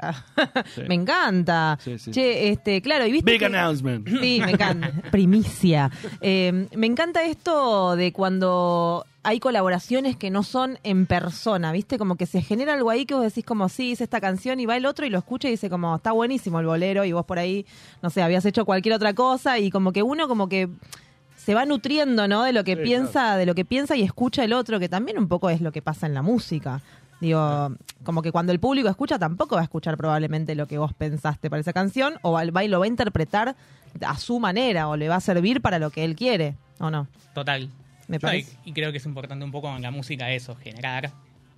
Ah, Sí. Me encanta. Sí, sí. Che, este, claro, y viste. Big que- announcement. Sí, me encanta. Primicia. Eh, me encanta esto de cuando hay colaboraciones que no son en persona, ¿viste? Como que se genera algo ahí que vos decís como, sí, hice esta canción y va el otro y lo escucha y dice como, está buenísimo el bolero y vos por ahí, no sé, habías hecho cualquier otra cosa y como que uno como que se va nutriendo, ¿no? De lo que Sí, piensa, de lo que piensa y escucha el otro, que también un poco es lo que pasa en la música. Digo, como que cuando el público escucha, tampoco va a escuchar probablemente lo que vos pensaste para esa canción, o va va y lo va a interpretar a su manera, o le va a servir para lo que él quiere, ¿o no? Total. Me No, y, parece. y creo que es importante un poco en la música eso, generar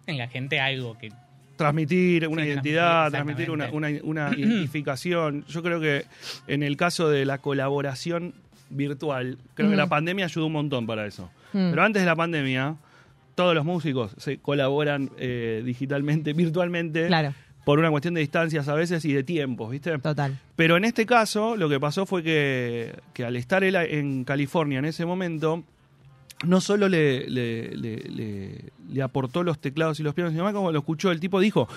en la gente algo que transmitir una Sí, identidad, transmitir, una, una identificación. Yo creo que en el caso de la colaboración virtual, creo que Mm. la pandemia ayudó un montón para eso. Mm. Pero antes de la pandemia, todos los músicos se colaboran eh, digitalmente, virtualmente, Claro. por una cuestión de distancias a veces y de tiempos, ¿viste? Total. Pero en este caso, lo que pasó fue que, que al estar él en California en ese momento, no solo le, le- le- le- le aportó los teclados y los pianos y demás, como lo escuchó, el tipo dijo,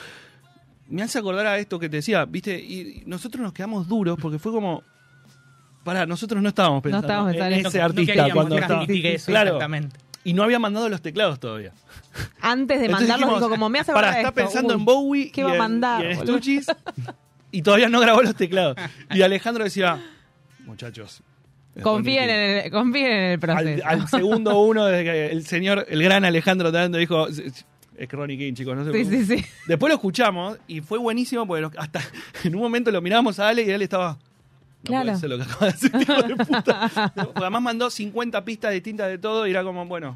me hace acordar a esto que te decía, ¿viste? Y nosotros nos quedamos duros porque fue como... Pará, nosotros no estábamos pensando estábamos en pensando en ese. No artista cuando estaba... eso, Claro. exactamente. Y no había mandado los teclados todavía. Antes de Entonces mandarlo, dijimos, dijo como, me hace acordar está esto. pensando Uy, en Bowie ¿Qué y va a en- mandar? y en todavía no grabó los teclados. Y Alejandro decía, muchachos, Confíen en, el, confíen en el King". al, proceso. al segundo uno, desde que el señor, el gran Alejandro Tanto dijo, es Ronnie King, chicos, no se Sí, sí, preocupen". sí. Después lo escuchamos y fue buenísimo porque hasta en un momento lo mirábamos a Ale y él estaba... No Claro. puede ser lo que acaba de hacer, hijo de puta. Además mandó 50 pistas distintas de todo y era como, bueno,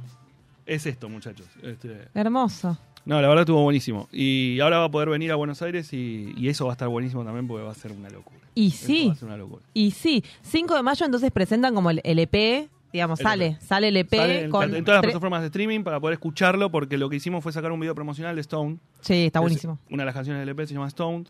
es esto, muchachos. Este, Hermoso. no, la verdad estuvo buenísimo. Y ahora va a poder venir a Buenos Aires y, y eso va a estar buenísimo también porque va a ser una locura. Y Eso sí, va a ser una locura. y sí. 5 de mayo entonces presentan como el, el EP, digamos, El sale, EP. sale el EP Sale en, con... en todas las plataformas de streaming para poder escucharlo porque lo que hicimos fue sacar un video promocional de Stone. Sí, está Es buenísimo. Una de las canciones del EP se llama Stone.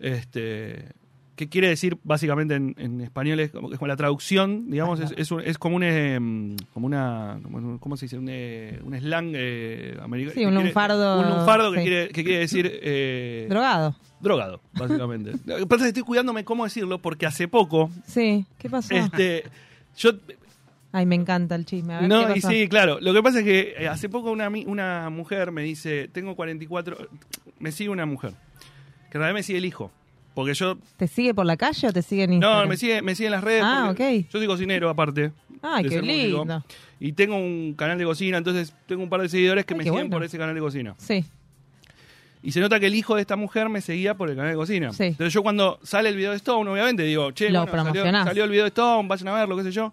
Este, ¿Qué quiere decir básicamente en, en español? Es como, es como la traducción, digamos, es, es, un- es como un, eh, como una, como un- ¿cómo se dice? Un, eh, un slang eh, americano. Sí, que un quiere- lunfardo, Un lunfardo que, sí. quiere, que quiere decir... eh, Drogado. Drogado, básicamente. Lo que pasa es que estoy cuidándome cómo decirlo porque hace poco, Sí, ¿qué pasó? este, yo Ay, me encanta el chisme. A ver, no, ¿qué y sí, claro. Lo que pasa es que eh, hace poco una, mi- una mujer me dice, tengo 44, me sigue una mujer, que en realidad me sigue el hijo. Porque yo, ¿Te sigue por la calle o te sigue en no, Instagram? me sigue, me sigue en las redes. Ah, ok. Yo soy cocinero aparte. De qué músico. lindo. Y tengo un canal de cocina, entonces tengo un par de seguidores que Ay, me siguen bueno. por ese canal de cocina. Sí, Y se nota que el hijo de esta mujer me seguía por el canal de cocina. Sí. Entonces yo cuando sale el video de Stone, obviamente digo, che, Lo bueno, salió, salió el video de Stone, vayan a verlo, qué sé yo.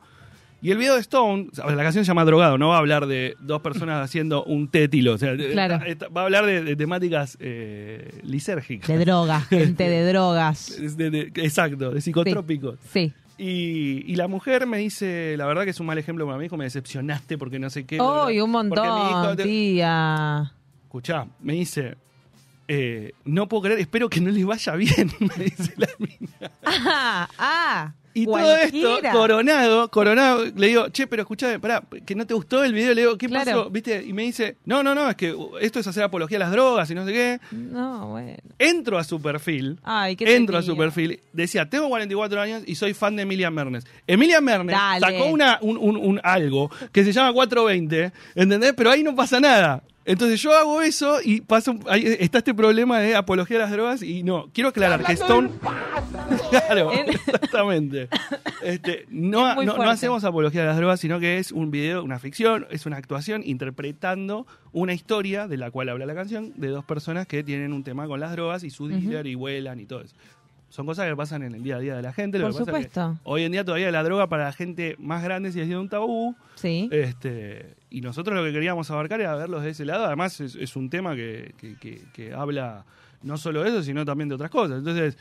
Y el video de Stone, la canción se llama Drogado, no va a hablar de dos personas haciendo un tétilo. O sea, Claro. va a hablar de, de temáticas eh, lisérgicas. de drogas, gente de drogas. De- de- exacto, de psicotrópicos. Sí. Y, y la mujer me dice, la verdad que es un mal ejemplo para mí, dijo, me decepcionaste porque no sé qué. ¡Uy, un Porque mi hijo montón, te- tía! Escuchá, me dice, eh, no puedo creer, espero que no les vaya bien, me dice la mina. ¡Ah! ¡Ah! Y todo esto, coronado, coronado, le digo, che, pero escuchá, pará, que no te gustó el video, le digo, ¿qué Claro. pasó? ¿Viste? Y me dice, no, no, no, es que esto es hacer apología a las drogas y no sé qué. No, bueno. Entro a su perfil, Ay, ¿qué entro a su perfil, decía, tengo 44 años y soy fan de Emilia Mernes. Emilia Mernes Dale. sacó una, un, un- un algo que se llama 420, ¿entendés? Pero ahí no pasa nada. Entonces yo hago eso y pasa, está este problema de apología a las drogas y no, quiero aclarar que Stone... Claro, exactamente. Este, no, no, hacemos apología de las drogas, sino que es un video, una ficción, es una actuación interpretando una historia de la cual habla la canción de dos personas que tienen un tema con las drogas y su dealer y vuelan y todo eso. son cosas que pasan en el día a día de la gente. Lo Por que pasa es que supuesto. hoy en día todavía la droga para la gente más grande sigue siendo un tabú. Sí. Este, y nosotros lo que queríamos abarcar era verlos de ese lado. Además, es, es un tema que, que- que- que habla no solo de eso, sino también de otras cosas. Entonces,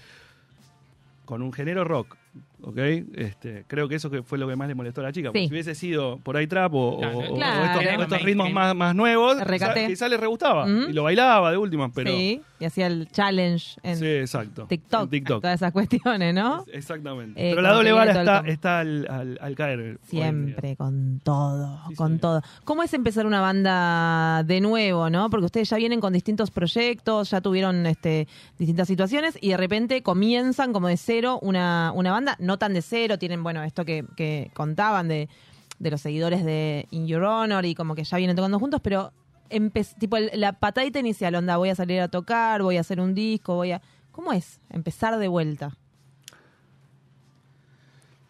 con un género rock, ¿ok? Este, creo que eso que fue lo que más le molestó a la chica. Porque si hubiese sido por ahí trap o, o- Claro, o- o claro. estos, Claro. estos Mainstream. ritmos más, más nuevos, RKT. quizá- le re gustaba. Ujú. Y lo bailaba de última, pero... Sí, y hacía el challenge en Sí, exacto. TikTok, En TikTok. todas esas cuestiones, ¿no? Exactamente. Eh, pero la doble el está, está al, al- al caer. Siempre, con todo, con todo. ¿Cómo es empezar una banda de nuevo, no? Porque ustedes ya vienen con distintos proyectos, ya tuvieron este, distintas situaciones y de repente comienzan como de cero una, una banda, no tan de cero, tienen, bueno, esto que, que contaban de, de los seguidores de In Your Honor y como que ya vienen tocando juntos, pero tipo el- la patadita inicial, onda, voy a salir a tocar, voy a hacer un disco, voy a... ¿Cómo es empezar de vuelta?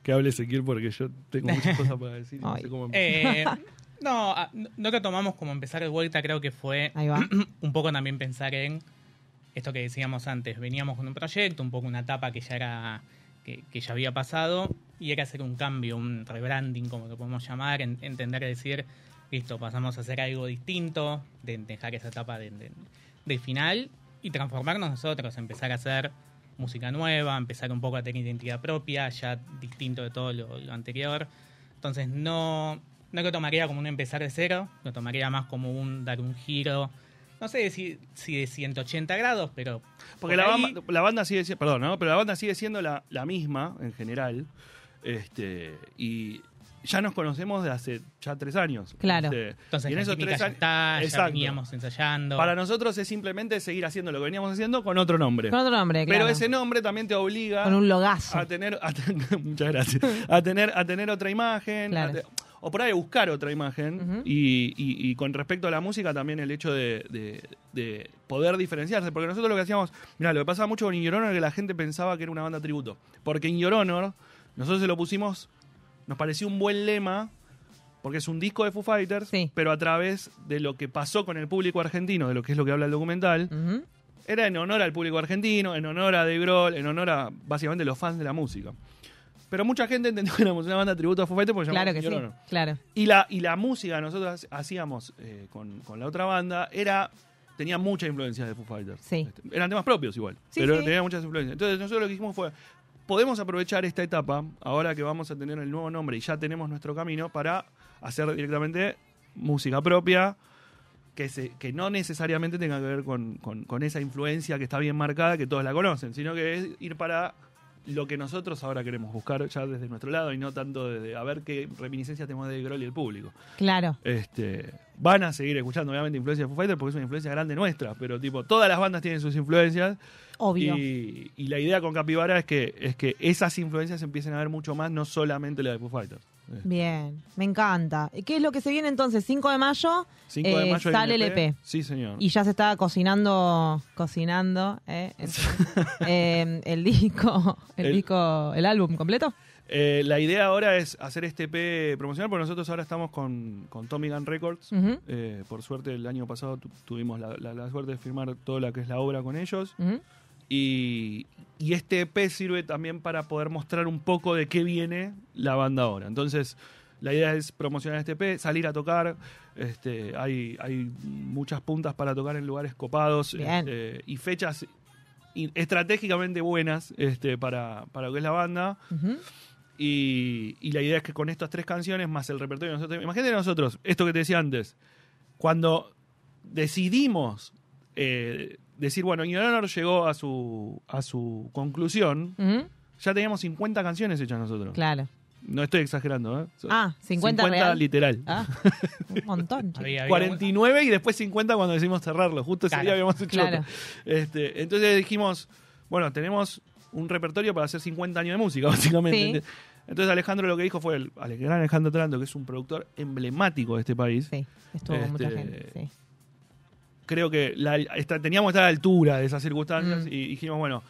Que hable Ezequiel porque yo tengo muchas cosas para decir. y no sé cómo Eh, no, a- no no lo tomamos como empezar de vuelta, creo que fue Ahí va. un poco también pensar en esto que decíamos antes. Veníamos con un proyecto, un poco una etapa que ya era que, ya había pasado y era hacer un cambio, un rebranding, como lo podemos llamar, en- entender, decir, listo, pasamos a hacer algo distinto, de dejar esa etapa de, final y transformarnos nosotros, empezar a hacer música nueva, empezar un poco a tener identidad propia, ya distinto de todo lo, lo anterior. Entonces no, no lo tomaría como un empezar de cero, lo tomaría más como un dar un giro, no sé si, si de 180 grados, pero... Porque por la, ahí- banda, la banda sigue siendo, perdón, ¿no? pero la banda sigue siendo la, la misma en general. Este, y ya nos conocemos de hace ya tres años. Claro. Este, Entonces y en esos tres ya años. está, ya veníamos ensayando. Para nosotros es simplemente seguir haciendo lo que veníamos haciendo con otro nombre. Con otro nombre, Pero claro. ese nombre también te obliga Con un logazo. a tener, a tener- muchas gracias, a tener, a tener otra imagen, Claro. a te- o por ahí buscar otra imagen. y, y- y con respecto a la música también el hecho de, de- de poder diferenciarse, porque nosotros lo que hacíamos, mira, lo que pasaba mucho con In Your Honor es que la gente pensaba que era una banda tributo, porque In Your Honor, nosotros se lo pusimos, nos pareció un buen lema. Porque es un disco de Foo Fighters, pero a través de lo que pasó con el público argentino, de lo que es lo que habla el documental, era en honor al público argentino, en honor a Dave Grohl, en honor a básicamente los fans de la música. Pero mucha gente entendió que éramos una banda tributo a Foo Fighters porque Claro que sí, Honor. claro. Y la, y la música que nosotros hacíamos eh, con, con la otra banda era tenía mucha influencia de Foo Fighters. Sí. Este, eran temas propios igual, Sí, pero sí. tenía muchas influencias. Entonces nosotros lo que hicimos fue, podemos aprovechar esta etapa, ahora que vamos a tener el nuevo nombre y ya tenemos nuestro camino, para hacer directamente música propia, que, se, que no necesariamente tenga que ver con, con- con esa influencia que está bien marcada, que todos la conocen, sino que es ir para lo que nosotros ahora queremos buscar ya desde nuestro lado y no tanto desde a ver qué reminiscencias tenemos de Grohl y el público. Claro. Este, van a seguir escuchando obviamente influencia de Foo Fighters porque es una influencia grande nuestra, pero tipo todas las bandas tienen sus influencias. Obvio. Y, y la idea con Capivara es que es que esas influencias empiecen a ver mucho más, no solamente la de Foo Fighters. Bien, me encanta. ¿Y ¿Qué es lo que se viene entonces? 5 de mayo, 5 de eh, mayo hay sale el. EP. Sí, señor. Y ya se está cocinando, cocinando eh, el, eh, el disco, el, El- disco, el álbum completo. Eh, la idea ahora es hacer este EP promocional, porque nosotros ahora estamos con, con Tommy Gun Records. Ujú. Eh, por suerte, el año pasado tu- tuvimos la, la- la suerte de firmar toda la que es la obra con ellos. Ujú. Y, y este EP sirve también para poder mostrar un poco de qué viene la banda ahora. Entonces, la idea es promocionar este EP, salir a tocar. Este, hay, hay muchas puntas para tocar en lugares copados este, y fechas estratégicamente buenas este, para, para lo que es la banda. Y la idea es que con estas tres canciones, más el repertorio de nosotros. Imagínate nosotros, esto que te decía antes, cuando decidimos eh, decir, bueno, Honor llegó a su, a su conclusión, ya teníamos 50 canciones hechas nosotros. Claro. No estoy exagerando, ¿eh? Ah, 50 real. literal. Ah, un montón. chico. Había- había 49 y después 50 cuando decidimos cerrarlo. Justo ese Claro, día habíamos hecho claro. otro. Este, entonces dijimos, bueno, tenemos un repertorio para hacer 50 años de música, básicamente. Sí. Entonces Alejandro lo que dijo fue, el, el gran Alejandro Trando, que es un productor emblemático de este país. Sí, estuvo con mucha Este, gente. Sí. Creo que la- esta- teníamos que estar a la altura de esas circunstancias Mm. y dijimos, bueno,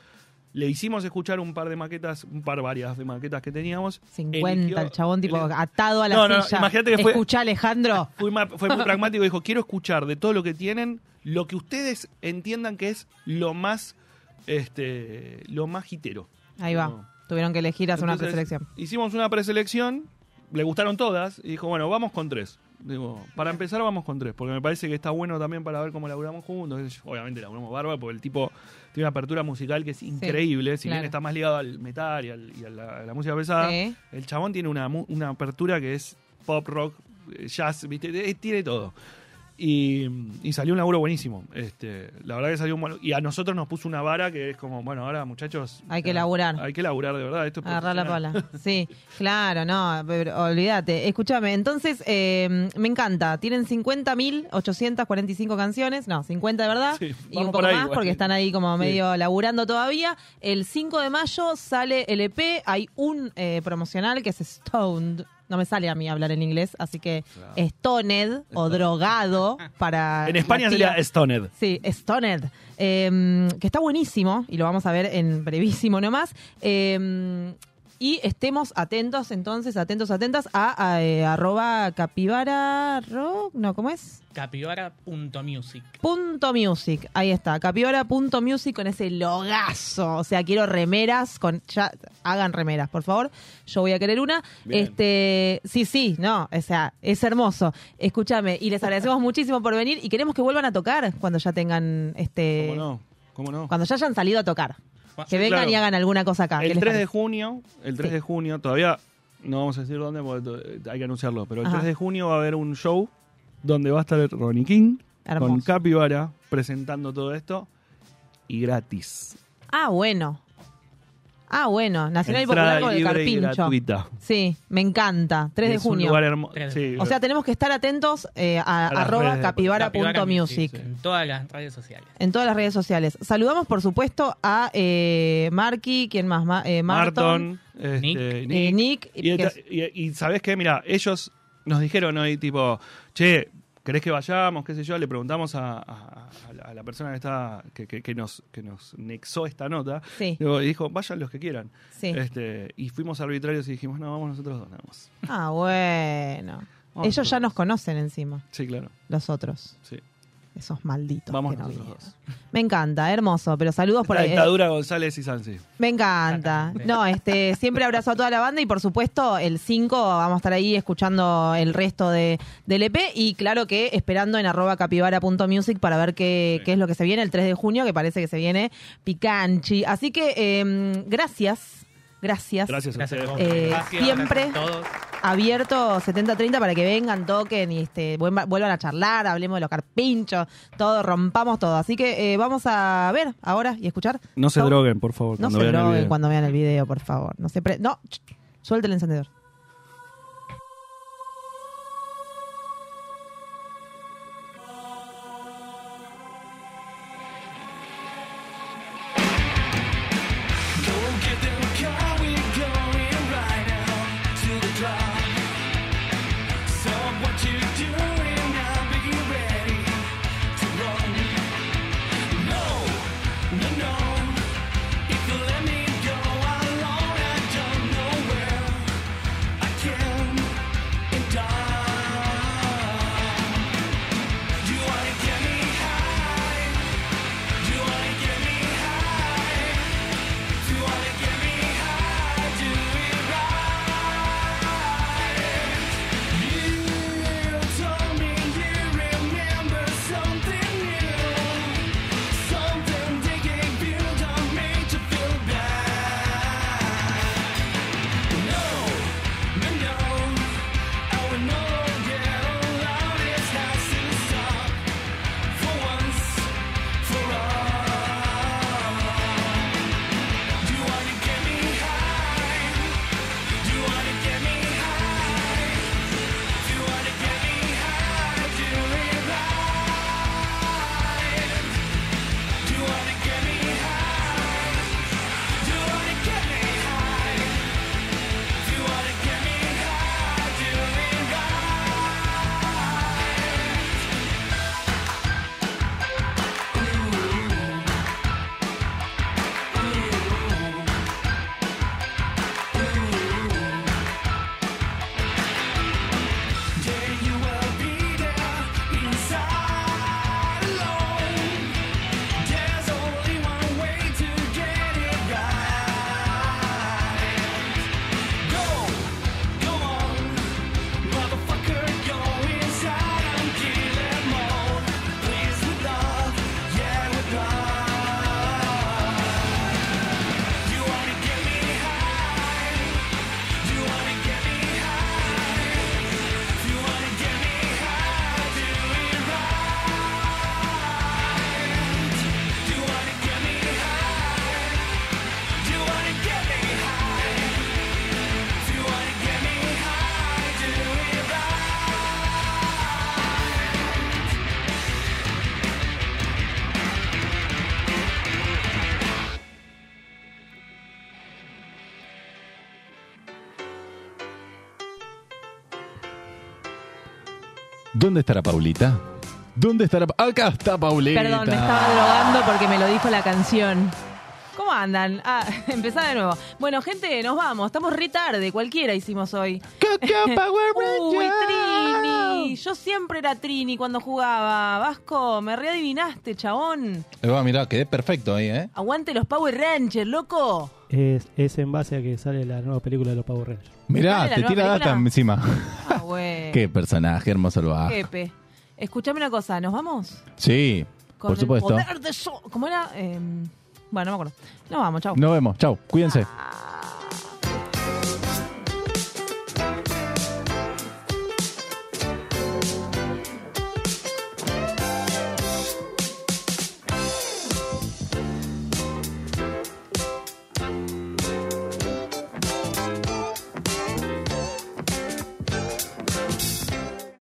le hicimos escuchar un par de maquetas, un par varias de maquetas que teníamos. 50, Eligió- el chabón tipo atado a la No, no, no, silla. imagínate que fue- Escuchá, Alejandro. Fue, muy pragmático, dijo, quiero escuchar de todo lo que tienen, lo que ustedes entiendan que es lo más este, lo más hitero. Ahí va. Tuvieron que elegir hacer una preselección. Hicimos una preselección, le gustaron todas, y dijo, bueno, vamos con tres. Digo, para empezar vamos con tres, porque me parece que está bueno también para ver cómo laburamos juntos. Obviamente laburamos bárbaro, porque el tipo tiene una apertura musical que es increíble, si bien está más ligado al metal y, al- y a, la, a la música pesada. Sí. El chabón tiene una, una apertura que es pop, rock, eh, jazz, ¿viste? Eh, tiene todo. Y, y salió un laburo buenísimo. Este, la verdad que salió un buen- Y a nosotros nos puso una vara que es como, bueno, ahora muchachos. Hay que eh, laburar. Hay que laburar de verdad. Esto es Agarrar la pala. Sí, claro, no, pero olvídate. Escúchame, entonces eh, me encanta. Tienen 50.845 canciones. No, 50 de verdad. Sí, y un por poco ahí más igual. porque están ahí como Sí. medio laburando todavía. El 5 de mayo sale el EP. Hay un eh, promocional que es Stoned. No me sale a mí hablar en inglés, así que Stoned o drogado para. En España sería. Stoned. Sí, Stoned. Eh, que está buenísimo y lo vamos a ver en brevísimo nomás. Eh, y estemos atentos, entonces, atentos, atentas a, a, eh, arroba capibara rock, no, ¿cómo es? Capibara.music. Punto music, ahí está, capibara.music con ese logazo. O sea, quiero remeras con. Ya, hagan remeras, por favor. Yo voy a querer una. Bien. Este, sí, sí, no, o sea, es hermoso. Escúchame, y les agradecemos muchísimo por venir y queremos que vuelvan a tocar cuando ya tengan este. ¿Cómo no? ¿Cómo no? Cuando ya hayan salido a tocar. Que vengan claro. y hagan alguna cosa acá. ¿Qué El les 3 de junio, el 3 de junio, todavía no vamos a decir dónde porque to- hay que anunciarlo, pero el Ajá. 3 de junio va a haber un show donde va a estar Ronnie King Hermoso. con Capibara presentando todo esto y gratis. Ah, bueno. Ah, bueno. Nacional y Popular con el libre y Carpincho. gratuita. Sí, me encanta. 3 de Es un junio. lugar hermo- sí, O sea, tenemos que estar atentos eh, a, A las arroba redes de- capibara.music. Sí, sí, en todas las redes sociales. En todas las redes sociales. Saludamos, por supuesto, a eh, Marky, ¿quién más? Ma- eh, Marton. Marton, este, Nick. Eh, Nick, Y, que es- y- y ¿sabés qué? Mira, ellos nos dijeron hoy, tipo, che, ¿querés que vayamos? ¿Qué sé yo? Le preguntamos a, a- a la, persona que está que, que- que nos, que nos nexó esta nota. Sí. Y dijo, vayan los que quieran. Sí. Este, y fuimos arbitrarios y dijimos, no, vamos nosotros dos nada más. Ah, bueno. Vamos Ellos ya nos conocen encima, Sí, claro. los otros. Sí. Esos malditos Vamos que no nosotros vinieron. dos. Me encanta, hermoso. Pero saludos por La ahí. eh, dictadura González y Sansi. Me encanta. No, este, siempre abrazo a toda la banda y por supuesto el 5 vamos a estar ahí escuchando el resto de, del EP y claro que esperando en arroba capibara.music para ver qué, qué es lo que se viene el 3 de junio, que parece que se viene picanchi. Así que em, gracias, gracias. Gracias a Gracias ustedes. Eh, Gracias, siempre gracias a todos. abierto 70-30 para que vengan, toquen y este, vuelva- vuelvan a charlar, hablemos de los carpinchos, todo, rompamos todo. Así que eh, vamos a ver ahora y escuchar. No se droguen, por favor. No se droguen cuando vean el video, por favor. No se pre- No, ch- suelte el encendedor. ¿Dónde estará Paulita? ¿Dónde estará? Pa- Acá está Paulita. Perdón, me estaba drogando porque me lo dijo la canción. ¿Cómo andan? Ah, empezá de nuevo. Bueno, gente, nos vamos. Estamos re tarde. Cualquiera hicimos hoy. Trini. Yo siempre era Trini cuando jugaba. Vasco, me readivinaste, chabón. Eva, mirá, quedé perfecto ahí, ¿eh? Aguante los Power Rangers, loco. Es, es en base a que sale la nueva película de los Power Rangers. Mirá, ¿Sale la te tira película? data encima. Ah, güey. Qué personaje hermoso el bajo. Jepe. Escuchame una cosa, ¿nos vamos? Sí, Con por supuesto. el poder de so- ¿Cómo era? Em, bueno, no me acuerdo. Nos vamos, chau. Nos vemos. Chau. Cuídense. Ah.